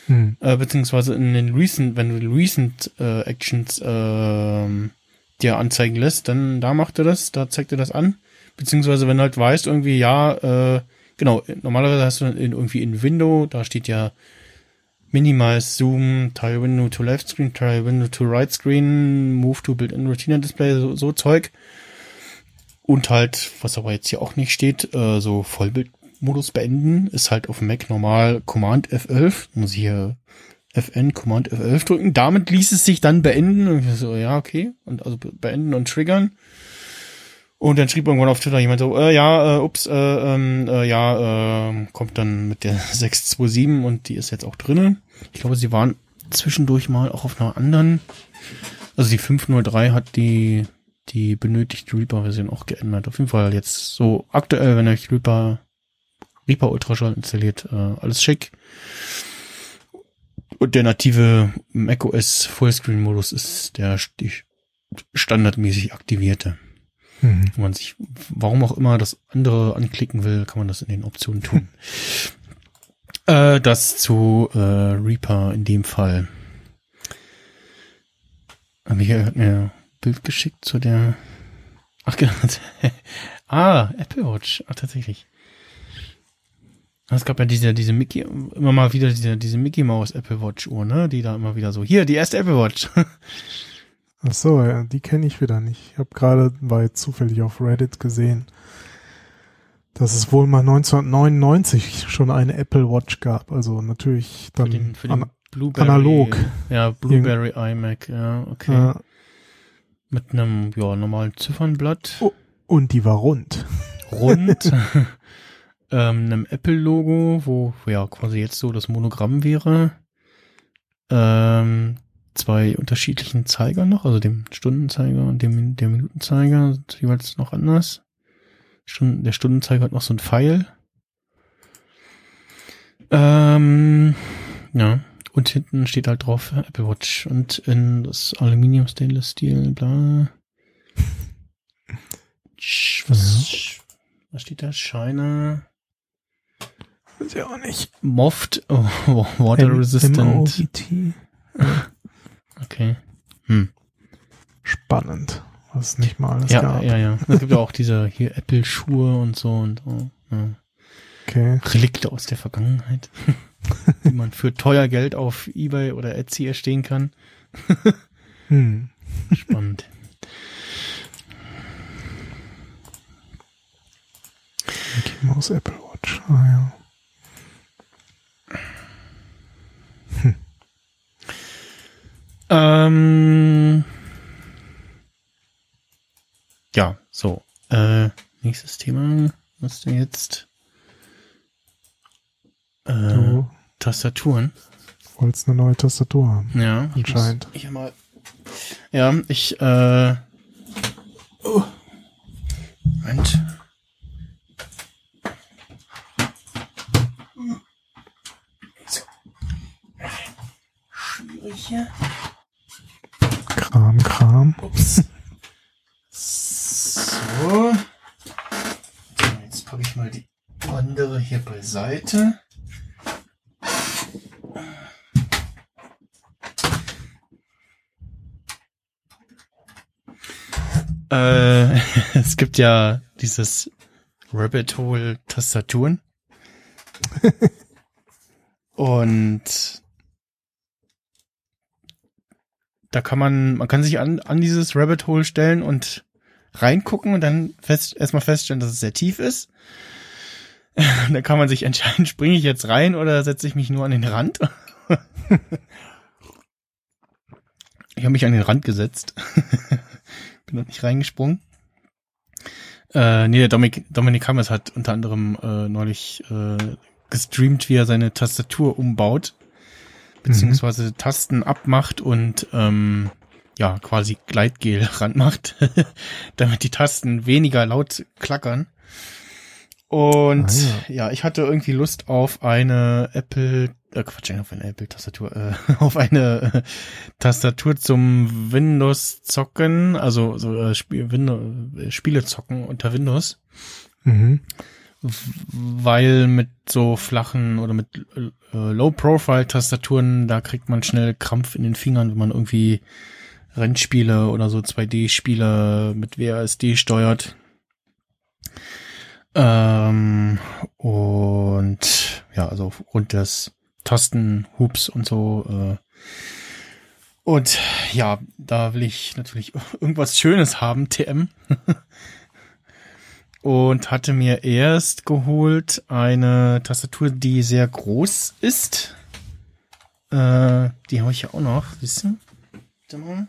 Hm. Äh, beziehungsweise in den Recent, wenn du die Recent äh, Actions ähm, dir anzeigen lässt, dann da macht er das, da zeigt er das an. Beziehungsweise wenn du halt weißt, irgendwie, ja, äh, genau, normalerweise hast du dann in, irgendwie in Window, da steht ja Minimize, Zoom, Tile Window to Left Screen, Tile Window to Right Screen, Move to Built-in Retina Display, so, so Zeug. Und halt, was aber jetzt hier auch nicht steht, äh, so Vollbildmodus beenden, ist halt auf Mac normal Command F11. Muss ich hier FN Command F11 drücken. Damit ließ es sich dann beenden. Und ich so, ja, okay. Und also be- beenden und triggern. Und dann schrieb irgendwann auf Twitter jemand so, äh, ja, äh, ups, äh, ähm, äh, ja, äh, kommt dann mit der 627 und die ist jetzt auch drinne. Ich glaube, sie waren zwischendurch mal auch auf einer anderen. Also die 503 hat die die benötigte Reaper-Version auch geändert. Auf jeden Fall jetzt so aktuell, wenn euch Reaper Reaper Ultraschall installiert, äh, alles schick. Und der native macOS Fullscreen-Modus ist der standardmäßig aktivierte. Mhm. Wenn man sich, warum auch immer, das andere anklicken will, kann man das in den Optionen tun. äh, das zu äh, Reaper in dem Fall. Michael hat mir ein Bild geschickt zu der. Ach genau. ah, Apple Watch. Ach tatsächlich. Es gab ja diese, diese Mickey, immer mal wieder diese, diese Mickey Mouse Apple Watch Uhr, ne? Die da immer wieder so, hier, die erste Apple Watch. Ach so, ja, die kenne ich wieder nicht. Ich habe gerade bei zufällig auf Reddit gesehen, dass es wohl mal 1999 schon eine Apple Watch gab. Also natürlich dann für den, für den an, Blueberry. analog. Ja, Blueberry iMac, ja, okay. äh, Mit einem, ja, normalen Ziffernblatt. Oh. und die war rund. Rund. ähm, einem Apple-Logo, wo, wo ja quasi jetzt so das Monogramm wäre. Ähm, zwei unterschiedlichen Zeiger noch, also dem Stundenzeiger und dem der Minutenzeiger sind jeweils noch anders. Stunden, der Stundenzeiger hat noch so ein Pfeil. Ähm, ja. Und hinten steht halt drauf Apple Watch und in das Aluminium Stainless Steel, bla. Was, was steht da? Shiner. Weiß ich auch nicht. Moft, oh, Water Resistant. M-O-V-T. Okay. Hm. Spannend, was es nicht mal alles Ja, gab. ja, ja. Es gibt ja auch diese hier Apple-Schuhe und so und so. Ja. Okay. Relikte aus der Vergangenheit, die man für teuer Geld auf Ebay oder Etsy erstehen kann. Hm. Spannend. Mickey Mouse Apple Watch. Ah ja. Ähm, ja, so. Äh, nächstes Thema. Was denn jetzt? Äh, Du Tastaturen. wolltest eine neue Tastatur haben. Ja, ich Anscheinend. Muss, ich mal. Ja, ich, äh. Oh. Moment. So. Schwierig hier. Kram. Ups. So. So, Jetzt packe ich mal die andere hier beiseite. Äh, es gibt ja dieses Rabbit Hole Tastaturen. Und da kann man, man kann sich an, an dieses Rabbit Hole stellen und reingucken und dann fest, erstmal feststellen, dass es sehr tief ist. Und dann kann man sich entscheiden, springe ich jetzt rein oder setze ich mich nur an den Rand. ich habe mich an den Rand gesetzt. Bin noch nicht reingesprungen. Äh, nee, der Dominik, Dominik Hammers hat unter anderem äh, neulich äh, gestreamt, wie er seine Tastatur umbaut beziehungsweise Tasten abmacht und ähm, ja quasi Gleitgel ranmacht, damit die Tasten weniger laut klackern. Und Ah, ja. ich hatte irgendwie Lust auf eine Apple, äh, Quatsch, auf eine Apple-Tastatur, äh, auf eine äh, Tastatur zum Windows zocken, also so äh, Spiel, Windows, äh, Spiele zocken unter Windows Mhm. Weil mit so flachen oder mit äh, Low-Profile-Tastaturen, da kriegt man schnell Krampf in den Fingern, wenn man irgendwie Rennspiele oder so 2D-Spiele mit WASD steuert. Ähm, und ja, also aufgrund des Tastenhubs und so. Äh, und ja, da will ich natürlich irgendwas Schönes haben, TM und hatte mir erst geholt eine Tastatur, die sehr groß ist. Äh, die habe ich ja auch noch, wissen? Warte mal.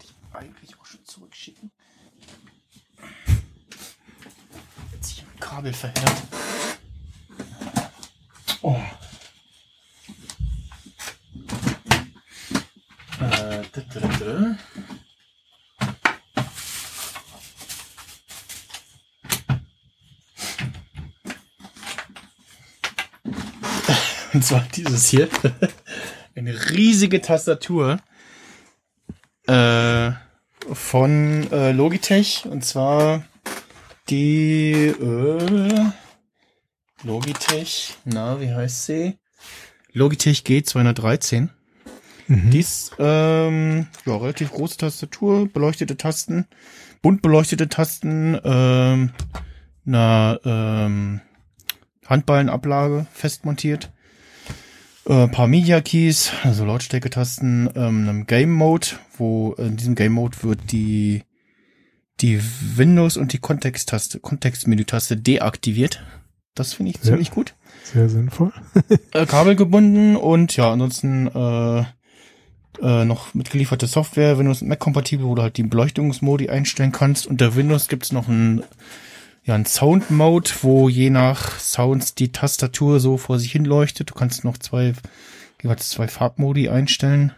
Die ich eigentlich auch schon zurückschicken. Jetzt sich ein Kabel verheddert. Oh. Äh, da, da, da, Und zwar dieses hier. Eine riesige Tastatur. Äh, von äh, Logitech. Und zwar die äh, Logitech. Na, wie heißt sie? Logitech G213. Die ist ähm, ja, relativ große Tastatur, beleuchtete Tasten, bunt beleuchtete Tasten, ähm, eine ähm, Handballenablage fest montiert. Äh, paar Media Keys, also Lautstärke-Tasten, ähm, einem Game Mode, wo in diesem Game Mode wird die die Windows und die Kontexttaste, Kontextmenü-Taste deaktiviert. Das finde ich Ja. ziemlich gut. Sehr sinnvoll. Äh, Kabel gebunden und ja, ansonsten äh, äh, noch mitgelieferte Software, Windows und Mac kompatibel, wo du halt die Beleuchtungsmodi einstellen kannst. Unter Windows gibt's noch ein ja, ein Sound Mode, wo je nach Sounds die Tastatur so vor sich hin leuchtet. Du kannst noch zwei, jeweils zwei Farbmodi einstellen.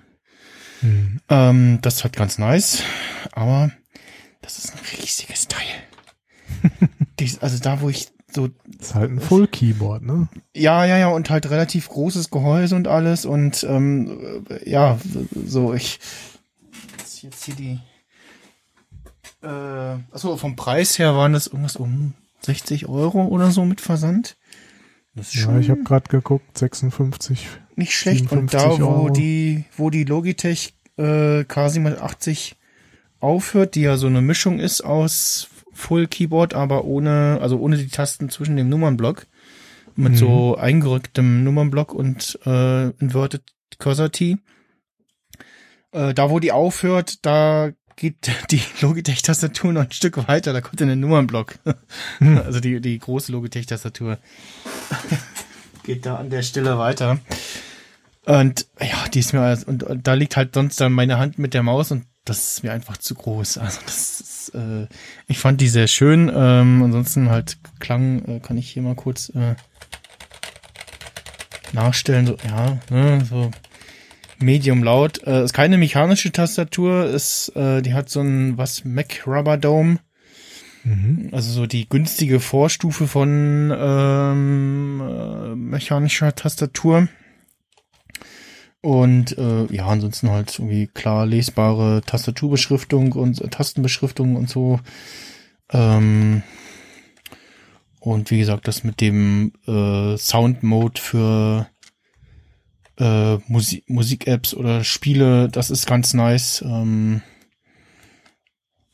Mhm. Ähm, das ist halt ganz nice. Aber das ist ein riesiges Teil. Dies, also da, wo ich so ist halt ein Full Keyboard, ne? Ja, ja, ja, und halt relativ großes Gehäuse und alles und ähm, äh, ja, so ich jetzt hier die äh, achso, vom Preis her waren das irgendwas um 60 Euro oder so mit Versand. Das ist schon Ja, ich habe gerade geguckt, 56. nicht schlecht. Und da, 57 wo Euro. die, wo die Logitech äh, K780 aufhört, die ja so eine Mischung ist aus Full Keyboard, aber ohne, also ohne die Tasten zwischen dem Nummernblock, mit so eingerücktem Nummernblock und äh, Inverted Cursor T. Äh, da, wo die aufhört, da geht die Logitech-Tastatur noch ein Stück weiter, da kommt dann der Nummernblock. also die, die große Logitech-Tastatur geht da an der Stelle weiter. Und ja, die ist mir, als- und, und da liegt halt sonst dann meine Hand mit der Maus und das ist mir einfach zu groß. Also das ist, äh, ich fand die sehr schön. Ähm, ansonsten halt Klang äh, kann ich hier mal kurz äh, nachstellen. So, ja, ne, so Medium laut. Äh, ist keine mechanische Tastatur, ist, äh, die hat so ein was Mac Rubber Dome. Mhm. Also so die günstige Vorstufe von ähm, äh, mechanischer Tastatur. Und äh, ja, ansonsten halt irgendwie klar lesbare Tastaturbeschriftung und äh, Tastenbeschriftung und so. Ähm, und wie gesagt, das mit dem äh, Sound Mode für äh, Musik Musik-Apps oder Spiele, das ist ganz nice. Ähm,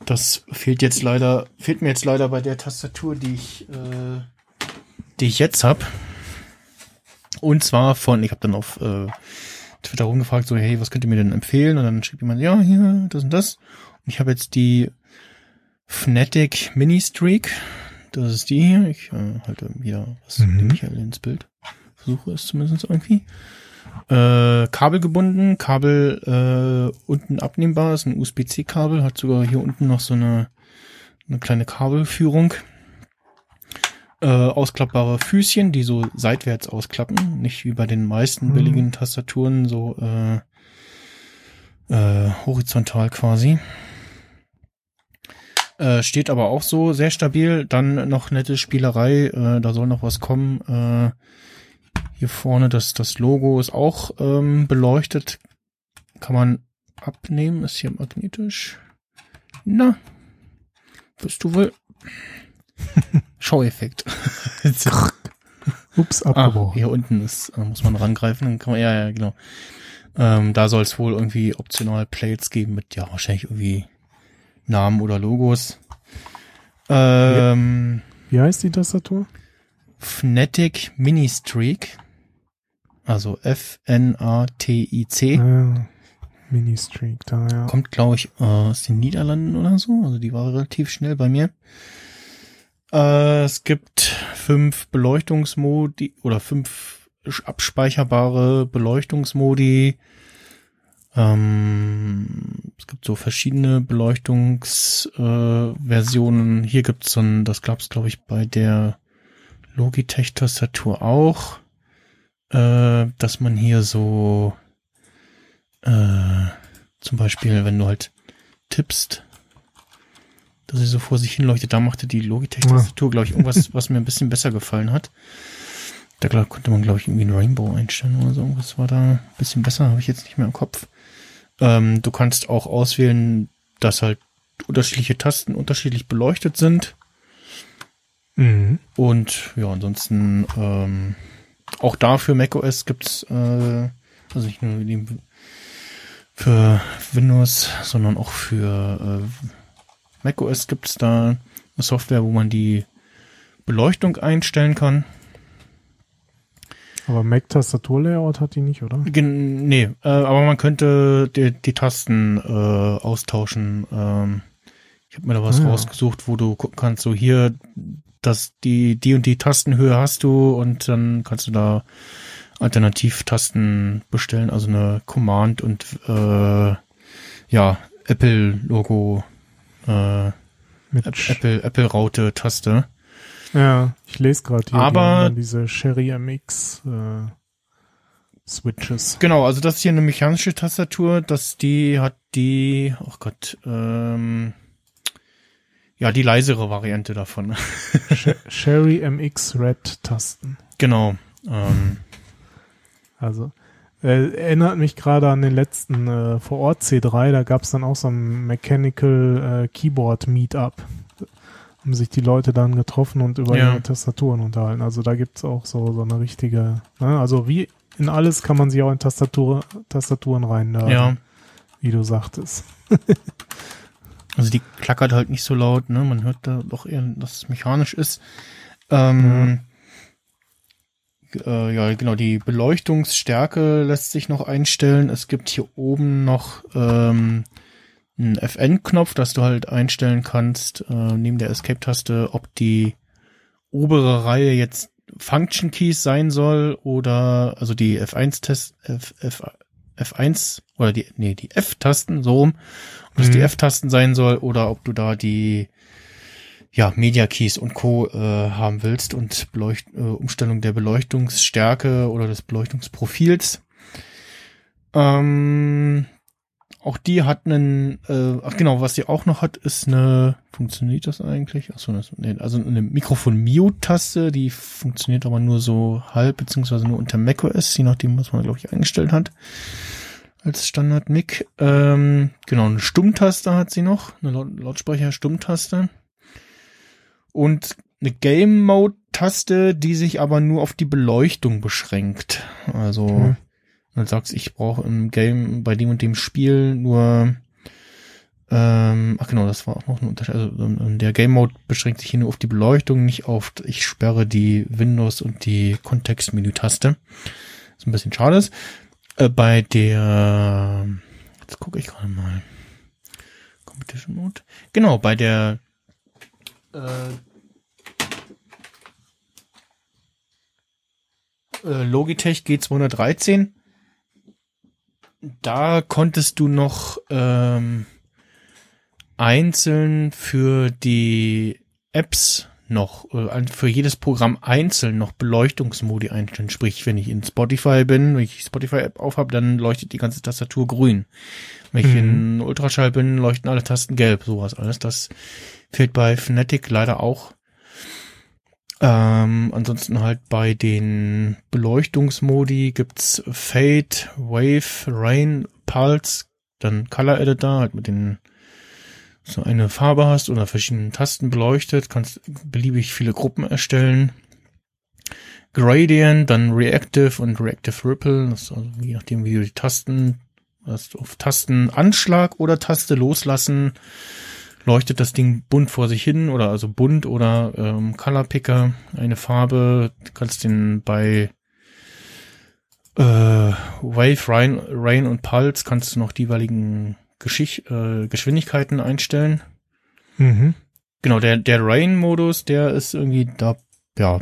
das fehlt jetzt leider, fehlt mir jetzt leider bei der Tastatur, die ich, äh, die ich jetzt hab. Und zwar von, ich habe dann auf äh, Twitter rumgefragt, so, hey, was könnt ihr mir denn empfehlen? Und dann schrieb jemand, ja, hier, das und das. Und ich habe jetzt die Fnatic Mini Streak. Das ist die hier. Ich äh, halte wieder was Mhm. dem Michael ins Bild. Versuche es zumindest irgendwie. Äh, Kabel gebunden, Kabel äh, unten abnehmbar, ist ein USB-C-Kabel, hat sogar hier unten noch so eine, eine kleine Kabelführung. Äh, ausklappbare Füßchen, die so seitwärts ausklappen, nicht wie bei den meisten Mhm. billigen Tastaturen so äh, äh, horizontal quasi. Äh, steht aber auch so sehr stabil. Dann noch nette Spielerei. Äh, da soll noch was kommen. Äh, hier vorne das, das Logo ist auch ähm, beleuchtet. Kann man abnehmen. Ist hier magnetisch. Na, bist du wohl? Schaueffekt. Ups, ah, abgebrochen. hier unten ist, äh, muss man rangreifen. Dann kann man, ja, ja, genau. Ähm, da soll es wohl irgendwie optional Plates geben mit, ja, wahrscheinlich irgendwie Namen oder Logos. Ähm, Wie heißt die Tastatur? Fnatic Mini Streak. Also F-N-A-T-I-C. Äh, Mini Streak, da, ja. Kommt, glaube ich, aus den Niederlanden oder so. Also die war relativ schnell bei mir. Äh, es gibt fünf Beleuchtungsmodi oder fünf abspeicherbare Beleuchtungsmodi. Ähm, es gibt so verschiedene Beleuchtungsversionen. Äh. Hier gibt's so ein, das gab's glaube ich bei der Logitech-Tastatur auch, äh, dass man hier so äh, zum Beispiel, wenn du halt tippst, dass sie so vor sich hin leuchtet, da machte die Logitech-Tastatur, glaube ich, irgendwas, was mir ein bisschen besser gefallen hat. Da glaub, konnte man, glaube ich, irgendwie ein Rainbow einstellen oder so. Irgendwas war da ein bisschen besser, habe ich jetzt nicht mehr im Kopf. Ähm, du kannst auch auswählen, dass halt unterschiedliche Tasten unterschiedlich beleuchtet sind. Mhm. Und ja, ansonsten ähm, auch da für macOS gibt's äh, also nicht nur die, für Windows, sondern auch für äh, macOS gibt's da eine Software, wo man die Beleuchtung einstellen kann. Aber Mac-Tastatur-Layout hat die nicht, oder? Gen nee, äh, aber man könnte die, die Tasten äh, austauschen. Ähm, ich habe mir da was Ah, rausgesucht, wo du gucken kannst, so hier, dass die die und die Tastenhöhe hast du und dann kannst du da Alternativtasten bestellen, also eine Command und äh, ja Apple Logo, äh, Apple Apple Raute Taste. Ja, ich lese gerade hier Aber- die diese Sherry MX äh, Switches. Genau, also das ist hier eine mechanische Tastatur, dass die hat die, oh Gott, ähm, ja, die leisere Variante davon. Sh- Sherry MX Red Tasten. genau. Ähm, Also äh, erinnert mich gerade an den letzten äh, vor Ort C3, da gab es dann auch so ein Mechanical äh, Keyboard Meetup. Haben sich die Leute dann getroffen und über Ja. ihre Tastaturen unterhalten. Also da gibt's auch so, so eine richtige, ne? also wie in alles kann man sich auch in Tastatur, Tastaturen rein, ja. wie du sagtest. Also die klackert halt nicht so laut, ne? Man hört da doch eher, dass es mechanisch ist. Ähm, äh, ja, genau, die Beleuchtungsstärke lässt sich noch einstellen. Es gibt hier oben noch ähm, einen FN-Knopf, dass du halt einstellen kannst, äh, neben der Escape-Taste, ob die obere Reihe jetzt Function Keys sein soll oder also die F1-Test, F, F, F1 oder die, nee, die F-Tasten, so rum, ob das die Mhm. F-Tasten sein soll oder ob du da die ja, Media Keys und Co. Äh, haben willst und Beleucht äh, Umstellung der Beleuchtungsstärke oder des Beleuchtungsprofils. Ähm, auch die hat einen, äh, ach genau, was die auch noch hat, ist eine, funktioniert das eigentlich? Achso, das, nee, also eine Mikrofon-Mute-Taste, die funktioniert aber nur so halb, beziehungsweise nur unter macOS, je nachdem, was man, glaube ich, eingestellt hat. Als Standard-Mic. Ähm, genau, eine Stummtaste hat sie noch, eine Laut Lautsprecher-Stummtaste. Und eine Game-Mode-Taste, die sich aber nur auf die Beleuchtung beschränkt. Also, Mhm. dann sagst ich brauche im Game bei dem und dem Spiel nur ähm, ach genau, das war auch noch ein Unterschied. Also ähm, der Game Mode beschränkt sich hier nur auf die Beleuchtung, nicht auf ich sperre die Windows und die Kontextmenü-Taste. Was ein bisschen schade ist. Äh, bei der jetzt gucke ich gerade mal. Competition Mode. Genau, bei der äh, äh, Logitech G213 da konntest du noch ähm, einzeln für die Apps noch, äh, für jedes Programm einzeln noch Beleuchtungsmodi einstellen. Sprich, wenn ich in Spotify bin, wenn ich die Spotify-App aufhab, dann leuchtet die ganze Tastatur grün. Wenn ich in Ultraschall bin, leuchten alle Tasten gelb. Sowas alles. Das fehlt bei Fnatic leider auch. Ähm, ansonsten halt bei den Beleuchtungsmodi gibt's Fade, Wave, Rain, Pulse, dann Color Editor, halt mit den so eine Farbe hast oder verschiedenen Tasten beleuchtet, kannst beliebig viele Gruppen erstellen. Gradient, dann Reactive und Reactive Ripple, das ist also je nachdem wie du die Tasten hast, auf Tastenanschlag oder Taste loslassen, leuchtet das Ding bunt vor sich hin oder also bunt oder ähm, Color Picker, eine Farbe, du kannst den bei äh, Wave, Rain, Rain und Pulse kannst du noch die jeweiligen Geschicht, äh, Geschwindigkeiten einstellen. Mhm. Genau, der, der Rain-Modus, der ist irgendwie, da, ja,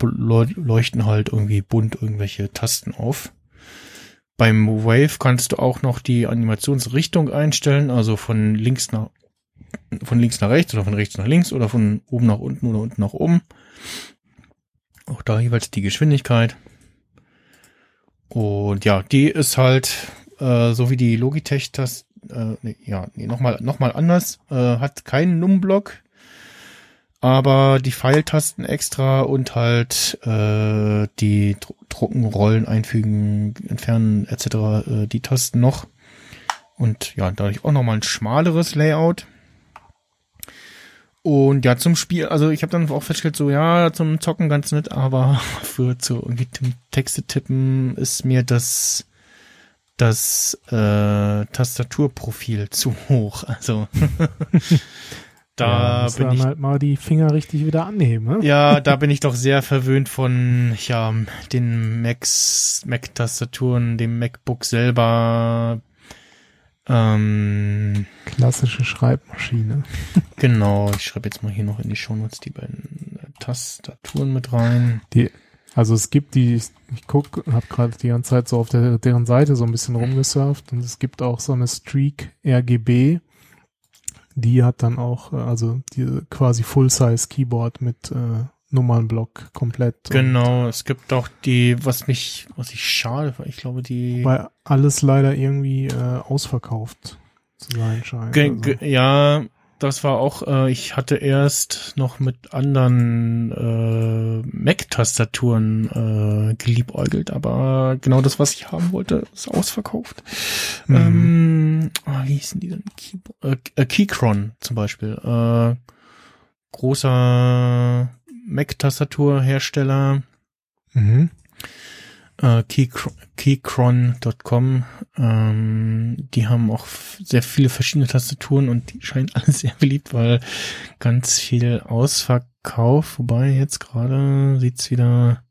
leuchten halt irgendwie bunt irgendwelche Tasten auf. Beim Wave kannst du auch noch die Animationsrichtung einstellen, also von links nach, von links nach rechts oder von rechts nach links oder von oben nach unten oder unten nach oben. Auch da jeweils die Geschwindigkeit. Und ja, die ist halt, äh, so wie die Logitech das, äh, nee, ja, nee, nochmal, noch mal anders, äh, hat keinen Num-Block, aber die Pfeiltasten extra und halt äh, die Dr Drucken, Rollen, Einfügen, Entfernen etc. Äh, die Tasten noch. Und ja, dadurch auch nochmal ein schmaleres Layout. Und ja, zum Spiel, also ich habe dann auch festgestellt, so ja, zum Zocken ganz nett, aber für zu irgendwie Texte tippen ist mir das das äh, Tastaturprofil zu hoch. Also da du bin dann ich halt mal die Finger richtig wieder annehmen, ne? ja, da bin ich doch sehr verwöhnt von ja den Macs, Mac-Tastaturen, dem MacBook selber. Ähm, Klassische Schreibmaschine. genau, ich schreibe jetzt mal hier noch in die Shownotes die beiden Tastaturen mit rein. Die, also es gibt die, ich guck, habe gerade die ganze Zeit so auf der, deren Seite so ein bisschen rumgesurft und es gibt auch so eine Streak RGB, die hat dann auch, äh, also die quasi Full-Size Keyboard mit äh, Nummernblock komplett. Genau, es gibt auch die, was mich, was ich schade, weil ich glaube die Weil alles leider irgendwie äh, ausverkauft zu sein scheint. Ge also. ja, das war auch, äh, ich hatte erst noch mit anderen äh, Mac-Tastaturen äh, geliebäugelt, aber genau das, was ich haben wollte, ist ausverkauft. Mhm. Ähm, ah, wie hießen die denn? Keyboard, äh, äh, Keychron zum Beispiel. Äh, großer Mac-Tastaturhersteller. Mhm. Äh, Keychron- keychron.com. Ähm, die haben auch sehr viele verschiedene Tastaturen und die scheinen alle sehr beliebt, weil ganz viel Ausverkauf. Wobei jetzt gerade sieht's wieder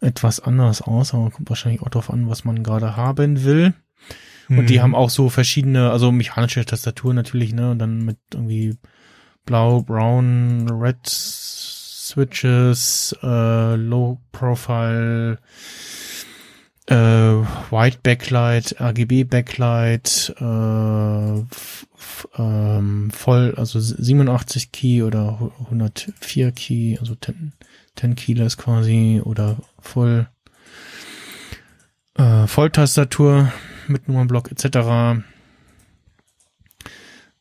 etwas anders aus, aber kommt wahrscheinlich auch darauf an, was man gerade haben will. Und die Mhm. haben auch so verschiedene, also mechanische Tastaturen natürlich, ne, und dann mit irgendwie blau, brown, red Switches, äh, Low Profile, äh, White Backlight, RGB Backlight, äh, ähm, voll, also 87 Key oder 104 Key, also 10, 10 Keyless quasi oder voll, äh, Volltastatur mit Nummernblock etc.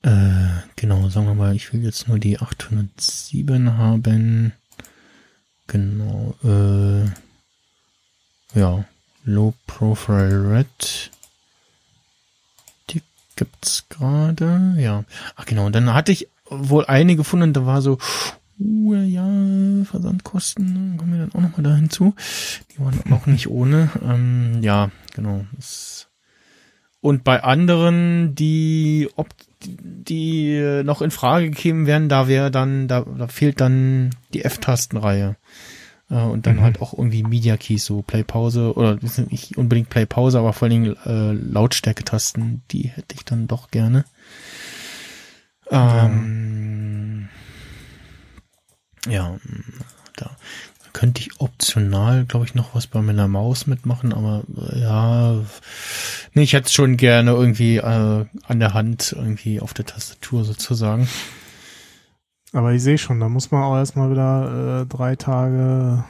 Äh, genau, sagen wir mal, ich will jetzt nur die 807 haben. Genau, äh, ja, Low Profile Red. Die gibt's gerade, ja. Ach genau, und dann hatte ich wohl eine gefunden, da war so, uh, ja, Versandkosten, kommen wir dann auch nochmal da hinzu. Die waren auch nicht ohne. Ähm, ja, genau. Und bei anderen, die ob die noch in Frage gekommen wären, da wäre dann, da, da fehlt dann die F-Tastenreihe. Äh, und dann Mhm. halt auch irgendwie Media Keys, so Play Pause oder nicht unbedingt Play Pause, aber vor allen Dingen äh, Lautstärke-Tasten, die hätte ich dann doch gerne. Ähm, ja, da könnte ich optional, glaube ich, noch was bei meiner Maus mitmachen, aber äh, ja, nee, ich hätte es schon gerne irgendwie äh, an der Hand, irgendwie auf der Tastatur sozusagen. Aber ich sehe schon, da muss man auch erstmal wieder äh, drei Tage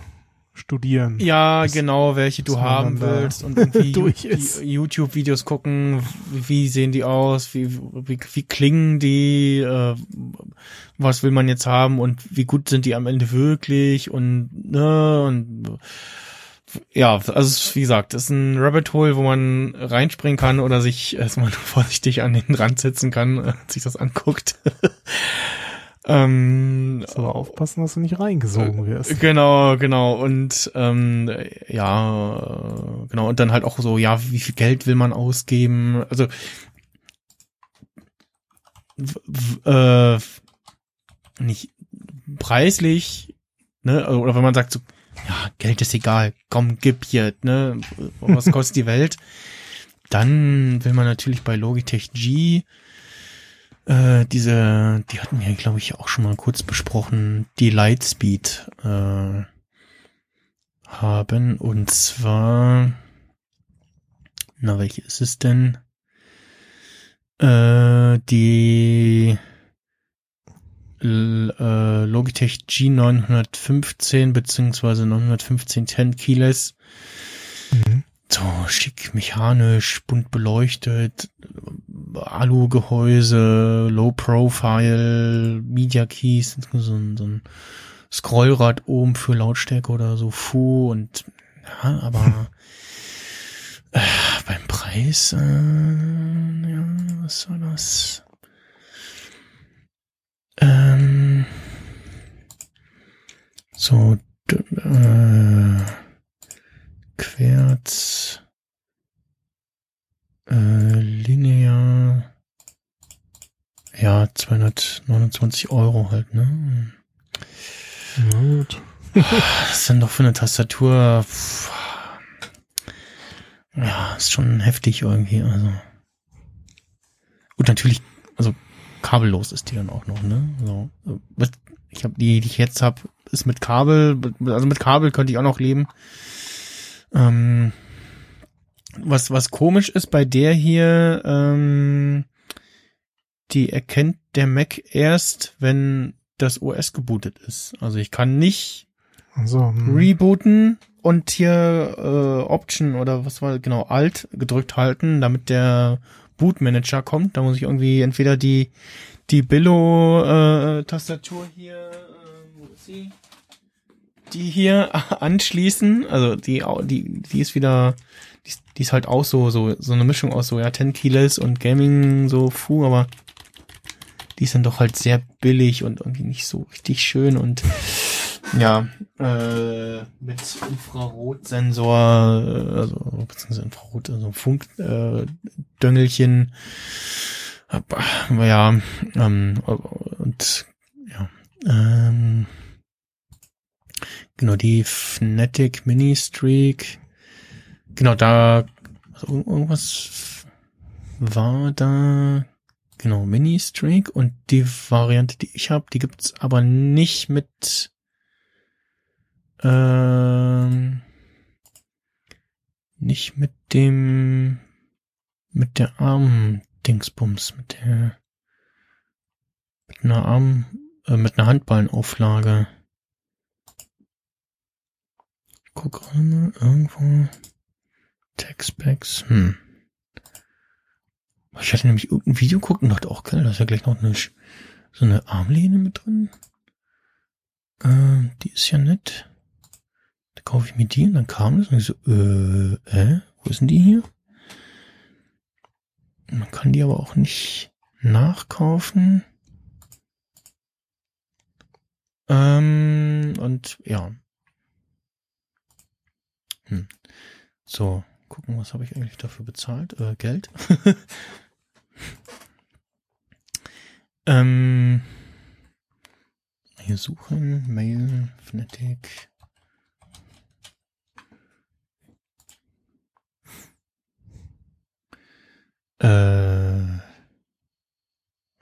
studieren. Ja, Bis- genau, welche du haben willst und irgendwie. YouTube-Videos gucken, wie, sehen die aus, wie, wie, wie klingen die, äh, was will man jetzt haben und wie gut sind die am Ende wirklich und ne und ja, also wie gesagt, es ist ein Rabbit Hole, wo man reinspringen kann oder sich erstmal vorsichtig an den Rand setzen kann und sich das anguckt. ähm, Musst aber aufpassen, dass du nicht reingesogen wirst. Genau, genau. Und ähm, ja, äh, genau. Und dann halt auch so, ja, wie viel Geld will man ausgeben? Also äh, nicht preislich, ne? Oder wenn man sagt so, ja, Geld ist egal, komm, gib hier, ne? Was kostet die Welt? Dann will man natürlich bei Logitech G äh, diese, die hatten wir, glaube ich, auch schon mal kurz besprochen, die Lightspeed äh, haben. Und zwar, na, welche ist es denn? Äh, die L äh, Logitech G915 beziehungsweise 915 10 Keyless. Mhm. So schick mechanisch, bunt beleuchtet, Alu-Gehäuse, Low Profile, Media Keys, so ein, so ein Scrollrad oben für Lautstärke oder so, Fu und ja, aber äh, beim Preis, äh, ja, was war das? Ähm, so, äh, Querz, äh, linear, ja, 229 Euro halt, ne? Na gut. Das ist dann doch für eine Tastatur, pff, ja, ist schon heftig irgendwie, also. Und natürlich, also kabellos ist die dann auch noch, ne? So, was- ich habe die, die ich jetzt habe, ist mit Kabel, also mit Kabel könnte ich auch noch leben. Ähm, was was komisch ist bei der hier, ähm, die erkennt der Mac erst, wenn das OS gebootet ist. Also ich kann nicht Also, hm. rebooten und hier äh, Option oder was war genau Alt gedrückt halten, damit der Bootmanager kommt. Da muss ich irgendwie entweder die, die Billo-Tastatur hier, äh, wo ist sie? Die hier anschließen. Also die, die, die ist wieder, die, ist- die ist halt auch so, so, so eine Mischung aus so, ja, 10 Keyless und Gaming, so, fu, aber die ist dann doch halt sehr billig und irgendwie nicht so richtig schön und ja, äh, mit Infrarotsensor, äh, also beziehungsweise Infrarot, also Funkdöngelchen, äh, ja, ähm, und ja, ähm, genau die Fnatic Mini Streak, genau da, also irgend- irgendwas war da, genau Mini Streak und die Variante, die ich habe, die gibt's aber nicht mit ähm, nicht mit dem, mit der Arm-Dingsbums, mit der, mit einer Arm, äh, mit einer Handballenauflage. Guck mal, irgendwo, Textbacks, hm. Ich hatte nämlich irgendein Video gucken dachte, auch geil, da ist ja gleich noch eine, so eine Armlehne mit drin. Äh, die ist ja nett. Da kaufe ich mir die und dann kam das und ich so, äh, äh, wo ist denn die hier? Man kann die aber auch nicht nachkaufen. Ähm, und ja. Hm. So, gucken, was habe ich eigentlich dafür bezahlt? Äh, Geld. ähm, hier suchen, Mail, Fnatic. Äh,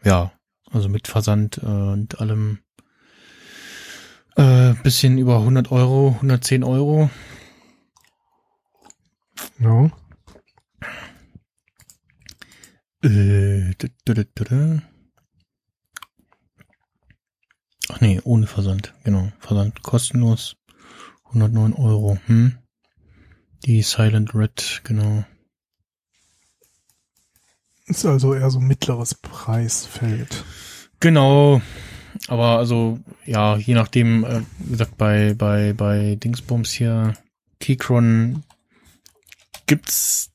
ja, also mit Versand äh, und allem äh, bisschen über 100 Euro, 110 Euro. Äh, dü. Ach nee, ohne Versand, genau. Versand kostenlos. 109 Euro, hm. Die Silent Red, genau. Ist also eher so mittleres Preisfeld. Genau. Aber also, ja, je nachdem, äh, wie gesagt, bei, bei, bei Dingsbums hier, Keychron gibt's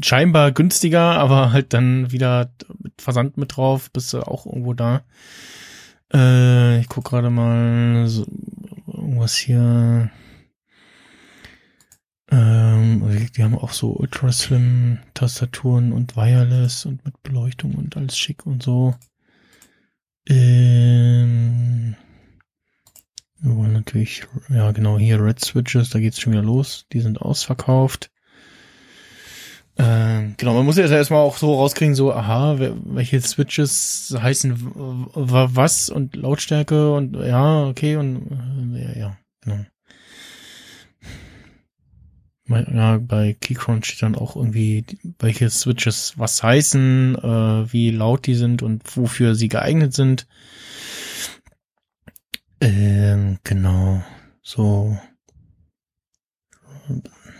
scheinbar günstiger, aber halt dann wieder mit Versand mit drauf, bist du auch irgendwo da. Äh, ich guck gerade mal, so, irgendwas hier. Ähm, also die haben auch so Ultra Slim Tastaturen und Wireless und mit Beleuchtung und alles schick und so. Ähm, wir wollen natürlich, ja genau, hier Red Switches, da geht's schon wieder los. Die sind ausverkauft. Ähm, genau, man muss jetzt erstmal auch so rauskriegen, so, aha, welche Switches heißen was und Lautstärke und ja, okay, und äh, ja, ja, genau. Ja, bei Keychron steht dann auch irgendwie, welche Switches was heißen, äh, wie laut die sind und wofür sie geeignet sind. Ähm, genau, so.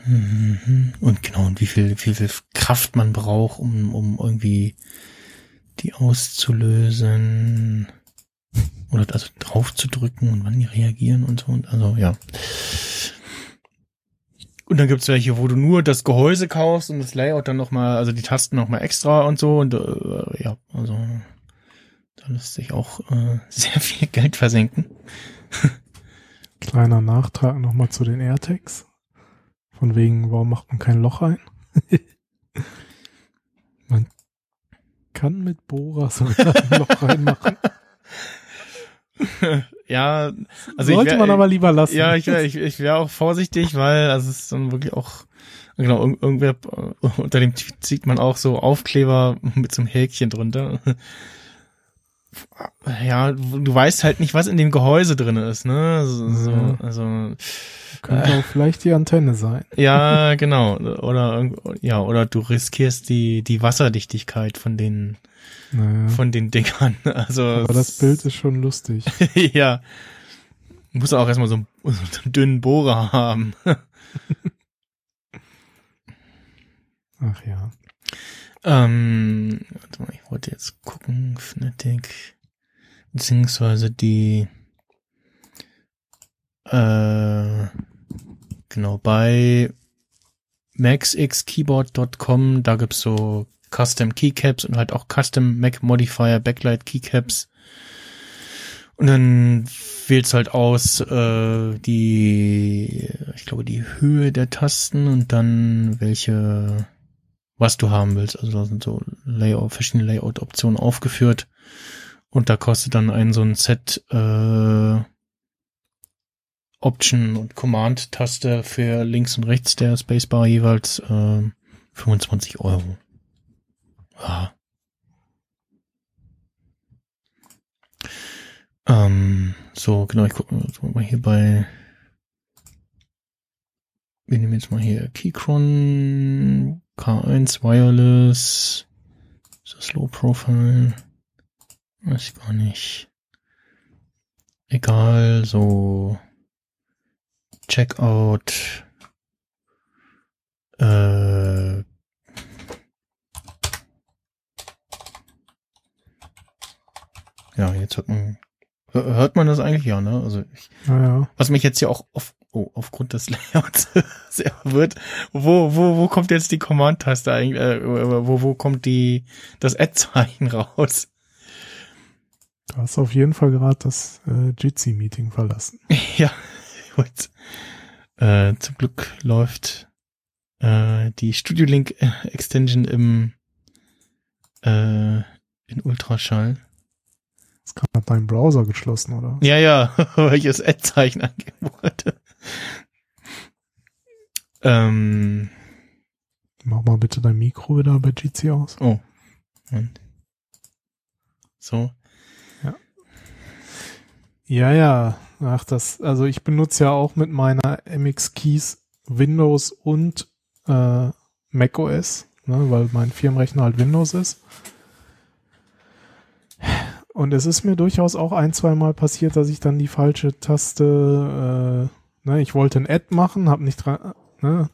Und genau, und wie viel, wie viel Kraft man braucht, um, um irgendwie die auszulösen. Oder also drauf zu drücken und wann die reagieren und so. Und also, ja. Und dann gibt's welche, wo du nur das Gehäuse kaufst und das Layout dann nochmal, also die Tasten nochmal extra und so. Und äh, ja, also da lässt sich auch äh, sehr viel Geld versenken. Kleiner Nachtrag nochmal zu den AirTags. Von wegen, warum macht man kein Loch ein? man kann mit Bohrer sogar ein Loch reinmachen. Ja, also ich Sollte wär- man aber lieber lassen. Ja, ich, ich, ich wäre auch vorsichtig, weil also es ist dann wirklich auch, genau, irg- irgendwer, äh, unter dem Tweet sieht man auch so Aufkleber mit so einem Häkchen drunter. Ja, du weißt halt nicht, was in dem Gehäuse drin ist, ne? So, so, Ja. also, Könnte auch vielleicht die Antenne sein. ja, genau. Oder, ja, oder du riskierst die, die Wasserdichtigkeit von den, Naja. von den Dingern. Also, aber das Bild ist schon lustig. ja. Muss auch erstmal so, einen- so einen dünnen Bohrer haben. Ach ja. Ähm, warte mal, ich wollte jetzt gucken, Fnatic, beziehungsweise die, äh, genau, bei maxxkeyboard.com, da gibt's so Custom Keycaps und halt auch Custom Mac Modifier Backlight Keycaps. Und dann wählst halt aus äh, die, ich glaube, die Höhe der Tasten und dann welche, was du haben willst. Also da sind so Layout, verschiedene Layout-Optionen aufgeführt. Und da kostet dann ein so ein Set äh, Option und Command-Taste für links und rechts der Spacebar jeweils äh, 25 Euro. Ja. Ähm, so, genau, ich gucke guck mal hier bei. Wir nehmen jetzt mal hier Keychron K1 Wireless. Ist das Low Profile? Weiß ich gar nicht. Egal, so Checkout. Äh, ja, jetzt hört man Hör- Hört man das eigentlich? Ja, ne? Also ich, Naja. was mich jetzt hier auch auf, oh, aufgrund des Layouts sehr wird, wo, wo, wo kommt jetzt die Command-Taste eigentlich, äh, wo, wo kommt die, das Ad-Zeichen raus? Du hast auf jeden Fall gerade das äh, Jitsi-Meeting verlassen. ja, gut. Äh, zum Glück läuft äh, die Studio Link äh, Extension im äh, in Ultraschall. Ist gerade dein Browser geschlossen, oder? Ja, ja, weil ich das Ad-Zeichen angeben wollte. Ähm, Mach mal bitte dein Mikro wieder bei Jitsi aus. oh. Moment. So. Ja, ja. Ach, das, also ich benutze ja auch mit meiner MX Keys Windows und äh, Mac OS, ne, weil mein Firmenrechner halt Windows ist. Und es ist mir durchaus auch ein, zwei Mal passiert, dass ich dann die falsche Taste, äh, ne, ich wollte ein Add machen, hab nicht dran, ne,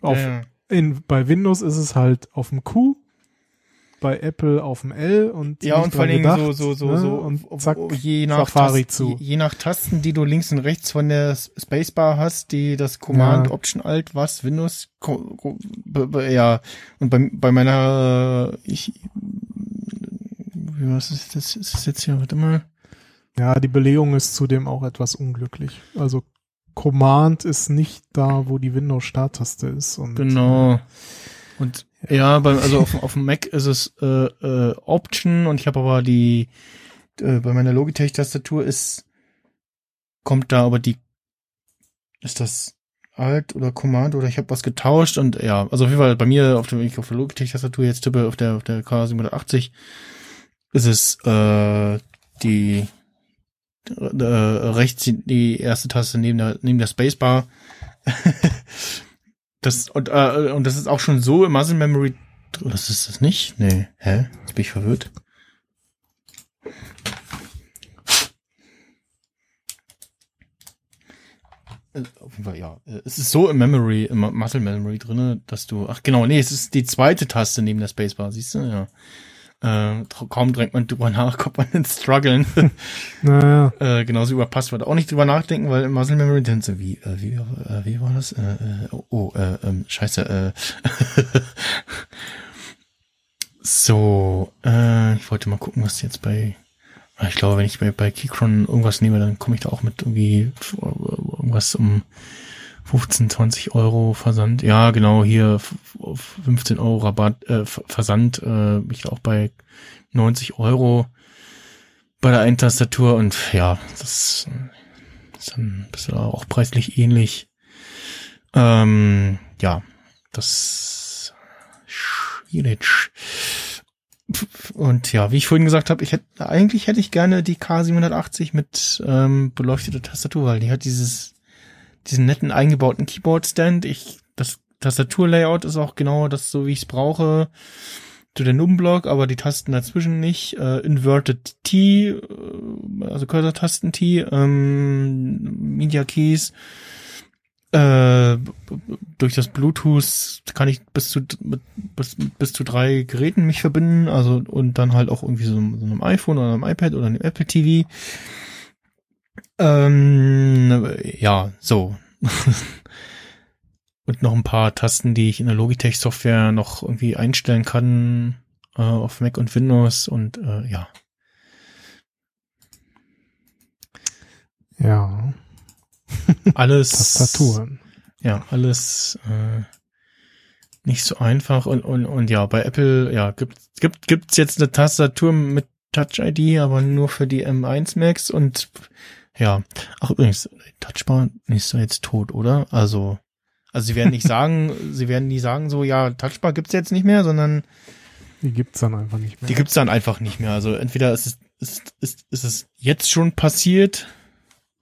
auf, ja, in, bei Windows ist es halt auf dem Q, bei Apple auf dem L und ja und vor Dingen gedacht, so, so, so, ne, so, und zack, je nach, Safari Tasten, zu. Je, je nach Tasten, die du links und rechts von der Spacebar hast, die das Command, Ja. Option, Alt, was, Windows, ja, und bei, bei meiner, äh, ich, was ist das, ist das jetzt hier, warte mal, Ja, die Belegung ist zudem auch etwas unglücklich. Also Command ist nicht da, wo die Windows-Starttaste ist. Und Genau. Und ja, beim, also auf, auf dem Mac ist es äh, äh, Option und ich habe aber die äh, bei meiner Logitech-Tastatur ist kommt da aber die ist das Alt oder Command oder ich habe was getauscht und ja, also auf jeden Fall bei mir auf der wenn ich auf der Logitech-Tastatur jetzt tippe auf der auf der K780 ist es äh, die äh, rechts die- erste Taste neben der neben der Spacebar das und, äh, und das ist auch schon so im Muscle Memory. Das ist das nicht? Nee. Hä? Jetzt bin ich verwirrt. Äh, Auf jeden Fall, ja. Äh, Es ist so im Memory, im Muscle Memory drinne, dass du, ach genau, nee, es ist die zweite Taste neben der Spacebar, siehst du, ja. Äh, kaum drängt man drüber nach, kommt man ins Struggeln. Naja, Äh, genauso über Passwort auch nicht drüber nachdenken, weil Muscle Memory dann so, wie, äh, wie, äh, wie war das? Äh, äh, oh, äh, ähm, scheiße, äh. so, äh, ich wollte mal gucken, was jetzt bei, ah, ich glaube, wenn ich bei, bei Keychron irgendwas nehme, dann komme ich da auch mit irgendwie f- irgendwas um 15, 20 Euro Versand. Ja, genau, hier f- auf 15 Euro Rabatt, äh, Ver- Versand, äh, ich auch bei 90 Euro bei der einen Tastatur und ja, das ist dann bist du auch preislich ähnlich. Ähm, ja, das schwierig. Und ja, wie ich vorhin gesagt habe, ich hätte eigentlich hätte ich gerne die K780 mit ähm, beleuchteter Tastatur, weil die hat dieses diesen netten eingebauten Keyboard-Stand. Ich das Tastaturlayout ist auch genau das so, wie ich es brauche zu der Numblock, aber die Tasten dazwischen nicht. Äh, Inverted T, äh, also Cursor-Tasten T, ähm, Media Keys. Äh, durch das Bluetooth kann ich bis zu mit, bis, bis zu drei Geräten mich verbinden, also und dann halt auch irgendwie so, so einem iPhone oder einem iPad oder einem Apple TV. Ähm, ja, so. und noch ein paar Tasten, die ich in der Logitech Software noch irgendwie einstellen kann äh, auf Mac und Windows und äh, ja. Ja, Alles Tastaturen. Ja, alles äh, nicht so einfach und und und ja, bei Apple ja gibt gibt gibt's jetzt eine Tastatur mit Touch ID, aber nur für die M1 Max und ja, ach übrigens Touchbar ist doch jetzt tot, oder? Also also sie werden nicht sagen, sie werden nie sagen so ja, Touchbar gibt's jetzt nicht mehr, sondern Die gibt's dann einfach nicht mehr. die gibt's dann einfach nicht mehr. Also entweder ist es ist, ist, ist es jetzt schon passiert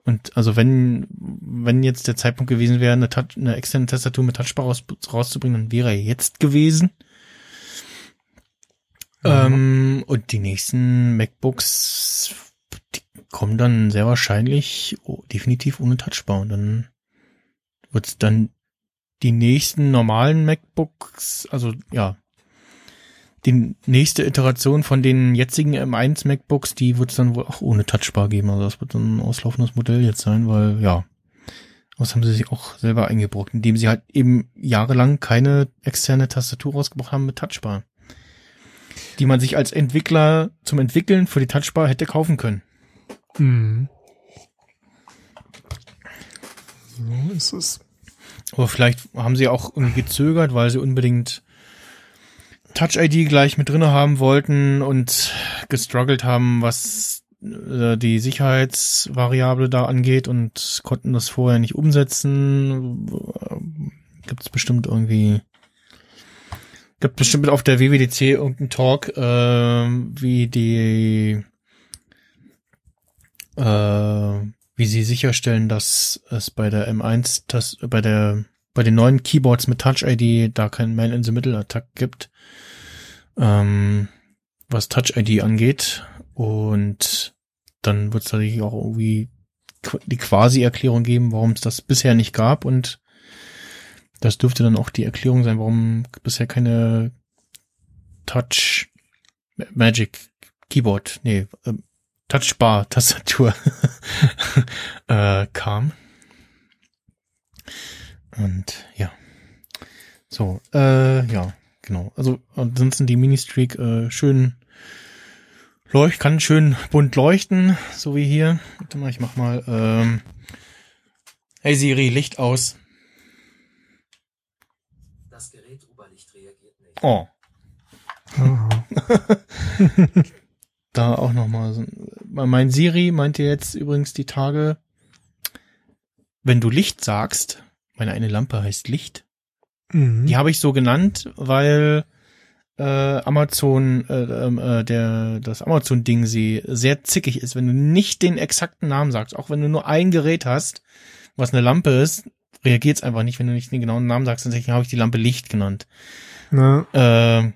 und also wenn wenn jetzt der Zeitpunkt gewesen wäre, eine, Touch, eine externe Tastatur mit Touchbar raus, rauszubringen, dann wäre er jetzt gewesen. Ja. Ähm, und die nächsten MacBooks, kommen dann sehr wahrscheinlich oh, definitiv ohne Touchbar. Und dann wird's dann die nächsten normalen MacBooks, also ja, die nächste Iteration von den jetzigen M1 MacBooks, die wird es dann wohl auch ohne Touchbar geben. Also das wird dann ein auslaufendes Modell jetzt sein, weil ja, das haben sie sich auch selber eingebrockt, indem sie halt eben jahrelang keine externe Tastatur rausgebracht haben mit Touchbar. Die man sich als Entwickler zum Entwickeln für die Touchbar hätte kaufen können. Mhm. So ist es. Aber vielleicht haben sie auch irgendwie gezögert, weil sie unbedingt Touch ID gleich mit drinne haben wollten und gestruggelt haben, was äh, die Sicherheitsvariable da angeht und konnten das vorher nicht umsetzen. Gibt es bestimmt irgendwie gibt bestimmt auf der WWDC irgendeinen Talk, äh, wie die äh, wie sie sicherstellen, dass es bei der M1, das, bei der, bei den neuen Keyboards mit Touch ID da kein Man in the Middle Attack gibt, ähm, was Touch ID angeht. Und dann wird es natürlich auch irgendwie die Quasi-Erklärung geben, warum es das bisher nicht gab. Und das dürfte dann auch die Erklärung sein, warum bisher keine Touch Magic Keyboard, nee, ähm, Touchbar-Tastatur äh, kam. Und ja. So, äh, ja, genau. Also ansonsten die Mini-Streak äh, schön leucht, kann schön bunt leuchten, so wie hier. Warte mal, ich mach mal, ähm, Hey Siri, Licht aus. Das Gerät Oberlicht reagiert nicht. Oh. da auch nochmal so. Mein Siri meinte jetzt übrigens die Tage, wenn du Licht sagst, meine eine Lampe heißt Licht, Mhm. Die habe ich so genannt, weil äh, Amazon, äh, ähm, äh, der das Amazon-Ding sie sehr zickig ist, wenn du nicht den exakten Namen sagst, auch wenn du nur ein Gerät hast, was eine Lampe ist, reagiert es einfach nicht, wenn du nicht den genauen Namen sagst, deswegen habe ich die Lampe Licht genannt. Na, Äh,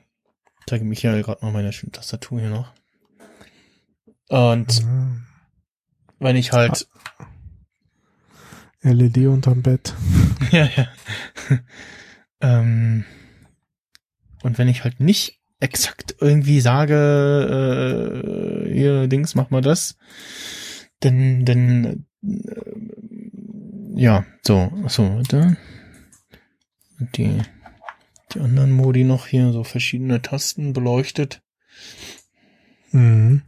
zeige Michael gerade mal meine schöne Tastatur hier noch. Und mhm. wenn ich halt LED unterm Bett. ja, ja. ähm, und wenn ich halt nicht exakt irgendwie sage, äh, hier, Dings, mach mal das, dann, dann, äh, ja, so, so, warte. Die, die anderen Modi noch hier, so verschiedene Tasten beleuchtet. Mhm.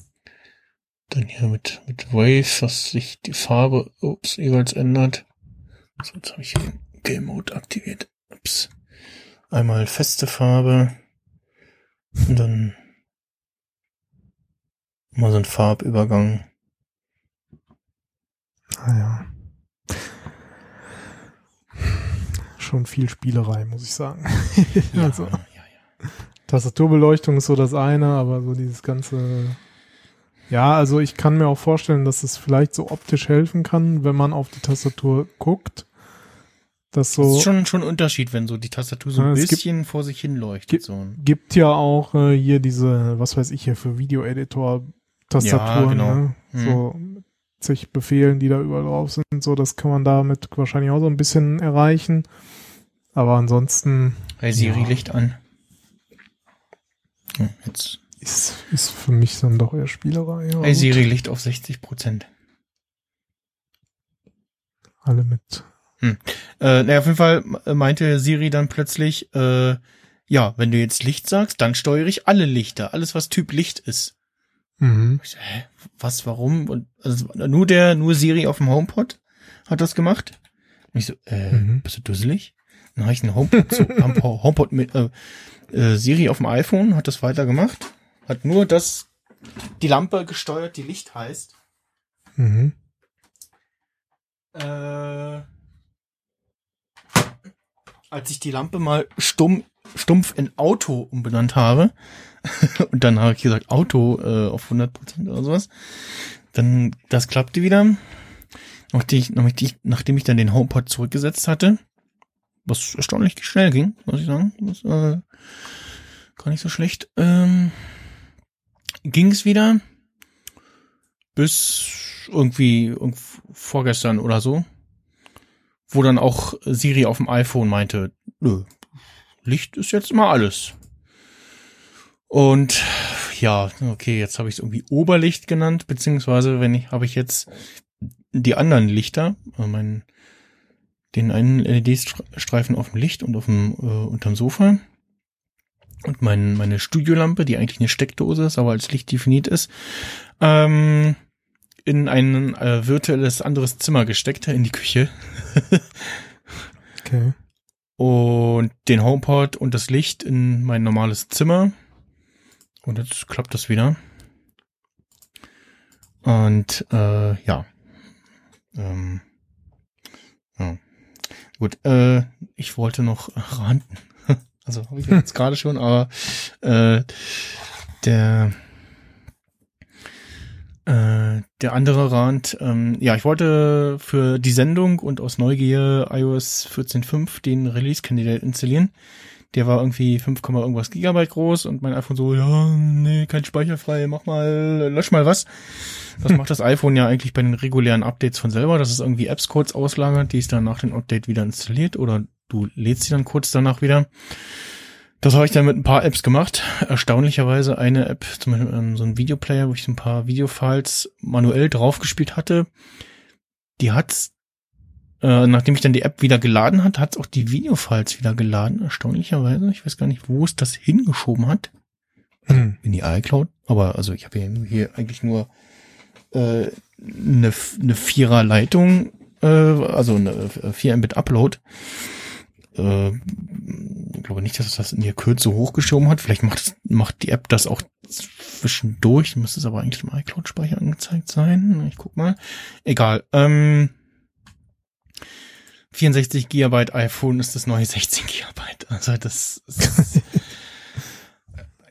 Dann hier mit, mit Wave, was sich die Farbe, ups, jeweils ändert. So, jetzt habe ich hier den Game Mode aktiviert. Ups. Einmal feste Farbe. Und dann mal so ein Farbübergang. Ah ja. Schon viel Spielerei, muss ich sagen. also, ja, ja. Tastaturbeleuchtung ist so das eine, aber so dieses ganze. Ja, also ich kann mir auch vorstellen, dass es vielleicht so optisch helfen kann, wenn man auf die Tastatur guckt. Dass Das so ist schon, schon ein Unterschied, wenn so die Tastatur so ein es gibt- bisschen vor sich hin leuchtet. gibt- So. gibt ja auch äh, hier diese, was weiß ich hier für Videoeditor Tastaturen, Ja, genau. ne? Mhm. so zig Befehlen, die da überall drauf sind. So, das kann man damit wahrscheinlich auch so ein bisschen erreichen. Aber ansonsten Hey Siri, Ja. Licht an. Ja, jetzt. Ist, ist für mich dann doch eher Spielerei. Hey gut. Siri, Licht auf 60 Prozent. Alle mit. Äh, naja, auf jeden Fall meinte Siri dann plötzlich, äh, ja, wenn du jetzt Licht sagst, dann steuere ich alle Lichter, alles was Typ Licht ist. Mhm. Ich so, hä, was, warum? Und also nur der, nur Siri auf dem HomePod hat das gemacht. Und ich so, äh, Mhm. bist du dusselig? Dann habe ich einen HomePod, Ho- HomePod mit äh, äh, Siri auf dem iPhone, hat das weiter gemacht, hat nur das die Lampe gesteuert, die Licht heißt. Mhm. Äh, als ich die Lampe mal stumm, stumpf in Auto umbenannt habe, und dann habe ich gesagt Auto äh, auf 100% oder sowas, dann das klappte wieder. Nachdem ich, nachdem ich, nachdem ich dann den HomePod zurückgesetzt hatte, was erstaunlich schnell ging, muss ich sagen, das, äh, gar nicht so schlecht, ähm, ging es wieder? Bis irgendwie irgend- vorgestern oder so, wo dann auch Siri auf dem iPhone meinte, nö, Licht ist jetzt mal alles. Und ja, okay, jetzt habe ich es irgendwie Oberlicht genannt, beziehungsweise wenn ich habe ich jetzt die anderen Lichter, äh, mein, den einen LED-Streifen auf dem Licht und auf dem äh, unterm Sofa und mein, meine Studiolampe, die eigentlich eine Steckdose ist, aber als Licht definiert ist, ähm, in ein äh, virtuelles anderes Zimmer gesteckt, in die Küche. Okay. und den HomePod und das Licht in mein normales Zimmer. Und jetzt klappt das wieder. Und äh, ja. Ähm, ja. Gut, äh, ich wollte noch ranten. Also habe ich jetzt gerade schon, aber äh, der äh, der andere Rand, ähm, ja, ich wollte für die Sendung und aus Neugier iOS 14.5 den Release-Kandidat installieren. Der war irgendwie 5, Komma irgendwas Gigabyte groß und mein iPhone so, ja, nee, kein Speicher frei, mach mal, lösch mal was. Das macht das iPhone ja eigentlich bei den regulären Updates von selber, dass es irgendwie Apps-Codes auslagert, die es dann nach dem Update wieder installiert oder du lädst sie dann kurz danach wieder. Das habe ich dann mit ein paar Apps gemacht. Erstaunlicherweise eine App, zum Beispiel ähm, so ein Videoplayer, wo ich so ein paar Videofiles manuell draufgespielt hatte. Die hat's, äh, nachdem ich dann die App wieder geladen hat, hat's auch die Videofiles wieder geladen. Erstaunlicherweise. Ich weiß gar nicht, wo es das hingeschoben hat. Hm. In die iCloud. Aber also ich habe hier, hier eigentlich nur äh, eine, eine Vierer Leitung, äh, also eine 4 Mbit Upload. Äh, ich glaube nicht, dass es das in der Kürze hochgeschoben hat. Vielleicht macht, es- macht die App das auch zwischendurch. Müsste es aber eigentlich im iCloud-Speicher angezeigt sein. Ich guck mal. Egal. Ähm, 64 Gigabyte iPhone ist das neue 16 Gigabyte. Also das, das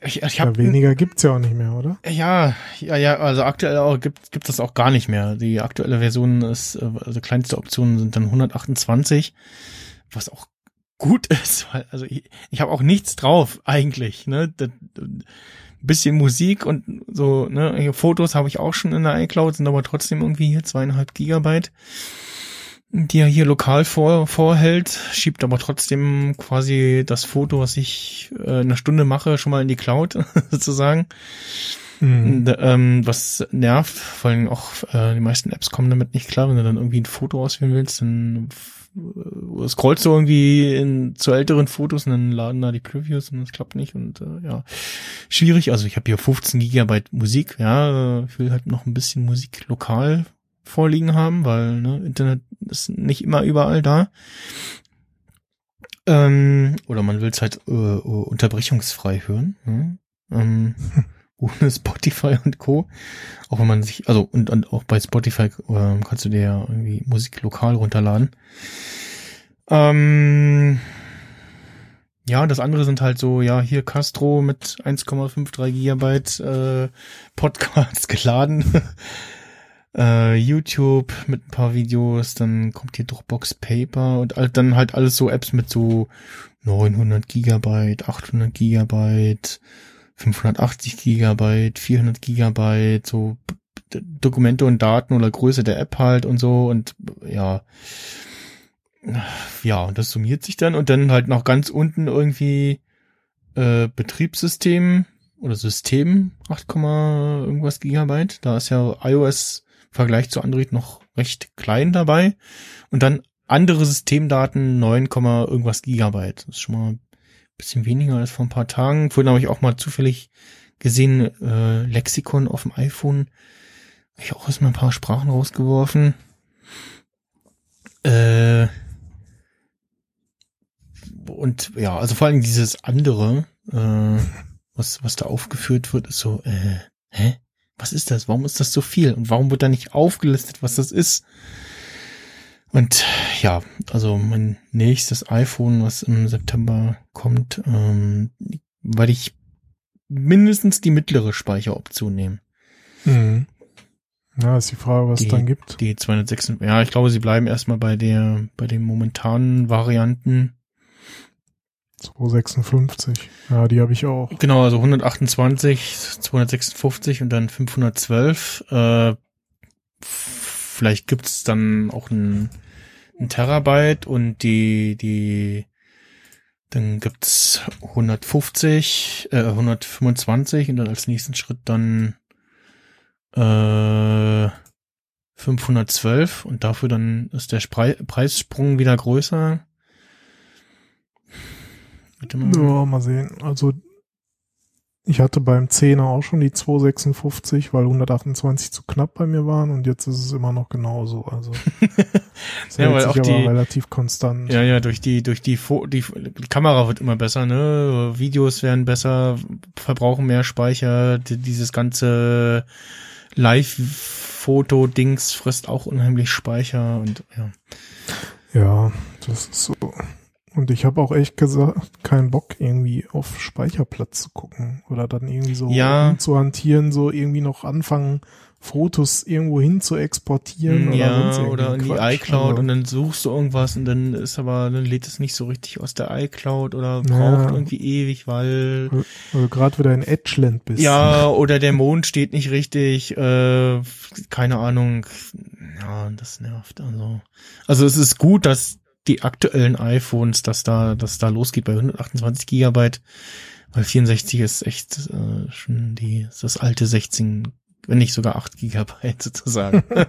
ich, ich Ja, habe weniger gibt's ja auch nicht mehr, oder? ja, ja, ja, also aktuell auch gibt gibt das auch gar nicht mehr. Die aktuelle Version ist, äh, also kleinste Optionen sind dann 128, was auch gut ist, weil also ich, ich habe auch nichts drauf eigentlich, ne? Das, bisschen Musik und so, ne? Fotos habe ich auch schon in der iCloud, sind aber trotzdem irgendwie hier zweieinhalb Gigabyte, die er hier lokal vor, vorhält, schiebt aber trotzdem quasi das Foto, was ich äh, in einer Stunde mache, schon mal in die Cloud sozusagen. Mhm. Ähm, was nervt, vor allem auch äh, die meisten Apps kommen damit nicht klar, wenn du dann irgendwie ein Foto auswählen willst, dann scrollst du irgendwie in, zu älteren Fotos und dann laden da die Previews und das klappt nicht und äh, ja, schwierig. Also ich habe hier 15 Gigabyte Musik, ja, äh, ich will halt noch ein bisschen Musik lokal vorliegen haben, weil ne, Internet ist nicht immer überall da. Ähm, oder man will es halt äh, äh, unterbrechungsfrei hören. Ne? Ähm, ohne Spotify und Co. Auch wenn man sich, also und, und auch bei Spotify ähm, kannst du dir ja irgendwie Musik lokal runterladen. Ähm, ja, das andere sind halt so, ja, hier Castro mit 1,53 Gigabyte äh, Podcasts geladen. äh, YouTube mit ein paar Videos, dann kommt hier Dropbox Paper und all, dann halt alles so Apps mit so 900 Gigabyte, 800 Gigabyte, 580 Gigabyte, 400 Gigabyte, so Dokumente und Daten oder Größe der App halt und so und ja. Ja, und das summiert sich dann und dann halt noch ganz unten irgendwie äh, Betriebssystem oder System 8, irgendwas Gigabyte. Da ist ja iOS im Vergleich zu Android noch recht klein dabei. Und dann andere Systemdaten 9, irgendwas Gigabyte. Das ist schon mal bisschen weniger als vor ein paar Tagen. Vorhin habe ich auch mal zufällig gesehen, äh, Lexikon auf dem iPhone. Hab Ich auch erstmal ein paar Sprachen rausgeworfen. Äh, und ja, also vor allem dieses andere, äh, was, was da aufgeführt wird, ist so, äh, hä? Was ist das? Warum ist das so viel? Und warum wird da nicht aufgelistet, was das ist? Und ja, also mein nächstes iPhone, was im September kommt, ähm, werde ich mindestens die mittlere Speicheroption nehmen. Mhm. Ja, ist die Frage, was Die- es dann gibt. Die 206, ja, ich glaube, sie bleiben erstmal bei der, bei den momentanen Varianten. 256. Ja, die habe ich auch. Genau, also 128, 256 und dann 512. Äh, vielleicht gibt's dann auch ein, ein Terabyte und die, die, dann gibt's 150, äh, 125 und dann als nächsten Schritt dann äh, 512 und dafür dann ist der Sprei Preissprung wieder größer. Ja, mal sehen. Also ich hatte beim 10er auch schon die 256, weil 128 zu knapp bei mir waren und jetzt ist es immer noch genauso. Also Ja, weil auch die- relativ konstant. Ja, ja, durch die, durch die, Fo die, Kamera wird immer besser, ne? Videos werden besser, verbrauchen mehr Speicher, die, dieses ganze Live-Foto-Dings frisst auch unheimlich Speicher und ja. Ja, das ist so. Und ich habe auch echt gesagt, keinen Bock irgendwie auf Speicherplatz zu gucken oder dann irgendwie so Ja. zu hantieren, so irgendwie noch anfangen, Fotos irgendwo hin zu exportieren oder ja, irgendwie oder in die Quatsch. iCloud Also, und dann suchst du irgendwas und dann ist aber, dann lädt es nicht so richtig aus der iCloud oder Ja. braucht irgendwie ewig, weil weil du gerade wieder in Edgeland bist. Ja, oder der Mond steht nicht richtig, äh, keine Ahnung. Ja, das nervt. Also, also es ist gut, dass die aktuellen iPhones, dass da, dass da losgeht bei 128 Gigabyte, weil 64 ist echt äh, schon die, das alte 16, wenn nicht sogar 8 Gigabyte sozusagen.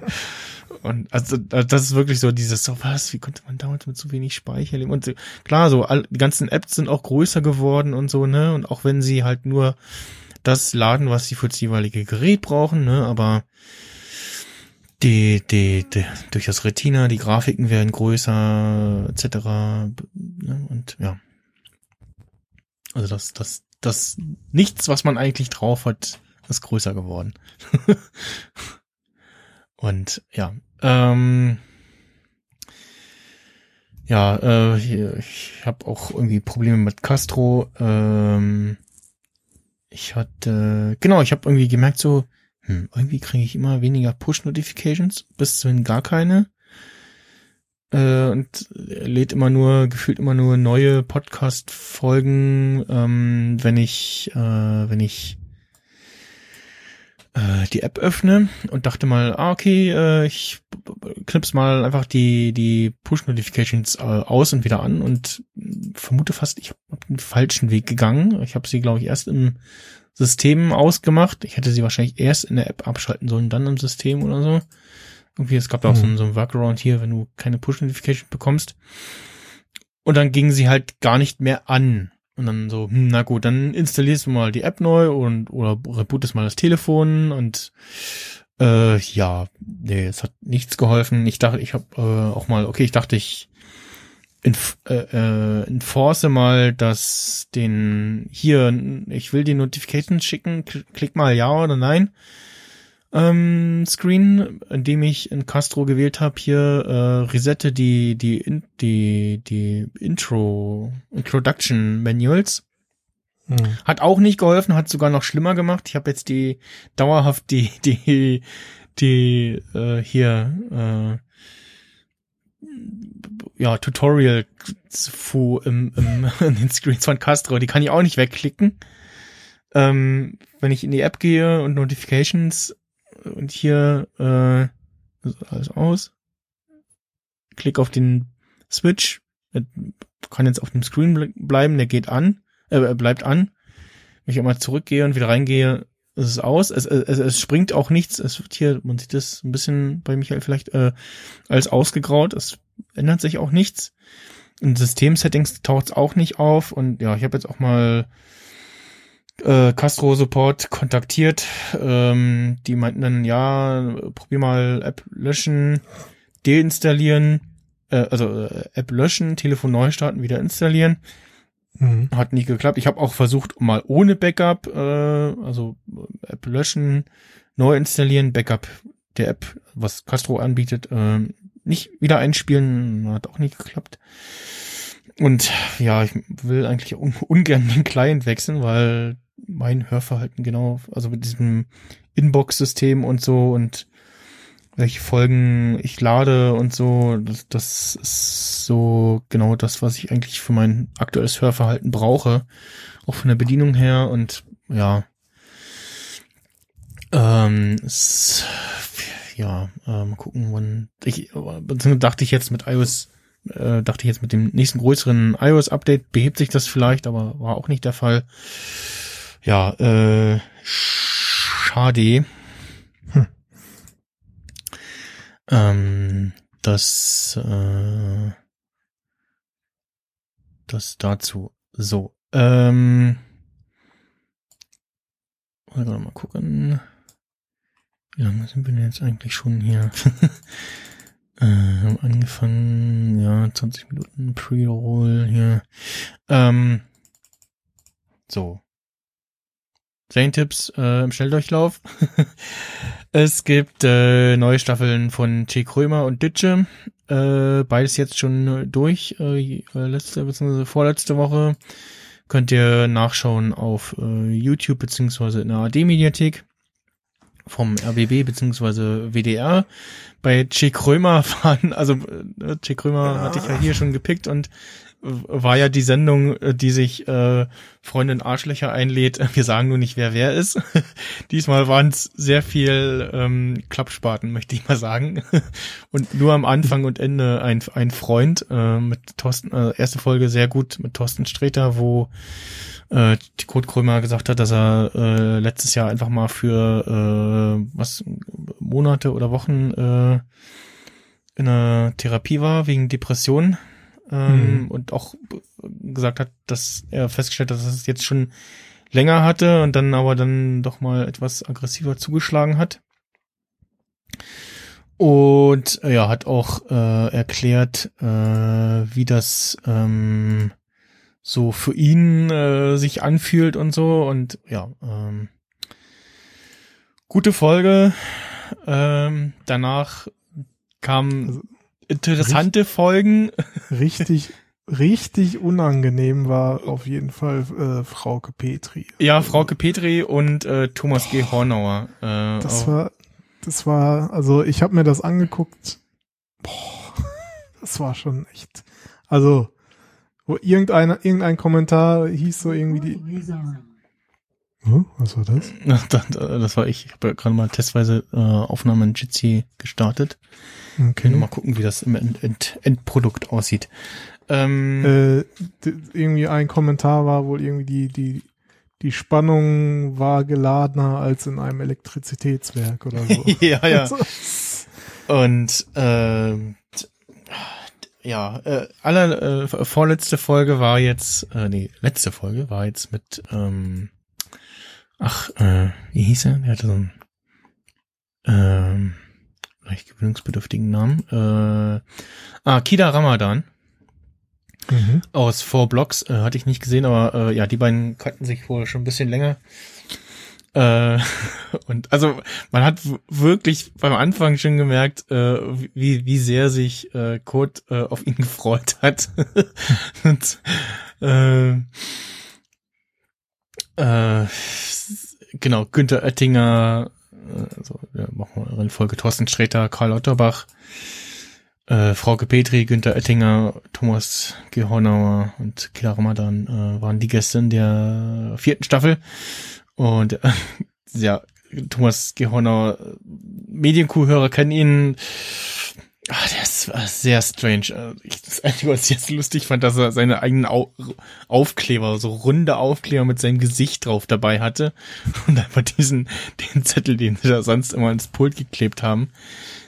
Und also das ist wirklich so dieses, so was, wie konnte man damals mit so wenig Speicher leben? Und so, klar, so all, die ganzen Apps sind auch größer geworden und so, ne? Und auch wenn sie halt nur das laden, was sie für das jeweilige Gerät brauchen, ne? Aber die, die, die, durch das Retina, die Grafiken werden größer, etc. Ne? Und ja. Also das, das, das, nichts, was man eigentlich drauf hat, ist größer geworden. Und ja, ähm, ja, äh, ich habe auch irgendwie Probleme mit Castro. Ähm, ich hatte, genau, ich habe irgendwie gemerkt so, hm, irgendwie kriege ich immer weniger Push-Notifications, bis zu gar keine. Äh, und lädt immer nur, gefühlt immer nur neue Podcast-Folgen, ähm, wenn ich, äh, wenn ich äh, die App öffne und dachte mal, ah, okay, äh, ich knips mal einfach die, die Push-Notifications äh, aus und wieder an und vermute fast, ich habe den falschen Weg gegangen. Ich habe sie, glaube ich, erst im System ausgemacht. Ich hätte sie wahrscheinlich erst in der App abschalten sollen, dann im System oder so. Irgendwie, es gab da auch so, Hm. ein- so ein Workaround hier, wenn du keine Push-Notification bekommst. Und dann ging sie halt gar nicht mehr an. Und dann so, hm, na gut, dann installierst du mal die App neu und oder rebootest mal das Telefon und äh, ja, nee, es hat nichts geholfen. Ich dachte, ich habe äh, auch mal, okay, ich dachte, ich inf äh, äh, enforce mal, dass den hier, ich will die Notifications schicken, kl- klick mal ja oder nein. Ähm, Screen, indem ich in Castro gewählt habe, hier äh, resette die die in, die die Intro Introduction Manuals. Hm. Hat auch nicht geholfen, hat sogar noch schlimmer gemacht. Ich habe jetzt die dauerhaft die die die äh, hier äh, ja Tutorial fu im, im in den Screens von Castro, die kann ich auch nicht wegklicken. Ähm, wenn ich in die App gehe und Notifications und hier äh, alles aus. Klick auf den Switch, kann jetzt auf dem Screen ble- bleiben, der geht an, äh, bleibt an. Wenn ich einmal zurückgehe und wieder reingehe, ist es aus. Es, es, es springt auch nichts. Es wird hier, man sieht das ein bisschen bei Michael vielleicht äh, als ausgegraut. Es ändert sich auch nichts. In Systemsettings taucht es auch nicht auf. Und ja, ich habe jetzt auch mal äh, Castro Support kontaktiert. Ähm, die meinten dann, ja, probier mal App löschen, deinstallieren, äh, also äh, App löschen, Telefon neu starten, wieder installieren. Mhm. Hat nicht geklappt. Ich habe auch versucht, mal ohne Backup, äh, also App löschen, neu installieren, Backup der App, was Castro anbietet, äh, nicht wieder einspielen, hat auch nicht geklappt. Und ja, ich will eigentlich un ungern den Client wechseln, weil mein Hörverhalten genau, also mit diesem Inbox-System und so und welche Folgen ich lade und so, das, das ist so genau das, was ich eigentlich für mein aktuelles Hörverhalten brauche. Auch von der Bedienung her und ja. Ähm, es, ja, äh, mal gucken, wann ich dachte ich jetzt mit iOS, äh, dachte ich jetzt mit dem nächsten größeren iOS-Update behebt sich das vielleicht, aber war auch nicht der Fall. Ja, äh, schade. Ähm, das, äh, das dazu. So, ähm, mal gucken. Wie lange sind wir denn jetzt eigentlich schon hier? äh, haben angefangen, ja, 20 Minuten Pre-Roll hier. Ähm, so. Serientipps äh, im Schnelldurchlauf. es gibt äh, neue Staffeln von T. Krömer und Ditsche. Äh, beides jetzt schon durch. Äh, letzte bzw. vorletzte Woche. Könnt ihr nachschauen auf äh, YouTube beziehungsweise in der AD-Mediathek vom RBB beziehungsweise WDR. Bei Che Krömer waren, also äh, Che Krömer hatte ich ja hier schon gepickt und war ja die Sendung, äh, die sich äh, Freundin Arschlöcher einlädt. Wir sagen nur nicht, wer wer ist. Diesmal waren es sehr viel ähm, Klappspaten, möchte ich mal sagen. Und nur am Anfang und Ende ein, ein Freund äh, mit Thorsten, äh, erste Folge sehr gut mit Thorsten Sträter, wo äh, die Kurt Krömer gesagt hat, dass er äh, letztes Jahr einfach mal für äh, was Monate oder Wochen äh, in der Therapie war wegen Depressionen ähm, Mhm. und auch gesagt hat, dass er festgestellt hat, dass er es jetzt schon länger hatte und dann aber dann doch mal etwas aggressiver zugeschlagen hat. Und äh, ja, hat auch äh, erklärt, äh, wie das ähm, so für ihn äh, sich anfühlt und so. Und ja, ähm, gute Folge. Ähm, danach kamen Interessante Folgen. Richtig, richtig unangenehm war auf jeden Fall äh, Frauke Petri. Ja, Frauke Petri und äh, Thomas G. Hornauer. Äh, Das auch- war, das war, also ich habe mir das angeguckt. Boah, das war schon echt. Also, wo irgendeiner, irgendein Kommentar hieß so irgendwie die. Hm, was war das? das, das war ich. Ich habe ja gerade mal testweise äh, Aufnahmen in Jitsi gestartet. Okay. mal gucken, wie das im End End Endprodukt aussieht. Ähm, Äh, irgendwie ein Kommentar war wohl irgendwie die, die, die Spannung war geladener als in einem Elektrizitätswerk oder so. ja, ja. Und t- ja, äh, aller äh, vorletzte Folge war jetzt, äh, nee, letzte Folge war jetzt mit, ähm, ach, äh, wie hieß er? Der hatte so einen ähm, leicht gewöhnungsbedürftigen Namen. Äh, ah, Kida Ramadan mhm. aus Four Blocks äh, hatte ich nicht gesehen, aber äh, ja, die beiden kannten sich wohl schon ein bisschen länger. Äh, und also man hat wirklich beim Anfang schon gemerkt, äh, wie, wie sehr sich äh, Kurt äh, auf ihn gefreut hat. und, äh, äh, genau, Günther Oettinger, also wir machen wir in Folge Thorsten Sträter, Karl Otterbach, äh, Frauke Petri, Günther Oettinger, Thomas G. Hornauer und Kila Ramadan äh, waren die Gäste in der vierten Staffel. Und äh, ja, Thomas Gehorner, äh, Medienkuhhörer kennen ihn. Ah, der ist äh, sehr strange. Äh, das Einzige, was ich jetzt lustig fand, dass er seine eigenen Au Aufkleber, so runde Aufkleber mit seinem Gesicht drauf dabei hatte. Und einfach diesen, den Zettel, den sie da sonst immer ins Pult geklebt haben,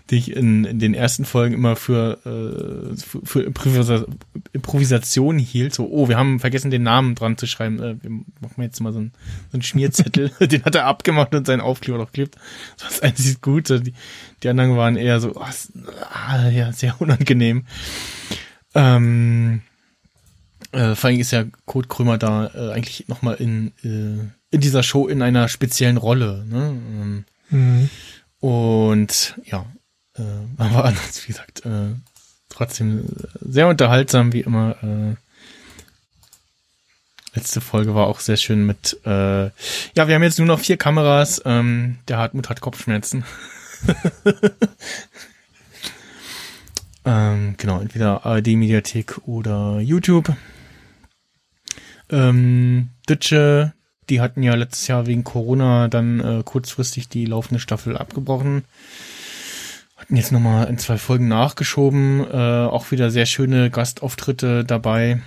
die ich in, in den ersten Folgen immer für, äh, für, für Improvisa Improvisation hielt. So, oh, wir haben vergessen, den Namen dran zu schreiben. Äh, wir machen jetzt mal so einen, so einen Schmierzettel. den hat er abgemacht und seinen Aufkleber drauf klebt. Das war das einzig Gute. Die, die anderen waren eher so, oh, ah, ja, sehr unangenehm. Ähm, äh, vor allem ist ja Kurt Krömer da äh, eigentlich nochmal in, äh, in dieser Show in einer speziellen Rolle. Ne? Ähm, Mhm. und ja, äh, aber anders, wie gesagt, äh, trotzdem sehr unterhaltsam, wie immer. Äh, letzte Folge war auch sehr schön mit, äh, ja, wir haben jetzt nur noch vier Kameras, ähm, der Hartmut hat Kopfschmerzen. ähm, genau, entweder ARD-Mediathek oder YouTube. Ähm, Ditsche, die hatten ja letztes Jahr wegen Corona dann äh, kurzfristig die laufende Staffel abgebrochen. Hatten jetzt nochmal in zwei Folgen nachgeschoben. Äh, auch wieder sehr schöne Gastauftritte dabei.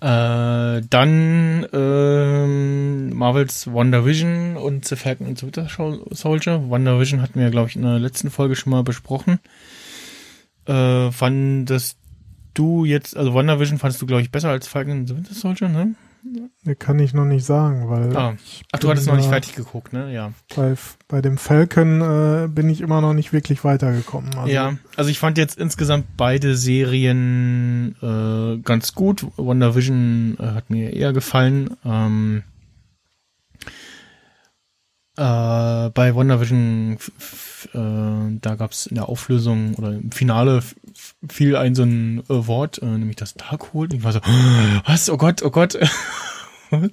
Äh, dann ähm, Marvels WandaVision und The Falcon and the Winter Soldier. WandaVision hatten wir, glaube ich, in der letzten Folge schon mal besprochen. Äh, fandest du jetzt, also WandaVision fandest du, glaube ich, besser als Falcon and the Winter Soldier, ne? Kann ich noch nicht sagen, weil Ah. Ach, du hattest noch nicht fertig geguckt, ne? Ja. Bei, bei dem Falcon äh, bin ich immer noch nicht wirklich weitergekommen. Also, ja, also ich fand jetzt insgesamt beide Serien äh, ganz gut. WandaVision äh, hat mir eher gefallen. Ähm, äh, bei WandaVision, f- f- äh, da gab's in der Auflösung oder im Finale fiel ein so ein äh, Wort, äh, nämlich das Darkhold. Ich war so, was? Oh Gott, oh Gott.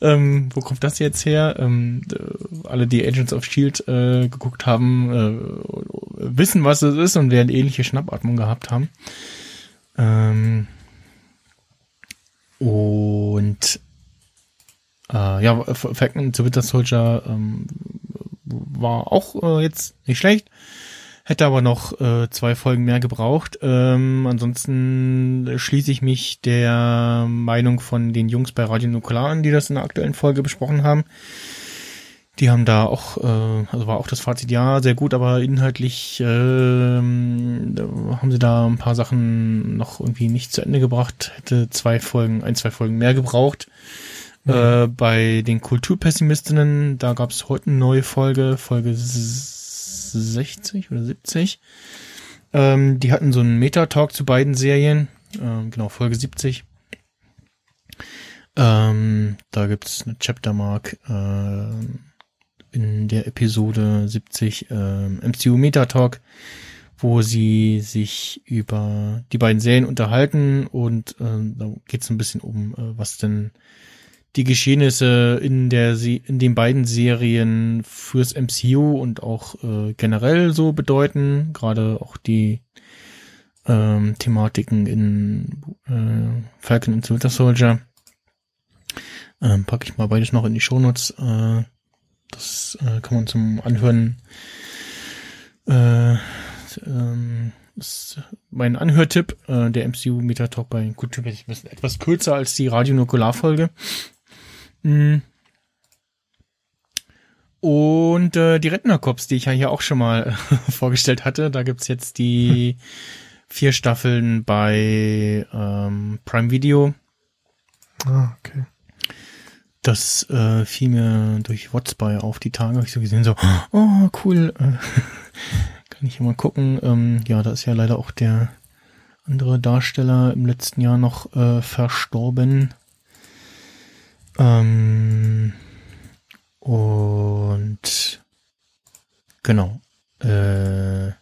ähm, wo kommt das jetzt her? Ähm, äh, alle, die Agents of Shield äh, geguckt haben, äh, wissen, was es ist und werden ähnliche Schnappatmung gehabt haben. Ähm, und äh, ja, Falcon to Winter Soldier ähm, war auch äh, jetzt nicht schlecht. Hätte aber noch äh, zwei Folgen mehr gebraucht. Ähm, ansonsten schließe ich mich der Meinung von den Jungs bei Radio Nukular an, die das in der aktuellen Folge besprochen haben. Die haben da auch, äh, also war auch das Fazit, ja, sehr gut, aber inhaltlich da haben sie da ein paar Sachen noch irgendwie nicht zu Ende gebracht. Hätte zwei Folgen, ein, zwei Folgen mehr gebraucht. Äh, bei den Kulturpessimistinnen, da gab es heute eine neue Folge, Folge 60 oder 70. Ähm, die hatten so einen Meta-Talk zu beiden Serien, ähm, genau, Folge 70. Ähm, da gibt's eine Chaptermark äh, in der Episode 70 ähm, MCU Meta Talk, wo sie sich über die beiden Serien unterhalten und ähm, da geht's ein bisschen um, äh, was denn die Geschehnisse in der Se in den beiden Serien fürs MCU und auch äh, generell so bedeuten, gerade auch die ähm, Thematiken in äh, Falcon and Winter Soldier. Ähm, packe ich mal beides noch in die Shownotes. Äh, das äh, kann man zum Anhören. Äh, ähm, ist mein Anhörtipp. Äh, der MCU Metatalk bei Kultur ist ein bisschen etwas kürzer als die Radio Nukular Folge. Mm. Und äh, die Rentnercops, die ich ja hier auch schon mal vorgestellt hatte, da gibt's jetzt die vier Staffeln bei ähm, Prime Video. Ah, okay. Das äh, fiel mir durch WhatsApp auf die Tage, hab ich so gesehen, so, oh, cool, äh, kann ich hier mal gucken. Ähm, ja, da ist ja leider auch der andere Darsteller im letzten Jahr noch äh, verstorben. Ähm, und genau. Äh,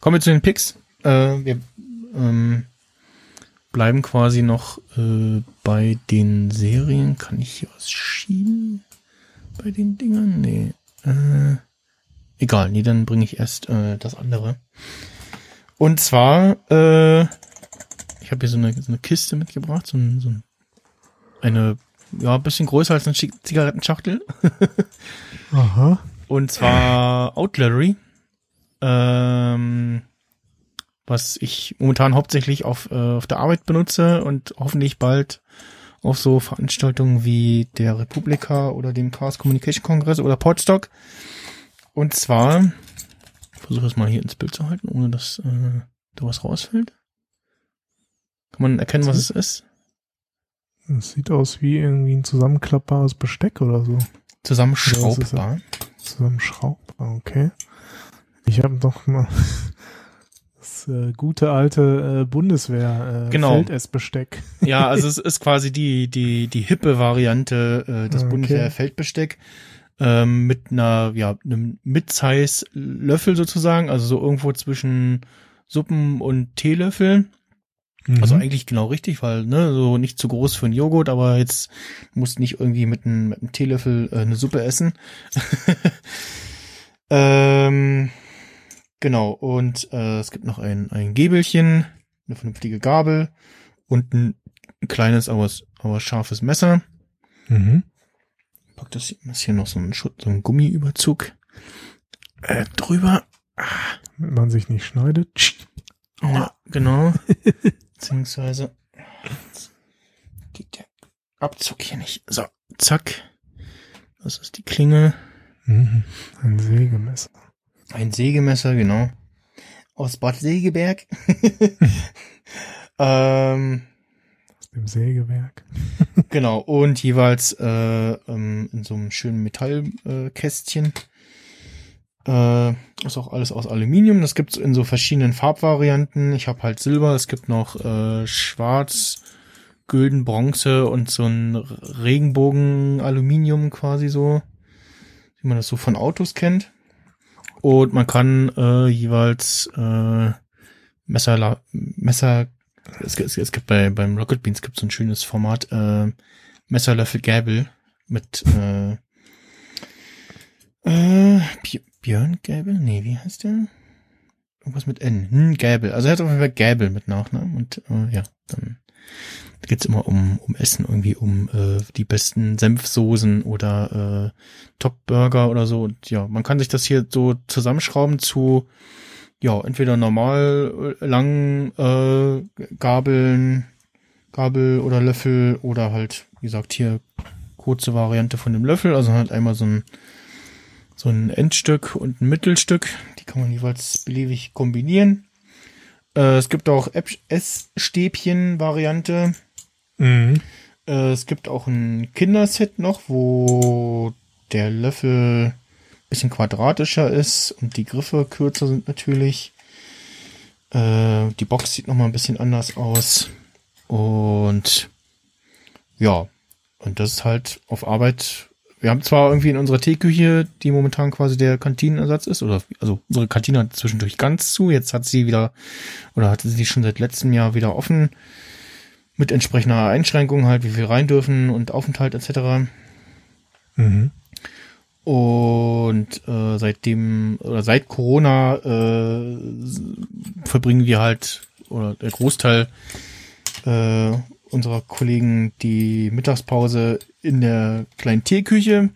kommen wir zu den Picks. Äh, wir ähm, bleiben quasi noch äh, bei den Serien. Kann ich hier was schieben? Bei den Dingern? Nee. Äh, egal, nee, dann bringe ich erst äh, das andere. Und zwar, äh, ich habe hier so eine, so eine Kiste mitgebracht, so, ein, so ein, eine ja, ein bisschen größer als eine Zigarettenschachtel. Aha. Und zwar Outlettery. Ähm, was ich momentan hauptsächlich auf, äh, auf der Arbeit benutze und hoffentlich bald auf so Veranstaltungen wie der Republika oder dem Chaos Communication Kongress oder Podstock. Und zwar, ich versuche es mal hier ins Bild zu halten, ohne dass äh, da was rausfällt. Kann man erkennen, was es ist? Das sieht aus wie irgendwie ein zusammenklappbares Besteck oder so. Zusammenschraubbar. Zusammenschraubbar, okay. Ich habe doch mal das äh, gute alte äh, Bundeswehr äh, Genau. Feldessbesteck. Ja, also es ist quasi die, die, die hippe Variante äh, des Okay. Bundeswehr-Feldbesteck ähm, mit einer, ja, einem Mid-Size-Löffel sozusagen, also so irgendwo zwischen Suppen und Teelöffel. Also Mhm. eigentlich genau richtig, weil, ne, so nicht zu groß für einen Joghurt, aber jetzt musst nicht irgendwie mit einem, mit einem Teelöffel äh, eine Suppe essen. ähm, genau, und äh, es gibt noch ein, ein Gäbelchen, eine vernünftige Gabel und ein, ein kleines, aber, aber scharfes Messer. Mhm. Pack das hier, ist hier noch so ein Schutz, so ein Gummiüberzug äh, drüber. Damit man sich nicht schneidet. Ja, genau. Beziehungsweise geht der Abzug hier nicht. So, zack. Das ist die Klinge. Mhm. Ein Sägemesser. Ein Sägemesser, genau. Aus Bad Segeberg. ähm, Aus dem Sägewerk. genau, und jeweils äh, ähm, in so einem schönen Metallkästchen. Äh. Äh, ist auch alles aus Aluminium. Das gibt's in so verschiedenen Farbvarianten. Ich habe halt Silber, es gibt noch äh, Schwarz, Gülden, Bronze und so ein Regenbogen-Aluminium quasi so, wie man das so von Autos kennt. Und man kann äh, jeweils äh, Messer, Messer, es, es, es gibt bei beim Rocket Beans gibt so ein schönes Format äh, Messer, Löffel, Gäbel mit äh, äh, Björn Gäbel? Nee, wie heißt der? Irgendwas mit N. Hm, Gäbel. Also er hat auf jeden Fall Gäbel mit Nachnamen und äh, ja, dann geht's immer um, um Essen, irgendwie um äh, die besten Senfsoßen oder äh, Top-Burger oder so. Und ja, man kann sich das hier so zusammenschrauben zu ja, entweder normal äh, langen äh, Gabeln, Gabel oder Löffel oder halt, wie gesagt, hier kurze Variante von dem Löffel. Also halt einmal so ein so ein Endstück und ein Mittelstück. Die kann man jeweils beliebig kombinieren. Äh, es gibt auch Essstäbchen-Variante. Mhm. Äh, es gibt auch ein Kinderset noch, wo der Löffel ein bisschen quadratischer ist und die Griffe kürzer sind natürlich. Äh, die Box sieht noch mal ein bisschen anders aus. Und ja, und das ist halt auf Arbeit. Wir haben zwar irgendwie in unserer Teeküche, die momentan quasi der Kantinenersatz ist, oder also unsere Kantine hat zwischendurch ganz zu. Jetzt hat sie wieder, oder hatte sie schon seit letztem Jahr wieder offen mit entsprechender Einschränkung halt, wie wir rein dürfen und Aufenthalt etc. Mhm. Und äh, seitdem oder seit Corona äh, verbringen wir halt oder der Großteil äh, unserer Kollegen die Mittagspause in der kleinen Teeküche.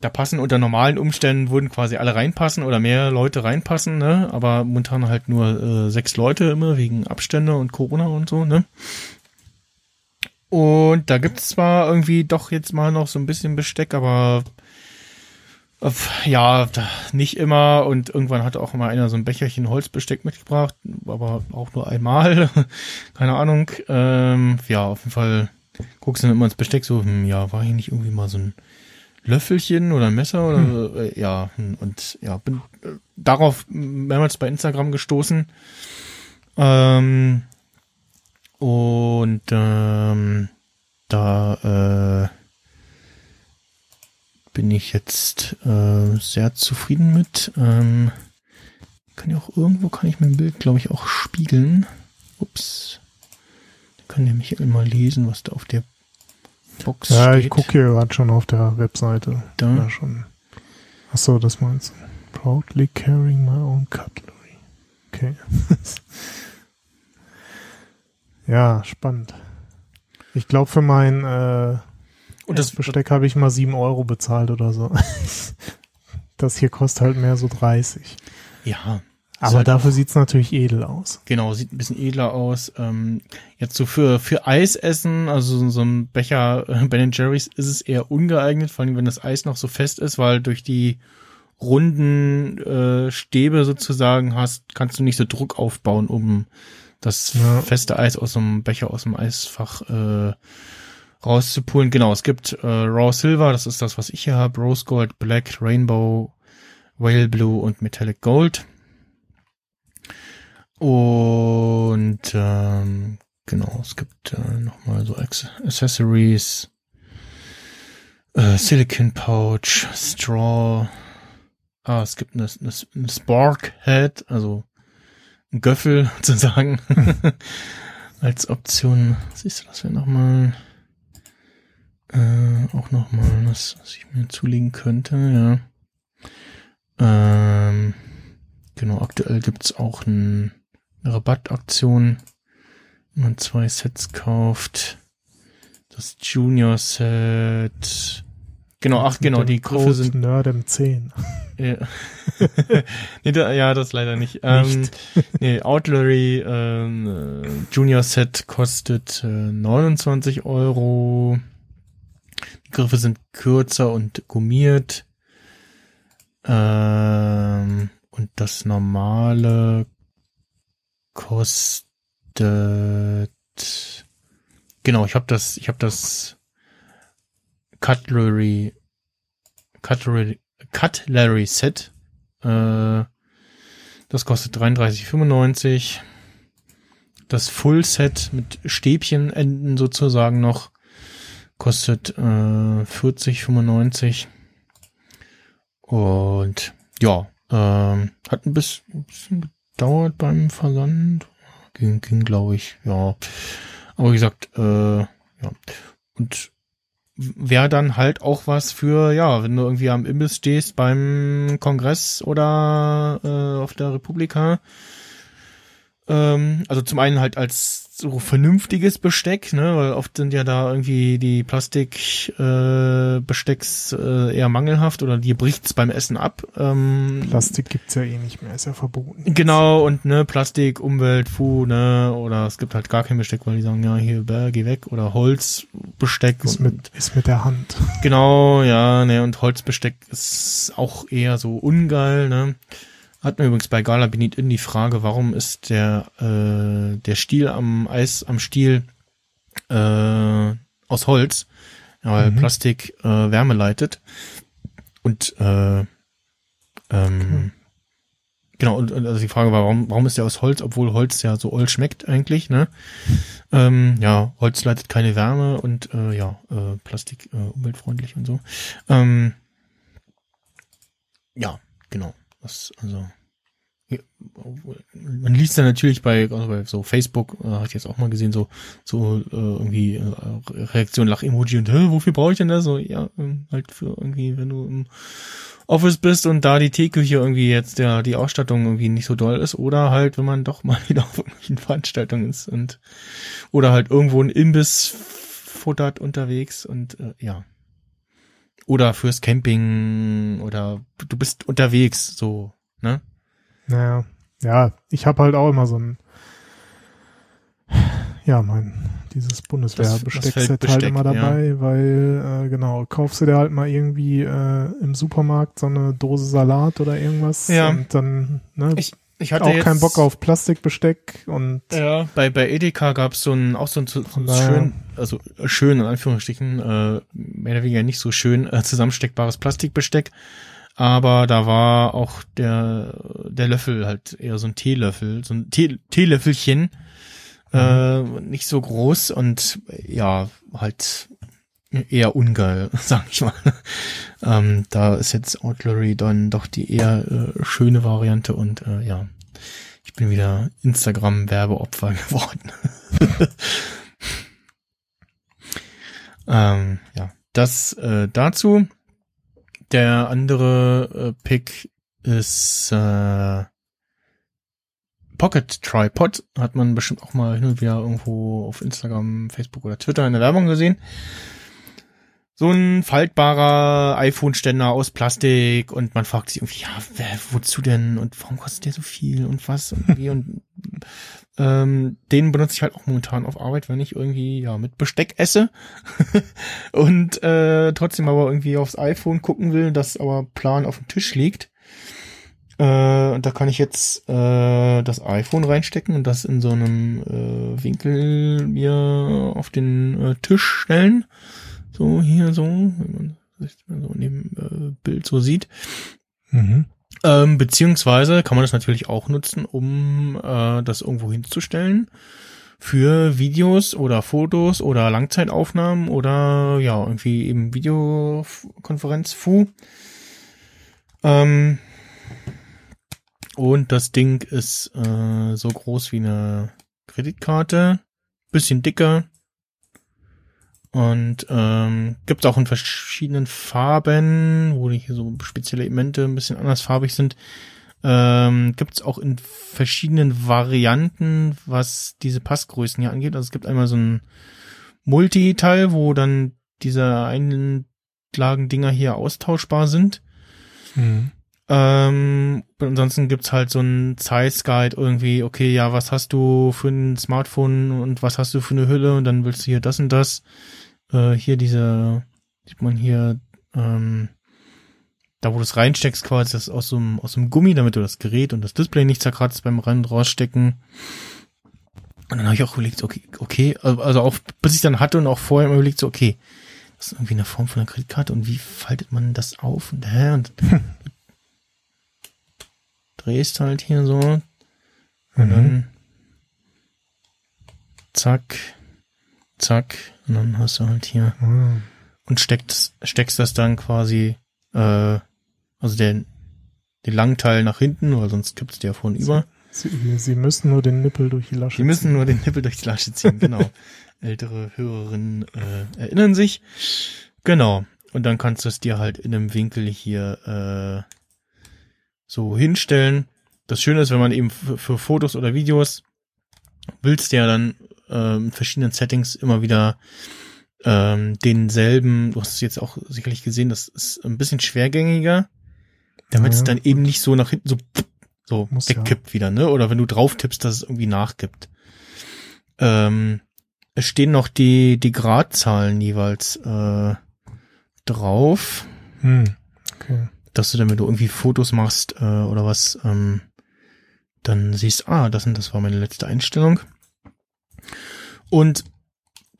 Da passen unter normalen Umständen würden quasi alle reinpassen oder mehr Leute reinpassen, ne? Aber momentan halt nur äh, sechs Leute immer wegen Abstände und Corona und so, ne? Und da gibt's zwar irgendwie doch jetzt mal noch so ein bisschen Besteck, aber ja, da- nicht immer. Und irgendwann hat auch mal einer so ein Becherchen Holzbesteck mitgebracht, aber auch nur einmal. Keine Ahnung. Ähm, ja, auf jeden Fall guckst du dann immer ins Besteck so, hm, ja, war hier nicht irgendwie mal so ein Löffelchen oder ein Messer oder so? Äh, ja, hm, und ja, bin äh, darauf mehrmals bei Instagram gestoßen. Ähm, und ähm, da äh, bin ich jetzt äh, sehr zufrieden mit. Ähm, kann ja auch irgendwo kann ich mein Bild, glaube ich, auch spiegeln. Ups. Da kann der Michael mal lesen, was da auf der Box Ja, steht. ich gucke hier gerade schon auf der Webseite. Da. Ja, schon. Ach so, das meinst du. Proudly carrying my own cutlery. Okay. ja, spannend. Ich glaube, für mein, äh, Und das Besteck habe ich mal sieben Euro bezahlt oder so. Das hier kostet halt mehr so 30. ja, Aber halt dafür sieht's natürlich edel aus. Genau, sieht ein bisschen edler aus. Ähm, jetzt so für, für Eis essen, also so- so ein Becher äh, Ben Jerry's ist es eher ungeeignet, vor allem wenn das Eis noch so fest ist, weil durch die runden äh, Stäbe sozusagen hast, kannst du nicht so Druck aufbauen, um das Ja. feste Eis aus dem Becher, aus dem Eisfach äh, rauszupulen. Genau, es gibt äh, Raw Silver, das ist das, was ich hier habe, Rose Gold, Black, Rainbow, Whale Blue und Metallic Gold. Und ähm, genau, es gibt äh, nochmal so Acce- Accessories, äh, Silicon Pouch, Straw. Ah, es gibt eine, eine, eine Spark Head, also ein Göffel sozusagen als Option. Siehst du das wäre nochmal äh, auch nochmal, was, was ich mir zulegen könnte, ja. Ähm, genau, aktuell gibt's auch ein, eine Rabattaktion, wenn man zwei Sets kauft. Das Junior Set. Genau, ach genau, die Griffe Code sind Nerd im 10. ja. nee, da, ja, das leider nicht. Ähm, nee, Outlery ähm, äh, Junior Set kostet äh, 29 Euro. Griffe sind kürzer und gummiert. Ähm, und das normale kostet genau, ich habe das, ich habe das Cutlery Cutlery Cutlery Set. Äh, das kostet 33,95. Das Full Set mit Stäbchenenden sozusagen noch kostet äh, 40,95. Und ja, ähm, hat ein bisschen, ein bisschen gedauert beim Versand. Ging, ging glaube ich, ja. Aber wie gesagt, äh, ja. Und wäre dann halt auch was für, ja, wenn du irgendwie am Imbiss stehst beim Kongress oder äh, auf der Republika. Ähm, also zum einen halt als so vernünftiges Besteck, ne, weil oft sind ja da irgendwie die Plastikbestecks äh, Bestecks, äh, eher mangelhaft oder dir bricht's beim Essen ab. Ähm, Plastik gibt's ja eh nicht mehr, ist ja verboten. Genau, und ne, Plastik, Umwelt, Fu, ne, oder es gibt halt gar kein Besteck, weil die sagen, ja, hier, bäh, geh weg, oder Holzbesteck. Ist und, mit, ist mit der Hand. Genau, ja, ne, und Holzbesteck ist auch eher so ungeil, ne. Hat mir übrigens bei Gala Benit in die Frage, warum ist der, äh, der Stiel am Eis, am Stiel, äh, aus Holz, weil Mhm. Plastik äh, Wärme leitet. Und äh, ähm, genau, und, und also die Frage war, warum, warum ist der aus Holz, obwohl Holz ja so oll schmeckt eigentlich, ne? Ähm, ja, Holz leitet keine Wärme und äh, ja, äh, Plastik äh, umweltfreundlich und so. Ähm, ja, genau. Das, also ja, man liest dann natürlich bei, also bei so Facebook, äh, ich jetzt auch mal gesehen, so, so äh, irgendwie äh, Reaktion, Lach-Emoji und Hä, wofür brauche ich denn das? So, ja, ähm, halt für irgendwie, wenn du im Office bist und da die Teeküche irgendwie jetzt der die Ausstattung irgendwie nicht so doll ist oder halt, wenn man doch mal wieder auf irgendwelchen Veranstaltungen ist und oder halt irgendwo ein Imbiss futtert unterwegs und äh, ja. Oder fürs Camping oder du bist unterwegs, so, ne? Naja, ja, ich habe halt auch immer so ein, ja, mein, dieses Bundeswehrbesteckset halt immer dabei, weil, äh, genau, kaufst du dir halt mal irgendwie äh, im Supermarkt so eine Dose Salat oder irgendwas Ja. und dann, ne, Ich, ich hatte auch jetzt, keinen Bock auf Plastikbesteck und Ja, bei, bei Edeka gab's so ein, auch so ein, so Naja. schön, also schön in Anführungsstrichen, äh, mehr oder weniger nicht so schön, äh, zusammensteckbares Plastikbesteck. Aber da war auch der, der Löffel halt eher so ein Teelöffel, so ein Tee, Teelöffelchen, äh, nicht so groß und ja, halt eher ungeil, sag ich mal. ähm, da ist jetzt Outlery dann doch die eher äh, schöne Variante und äh, ja, ich bin wieder Instagram-Werbeopfer geworden. ähm, ja, das äh, dazu. Der andere äh, Pick ist äh, Pocket Tripod. Hat man bestimmt auch mal hin und wieder irgendwo auf Instagram, Facebook oder Twitter in der Werbung gesehen. So ein faltbarer iPhone-Ständer aus Plastik und man fragt sich irgendwie, ja, wer, wozu denn und warum kostet der so viel und was und wie und ähm, den benutze ich halt auch momentan auf Arbeit, wenn ich irgendwie ja mit Besteck esse und äh, trotzdem aber irgendwie aufs iPhone gucken will, das aber plan auf dem Tisch liegt. Äh, und da kann ich jetzt äh, das iPhone reinstecken und das in so einem äh, Winkel mir auf den äh, Tisch stellen. So hier so, wenn man sich so in dem äh, Bild so sieht. Mhm. Ähm, beziehungsweise kann man das natürlich auch nutzen, um äh, das irgendwo hinzustellen für Videos oder Fotos oder Langzeitaufnahmen oder ja, irgendwie eben Videokonferenz Fu. Ähm, und das Ding ist äh, so groß wie eine Kreditkarte, bisschen dicker und ähm, gibt auch in verschiedenen Farben, wo die hier so spezielle Elemente ein bisschen anders farbig sind. Ähm, gibt es auch in verschiedenen Varianten, was diese Passgrößen hier angeht. Also es gibt einmal so ein Multi-Teil, wo dann diese Einlagendinger hier austauschbar sind. Mhm. Ähm, ansonsten gibt's halt so ein Size Guide irgendwie, okay, ja, was hast du für ein Smartphone und was hast du für eine Hülle und dann willst du hier das und das. Äh, hier diese, sieht man hier, ähm, da wo du es reinsteckst quasi, das aus so einem, aus so einem Gummi, damit du das Gerät und das Display nicht zerkratzt beim Rennen rausstecken. Und dann habe ich auch überlegt, okay, okay, also auch bis ich dann hatte und auch vorher immer überlegt, so, okay, das ist irgendwie eine Form von einer Kreditkarte und wie faltet man das auf und hä? Und drehst halt hier so und dann zack, zack und dann hast du halt hier Ah. und steckst, steckst das dann quasi, äh, also den, den langen Teil nach hinten, weil sonst kippst du ja vorn über. Sie, sie müssen nur den Nippel durch die Lasche Die müssen ziehen. nur den Nippel durch die Lasche ziehen, genau. Ältere Hörerinnen äh, erinnern sich. Genau. Und dann kannst du es dir halt in einem Winkel hier äh, so hinstellen. Das Schöne ist, wenn man eben für, für Fotos oder Videos willst du ja dann äh, in verschiedenen Settings immer wieder ähm, denselben, du hast es jetzt auch sicherlich gesehen, das ist ein bisschen schwergängiger, damit Ja, es dann eben nicht so nach hinten so so Muss ja. wegkippt wieder, ne? Oder wenn du drauf tippst, dass es irgendwie nachgibt. Ähm, es stehen noch die, die Gradzahlen jeweils äh, drauf, Hm. Okay. dass du dann, wenn du irgendwie Fotos machst äh, oder was, ähm, dann siehst, ah, das und das war meine letzte Einstellung. Und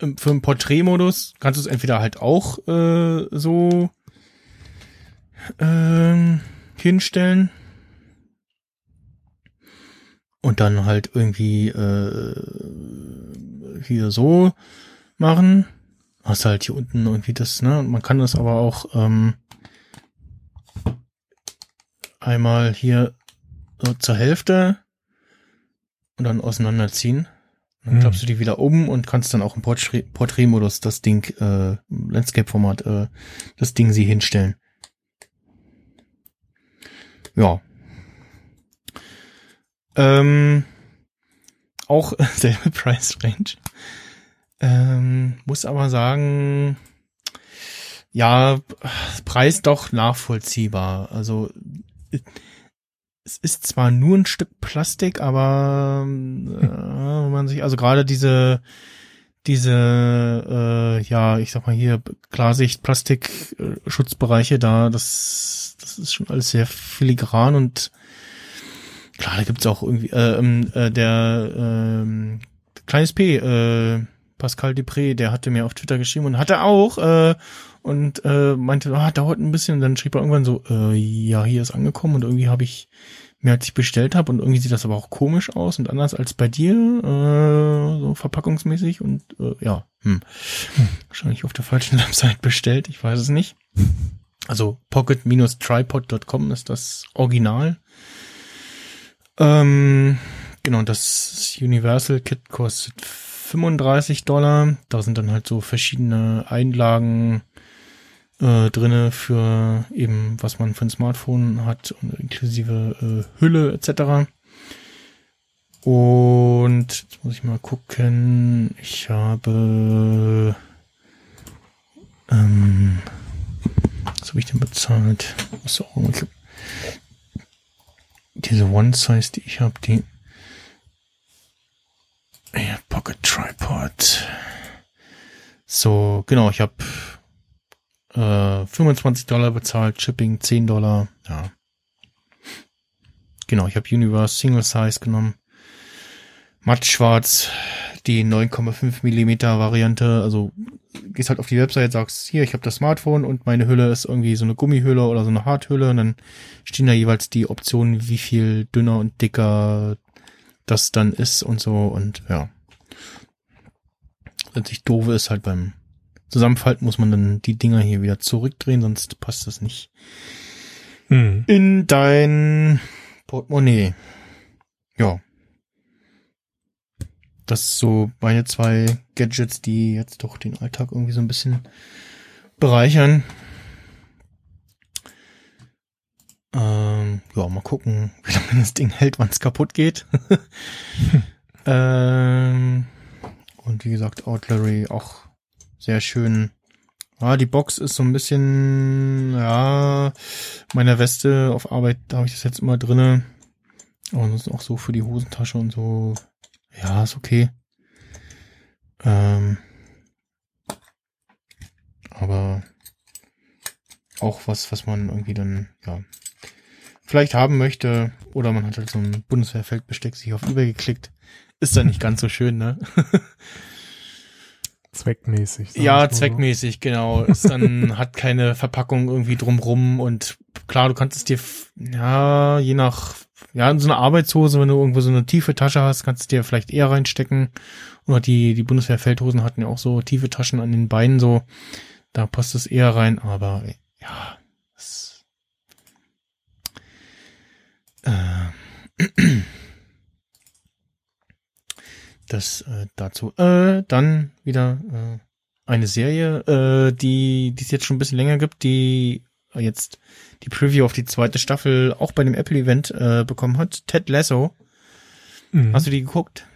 für den Porträtmodus kannst du es entweder halt auch äh, so ähm, hinstellen und dann halt irgendwie äh, hier so machen. Hast halt hier unten irgendwie das, ne? Man kann das aber auch ähm, einmal hier so zur Hälfte und dann auseinanderziehen. Dann Hm. klappst du die wieder um und kannst dann auch im Porträt- Porträtmodus das Ding, äh, Landscape-Format, äh, das Ding sie hinstellen. Ja. Ähm, auch selbe Price Range. Ähm, muss aber sagen, ja, Preis doch nachvollziehbar. Also es ist zwar nur ein Stück Plastik, aber äh, wenn man sich, also gerade diese diese, äh, ja, ich sag mal hier Klarsicht, Plastik, äh, Schutzbereiche da, das, das ist schon alles sehr filigran und klar, da gibt's auch irgendwie, äh, ähm, äh, der ähm, kleines P, äh, Pascal Dupré, der hatte mir auf Twitter geschrieben und hatte auch, äh, und äh, meinte, ah, dauert ein bisschen. Und dann schrieb er irgendwann so, äh, ja, hier ist angekommen und irgendwie habe ich mehr als ich bestellt habe und irgendwie sieht das aber auch komisch aus und anders als bei dir, äh, so verpackungsmäßig und äh, ja, hm. wahrscheinlich auf der falschen Website bestellt, ich weiß es nicht. Also pocket-tripod.com ist das Original. Ähm, genau, das Universal Kit kostet 35 Dollar. Da sind dann halt so verschiedene Einlagen äh, drinne für eben, was man für ein Smartphone hat, inklusive äh, Hülle etc. Und jetzt muss ich mal gucken. Ich habe Ähm, was habe ich denn bezahlt? So, diese One Size, die ich habe, die ja, Pocket Tripod. So, genau, ich habe äh, 25 Dollar bezahlt, Shipping 10 Dollar, ja. Genau, ich habe Universe Single Size genommen. Matt schwarz, die 9,5 Millimeter Variante, also gehst halt auf die Website, sagst, hier, ich habe das Smartphone und meine Hülle ist irgendwie so eine Gummihülle oder so eine Harthülle und dann stehen da jeweils die Optionen, wie viel dünner und dicker das dann ist und so und ja. Letztlich doof ist halt beim Zusammenfalten muss man dann die Dinger hier wieder zurückdrehen, sonst passt das nicht Hm. in dein Portemonnaie. Ja. Das so meine zwei Gadgets, die jetzt doch den Alltag irgendwie so ein bisschen bereichern. Ähm, ja, mal gucken, wie lange das Ding hält, wann es kaputt geht. ähm, und wie gesagt, Outlery auch sehr schön. Ah, die Box ist so ein bisschen, ja, meiner Weste auf Arbeit, da habe ich das jetzt immer drinne. Das ist auch so für die Hosentasche und so. Ja, ist okay. Ähm, aber auch was, was man irgendwie dann, ja, vielleicht haben möchte. Oder man hat halt so ein Bundeswehrfeldbesteck sich auf Ebay geklickt. Ist dann nicht ganz so schön, ne? Zweckmäßig. Ja, so. zweckmäßig, genau. Ist dann, hat keine Verpackung irgendwie drumrum und klar, du kannst es dir, ja, je nach, ja, so eine Arbeitshose, wenn du irgendwo so eine tiefe Tasche hast, kannst du dir vielleicht eher reinstecken. Oder die, die Bundeswehrfeldhosen hatten ja auch so tiefe Taschen an den Beinen so. Da passt es eher rein, aber ja, das äh, dazu. Äh, dann wieder äh, eine Serie, äh, die die es jetzt schon ein bisschen länger gibt, die jetzt die Preview auf die zweite Staffel auch bei dem Apple Event äh, bekommen hat. Ted Lasso. Mhm. Hast du die geguckt?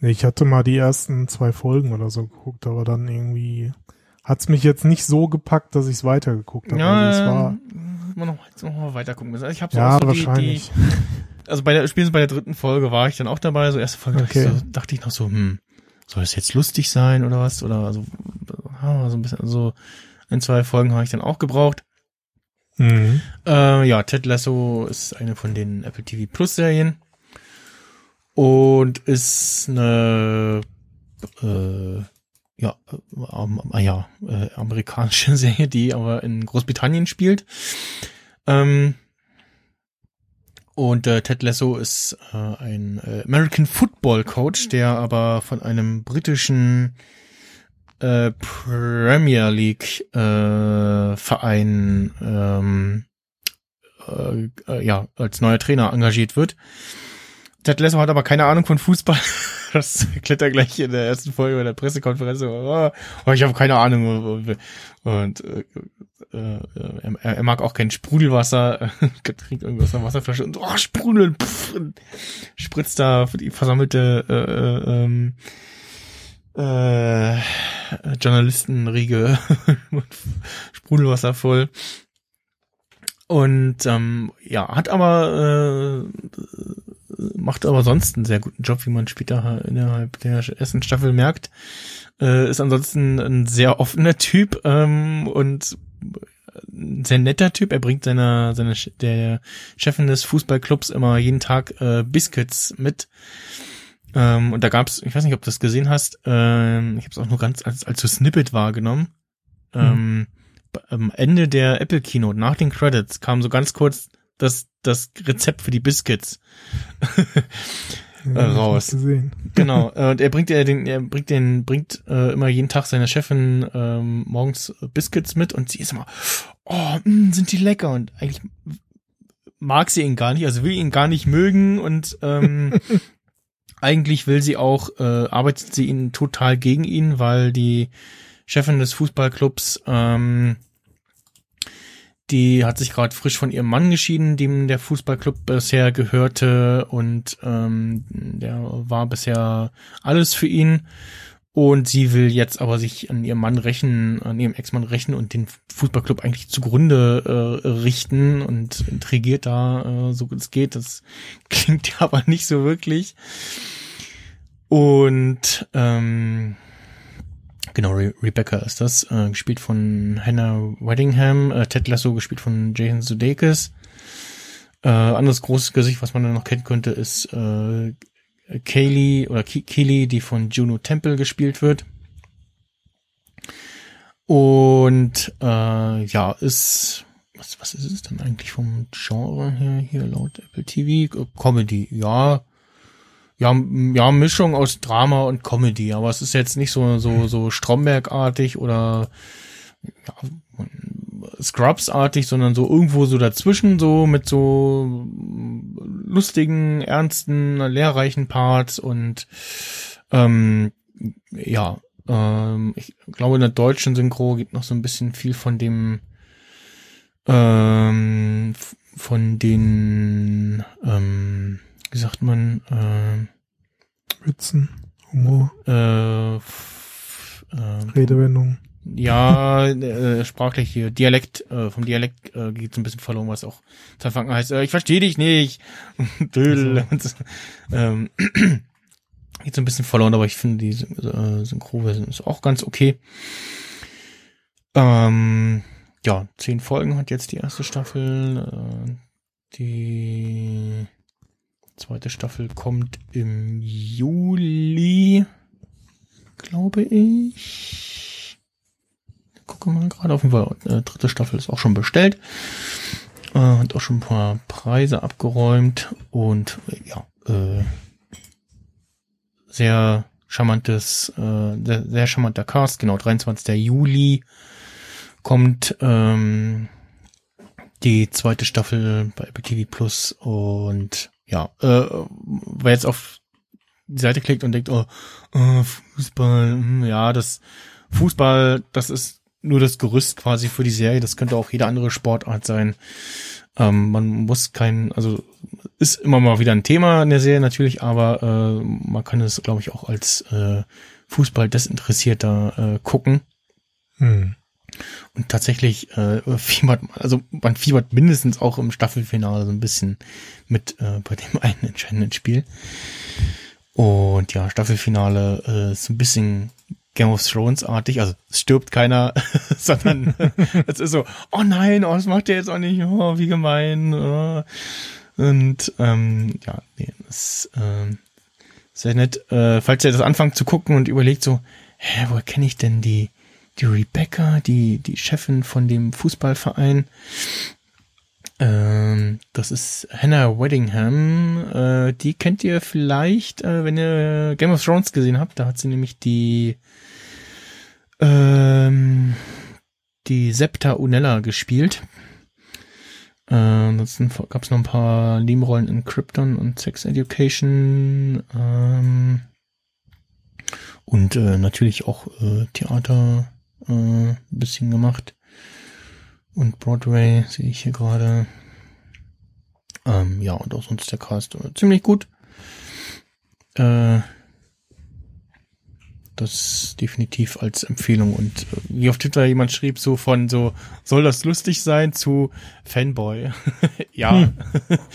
Nee, Ich hatte mal die ersten zwei Folgen oder so geguckt, aber dann irgendwie hat's mich jetzt nicht so gepackt, dass ich es weitergeguckt habe. Also es war, immer noch, jetzt noch mal weiter gucken müssen. Also ich habe so, ja, so die, wahrscheinlich. die, also bei der spätestens bei der dritten Folge war ich dann auch dabei. So erste Folge dachte, Okay. ich so, dachte ich noch so, hm, soll das jetzt lustig sein oder was? Oder also, so ein bisschen, so ein, zwei Folgen habe ich dann auch gebraucht. Mhm. Äh, ja, Ted Lasso ist eine von den Apple TV Plus Serien und ist eine äh, ja, äh, ja äh, amerikanische Serie, die aber in Großbritannien spielt. Ähm, und äh, Ted Lasso ist äh, ein äh, American Football Coach, der aber von einem britischen äh, Premier League äh, Verein ähm, äh, äh, ja als neuer Trainer engagiert wird. Ted Lasso hat aber keine Ahnung von Fußball. Das er gleich in der ersten Folge bei der Pressekonferenz. Oh, oh, ich habe keine Ahnung. Und äh, äh, er, er mag auch kein Sprudelwasser. trinkt irgendwas aus Wasserflasche und oh, Sprudel. Pff, und spritzt da für die versammelte äh, äh, ähm, äh, Journalistenriege mit Sprudelwasser voll. Und ähm, ja, hat aber äh, macht aber sonst einen sehr guten Job, wie man später innerhalb der ersten Staffel merkt. Äh, ist ansonsten ein sehr offener Typ ähm, und ein sehr netter Typ. Er bringt seiner, seiner der Chefin des Fußballclubs immer jeden Tag äh, Biscuits mit. Ähm, und da gab's, ich weiß nicht, ob du das gesehen hast, ähm, ich habe es auch nur ganz als, als so Snippet wahrgenommen. Ähm, am Ende der Apple Keynote, nach den Credits, kam so ganz kurz das, das Rezept für die Biscuits Ja, äh, raus. genau. äh, Und er bringt er den, er bringt den, bringt äh, immer jeden Tag seiner Chefin ähm, morgens Biscuits mit und sie ist immer, oh, mh, sind die lecker und eigentlich mag sie ihn gar nicht, also will ihn gar nicht mögen und ähm, eigentlich will sie auch, äh, arbeitet sie ihn total gegen ihn, weil die Chefin des Fußballclubs ähm, die hat sich gerade frisch von ihrem Mann geschieden, dem der Fußballclub bisher gehörte und ähm, der war bisher alles für ihn. Und sie will jetzt aber sich an ihrem Mann rächen, an ihrem Ex-Mann rächen und den Fußballclub eigentlich zugrunde äh, richten und intrigiert da, äh, so gut es geht. Das klingt ja aber nicht so wirklich. Und ähm, genau, Re Rebecca ist das, äh, gespielt von Hannah Weddingham, äh, Ted Lasso gespielt von Jason Sudeikis. Äh, anderes großes Gesicht, was man dann noch kennen könnte, ist äh, Kaylee oder Ke Keely, die von Juno Temple gespielt wird. Und äh, ja, ist was was ist es denn eigentlich vom Genre her hier laut Apple TV Comedy? Ja, ja, ja Mischung aus Drama und Comedy, aber es ist jetzt nicht so so so Stromberg-artig oder ja, Scrubs-artig, sondern so irgendwo so dazwischen, so mit so lustigen, ernsten, lehrreichen Parts und ähm, ja, ähm, ich glaube in der deutschen Synchro gibt noch so ein bisschen viel von dem ähm, von den ähm, wie sagt man ähm, Witzen, Humor, äh, ähm, Redewendungen. Ja, äh, sprachlich hier, Dialekt, äh, vom Dialekt äh, geht so ein bisschen verloren, was auch zu Anfang heißt, äh, ich verstehe dich nicht. Dödel. Und so. ähm, geht so ein bisschen verloren, aber ich finde die äh, Synchroversion ist auch ganz okay. Ähm, ja, zehn Folgen hat jetzt die erste Staffel. Äh, die zweite Staffel kommt im Juli, glaube ich gucke mal gerade auf jeden Fall. Äh, dritte Staffel ist auch schon bestellt. Äh, hat auch schon ein paar Preise abgeräumt und äh, ja, äh, sehr charmantes, äh, sehr, sehr charmanter Cast, genau, 23. Juli kommt ähm, die zweite Staffel bei Apple TV Plus und ja, äh, wer jetzt auf die Seite klickt und denkt, oh, oh Fußball, hm, ja, das Fußball, das ist nur das Gerüst quasi für die Serie. Das könnte auch jede andere Sportart sein. Ähm, man muss kein, also ist immer mal wieder ein Thema in der Serie natürlich, aber äh, man kann es, glaube ich, auch als äh, Fußball desinteressierter äh, gucken. Hm. Und tatsächlich äh, fiebert man, also man fiebert mindestens auch im Staffelfinale so ein bisschen mit äh, bei dem einen entscheidenden Spiel. Und ja, Staffelfinale äh, ist ein bisschen Game of Thrones artig, also es stirbt keiner, sondern es ist so, oh nein, oh, das macht der jetzt auch nicht, oh, wie gemein. Oh. Und ähm, ja, nee, das ist ähm, sehr nett. Äh, falls ihr das anfangt zu gucken und überlegt so, hä, woher kenne ich denn die, die Rebecca, die, die Chefin von dem Fußballverein? Ähm, das ist Hannah Weddingham. Äh, die kennt ihr vielleicht, äh, wenn ihr Game of Thrones gesehen habt. Da hat sie nämlich die ähm, die Septa Unella gespielt. Äh, ansonsten gab es noch ein paar Nebenrollen in Krypton und Sex Education. Ähm, und äh, natürlich auch äh, Theater äh, ein bisschen gemacht. Und Broadway sehe ich hier gerade. Ähm, ja, und auch sonst der Cast äh, ziemlich gut. Äh, das definitiv als Empfehlung. Und äh, wie auf Twitter jemand schrieb, so von so, soll das lustig sein zu Fanboy? ja.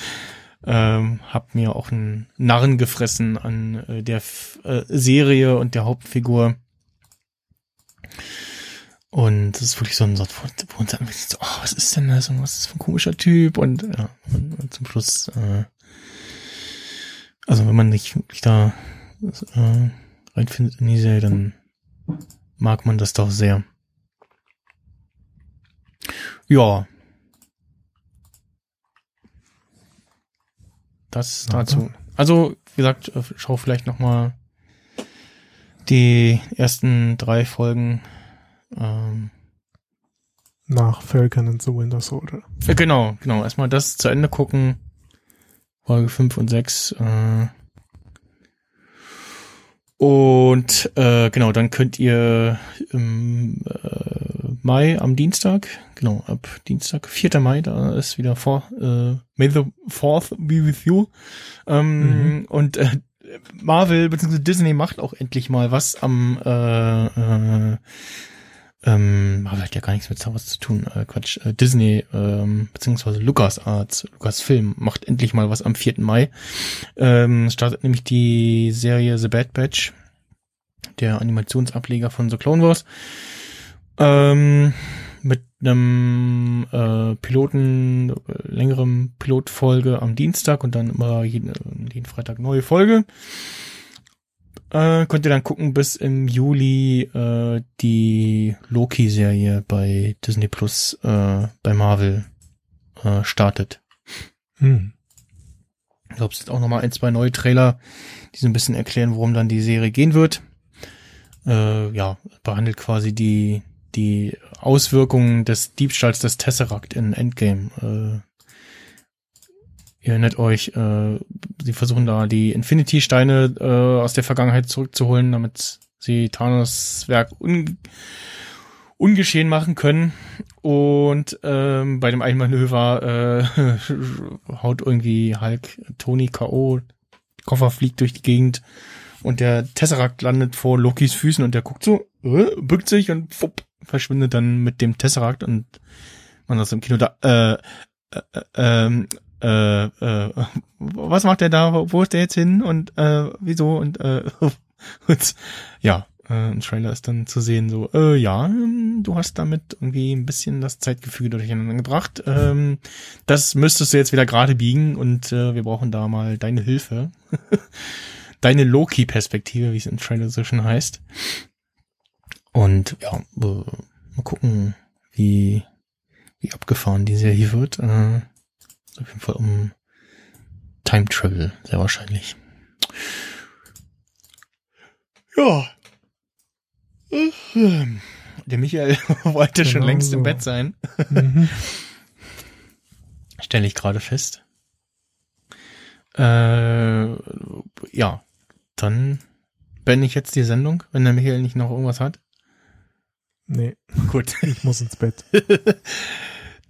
ähm, hab mir auch einen Narren gefressen an äh, der F äh, Serie und der Hauptfigur. Und das ist wirklich so ein Sort, wo wo uns dann so, oh, was ist denn das und was ist das für ein komischer Typ? Und ja, und, und zum Schluss, äh, also wenn man nicht wirklich da äh, reinfindet in die Serie, dann mag man das doch sehr. Ja. Das Na dazu. Also, wie gesagt, äh, schau vielleicht noch mal die ersten drei Folgen. Ähm, Nach Falcon and the Winter Soldier. äh, genau, genau. Erstmal das zu Ende gucken. Folge 5 und 6. Äh, und äh, genau, dann könnt ihr im äh, Mai am Dienstag, genau, ab Dienstag, 4. Mai, da ist wieder vor, äh, May the 4th be with you. Ähm, Und äh, Marvel bzw. Disney macht auch endlich mal was am äh, äh, ähm, Marvel hat ja gar nichts mit Star Wars zu tun, äh, Quatsch, äh, Disney ähm, beziehungsweise LucasArts, Lucasfilm macht endlich mal was am 4. Mai. Ähm, startet nämlich die Serie The Bad Batch, der Animationsableger von The Clone Wars. Ähm, mit einem äh, Piloten, äh, längerem Pilotfolge am Dienstag und dann immer jeden, jeden Freitag neue Folge. Äh, könnt ihr dann gucken, bis im Juli äh, die Loki-Serie bei Disney Plus äh, bei Marvel äh, startet. Hm. Ich glaube, es sind auch nochmal ein, zwei neue Trailer, die so ein bisschen erklären, worum dann die Serie gehen wird. Äh, ja, behandelt quasi die, die Auswirkungen des Diebstahls des Tesseract in Endgame. Äh, ihr erinnert euch, äh, sie versuchen da die Infinity-Steine äh, aus der Vergangenheit zurückzuholen, damit sie Thanos Werk un ungeschehen machen können. Und ähm, bei dem einen Manöver äh, haut irgendwie Hulk Tony K.O. Koffer fliegt durch die Gegend und der Tesseract landet vor Lokis Füßen und der guckt so, äh, bückt sich und fupp, verschwindet dann mit dem Tesseract und man das im Kino da, äh, äh, ähm, äh, äh, was macht der da, wo ist der jetzt hin und äh, wieso und, äh, und ja, äh, im Trailer ist dann zu sehen so, äh, ja, ähm, du hast damit irgendwie ein bisschen das Zeitgefüge durcheinander gebracht. Ähm, das müsstest du jetzt wieder gerade biegen und äh, wir brauchen da mal deine Hilfe. deine Loki-Perspektive, wie es im Trailer so schon heißt. Und ja, äh, mal gucken, wie, wie abgefahren die Serie wird. Äh, auf jeden Fall um Time Travel, sehr wahrscheinlich. Ja. Der Michael wollte schon Genau längst so. im Bett sein. Mhm. Stelle ich gerade fest. Äh, ja, dann beende ich jetzt die Sendung, wenn der Michael nicht noch irgendwas hat. Nee, Gut. ich muss ins Bett.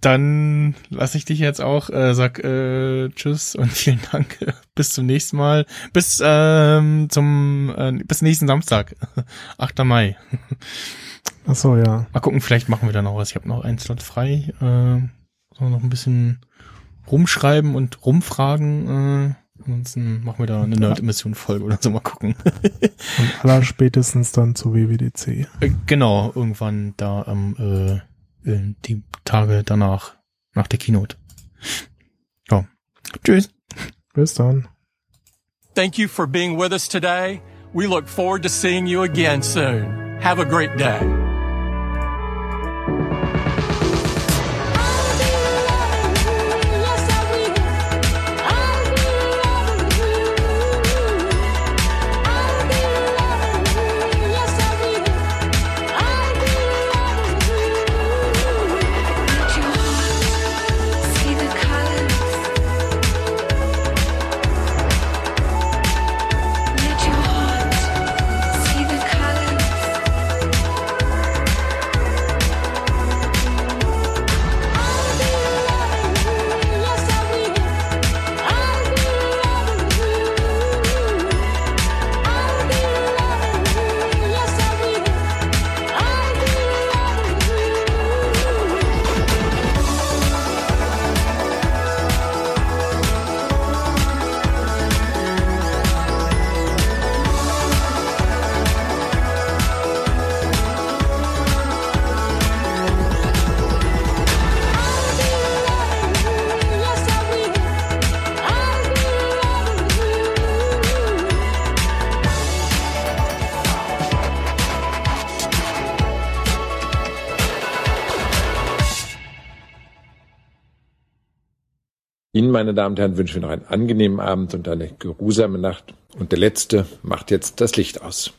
Dann lasse ich dich jetzt auch, äh, sag äh, Tschüss und vielen Dank. Bis zum nächsten Mal. Bis ähm, zum äh, bis nächsten Samstag, 8. Mai. Ach so, ja. Mal gucken, vielleicht machen wir da noch was. Ich habe noch einen Slot frei. Äh, so noch ein bisschen rumschreiben und rumfragen. Äh, ansonsten machen wir da eine Nerd-Emission-Folge oder so. Mal gucken. Und aller spätestens dann zu WWDC. Äh, genau, irgendwann da am äh, äh, die Tage danach, nach der Keynote. Ja. Tschüss. Bis dann. Thank you for being with us today. We look forward to seeing you again soon. Have a great day. Meine Damen und Herren, wünschen wir noch einen angenehmen Abend und eine geruhsame Nacht. Und der Letzte macht jetzt das Licht aus.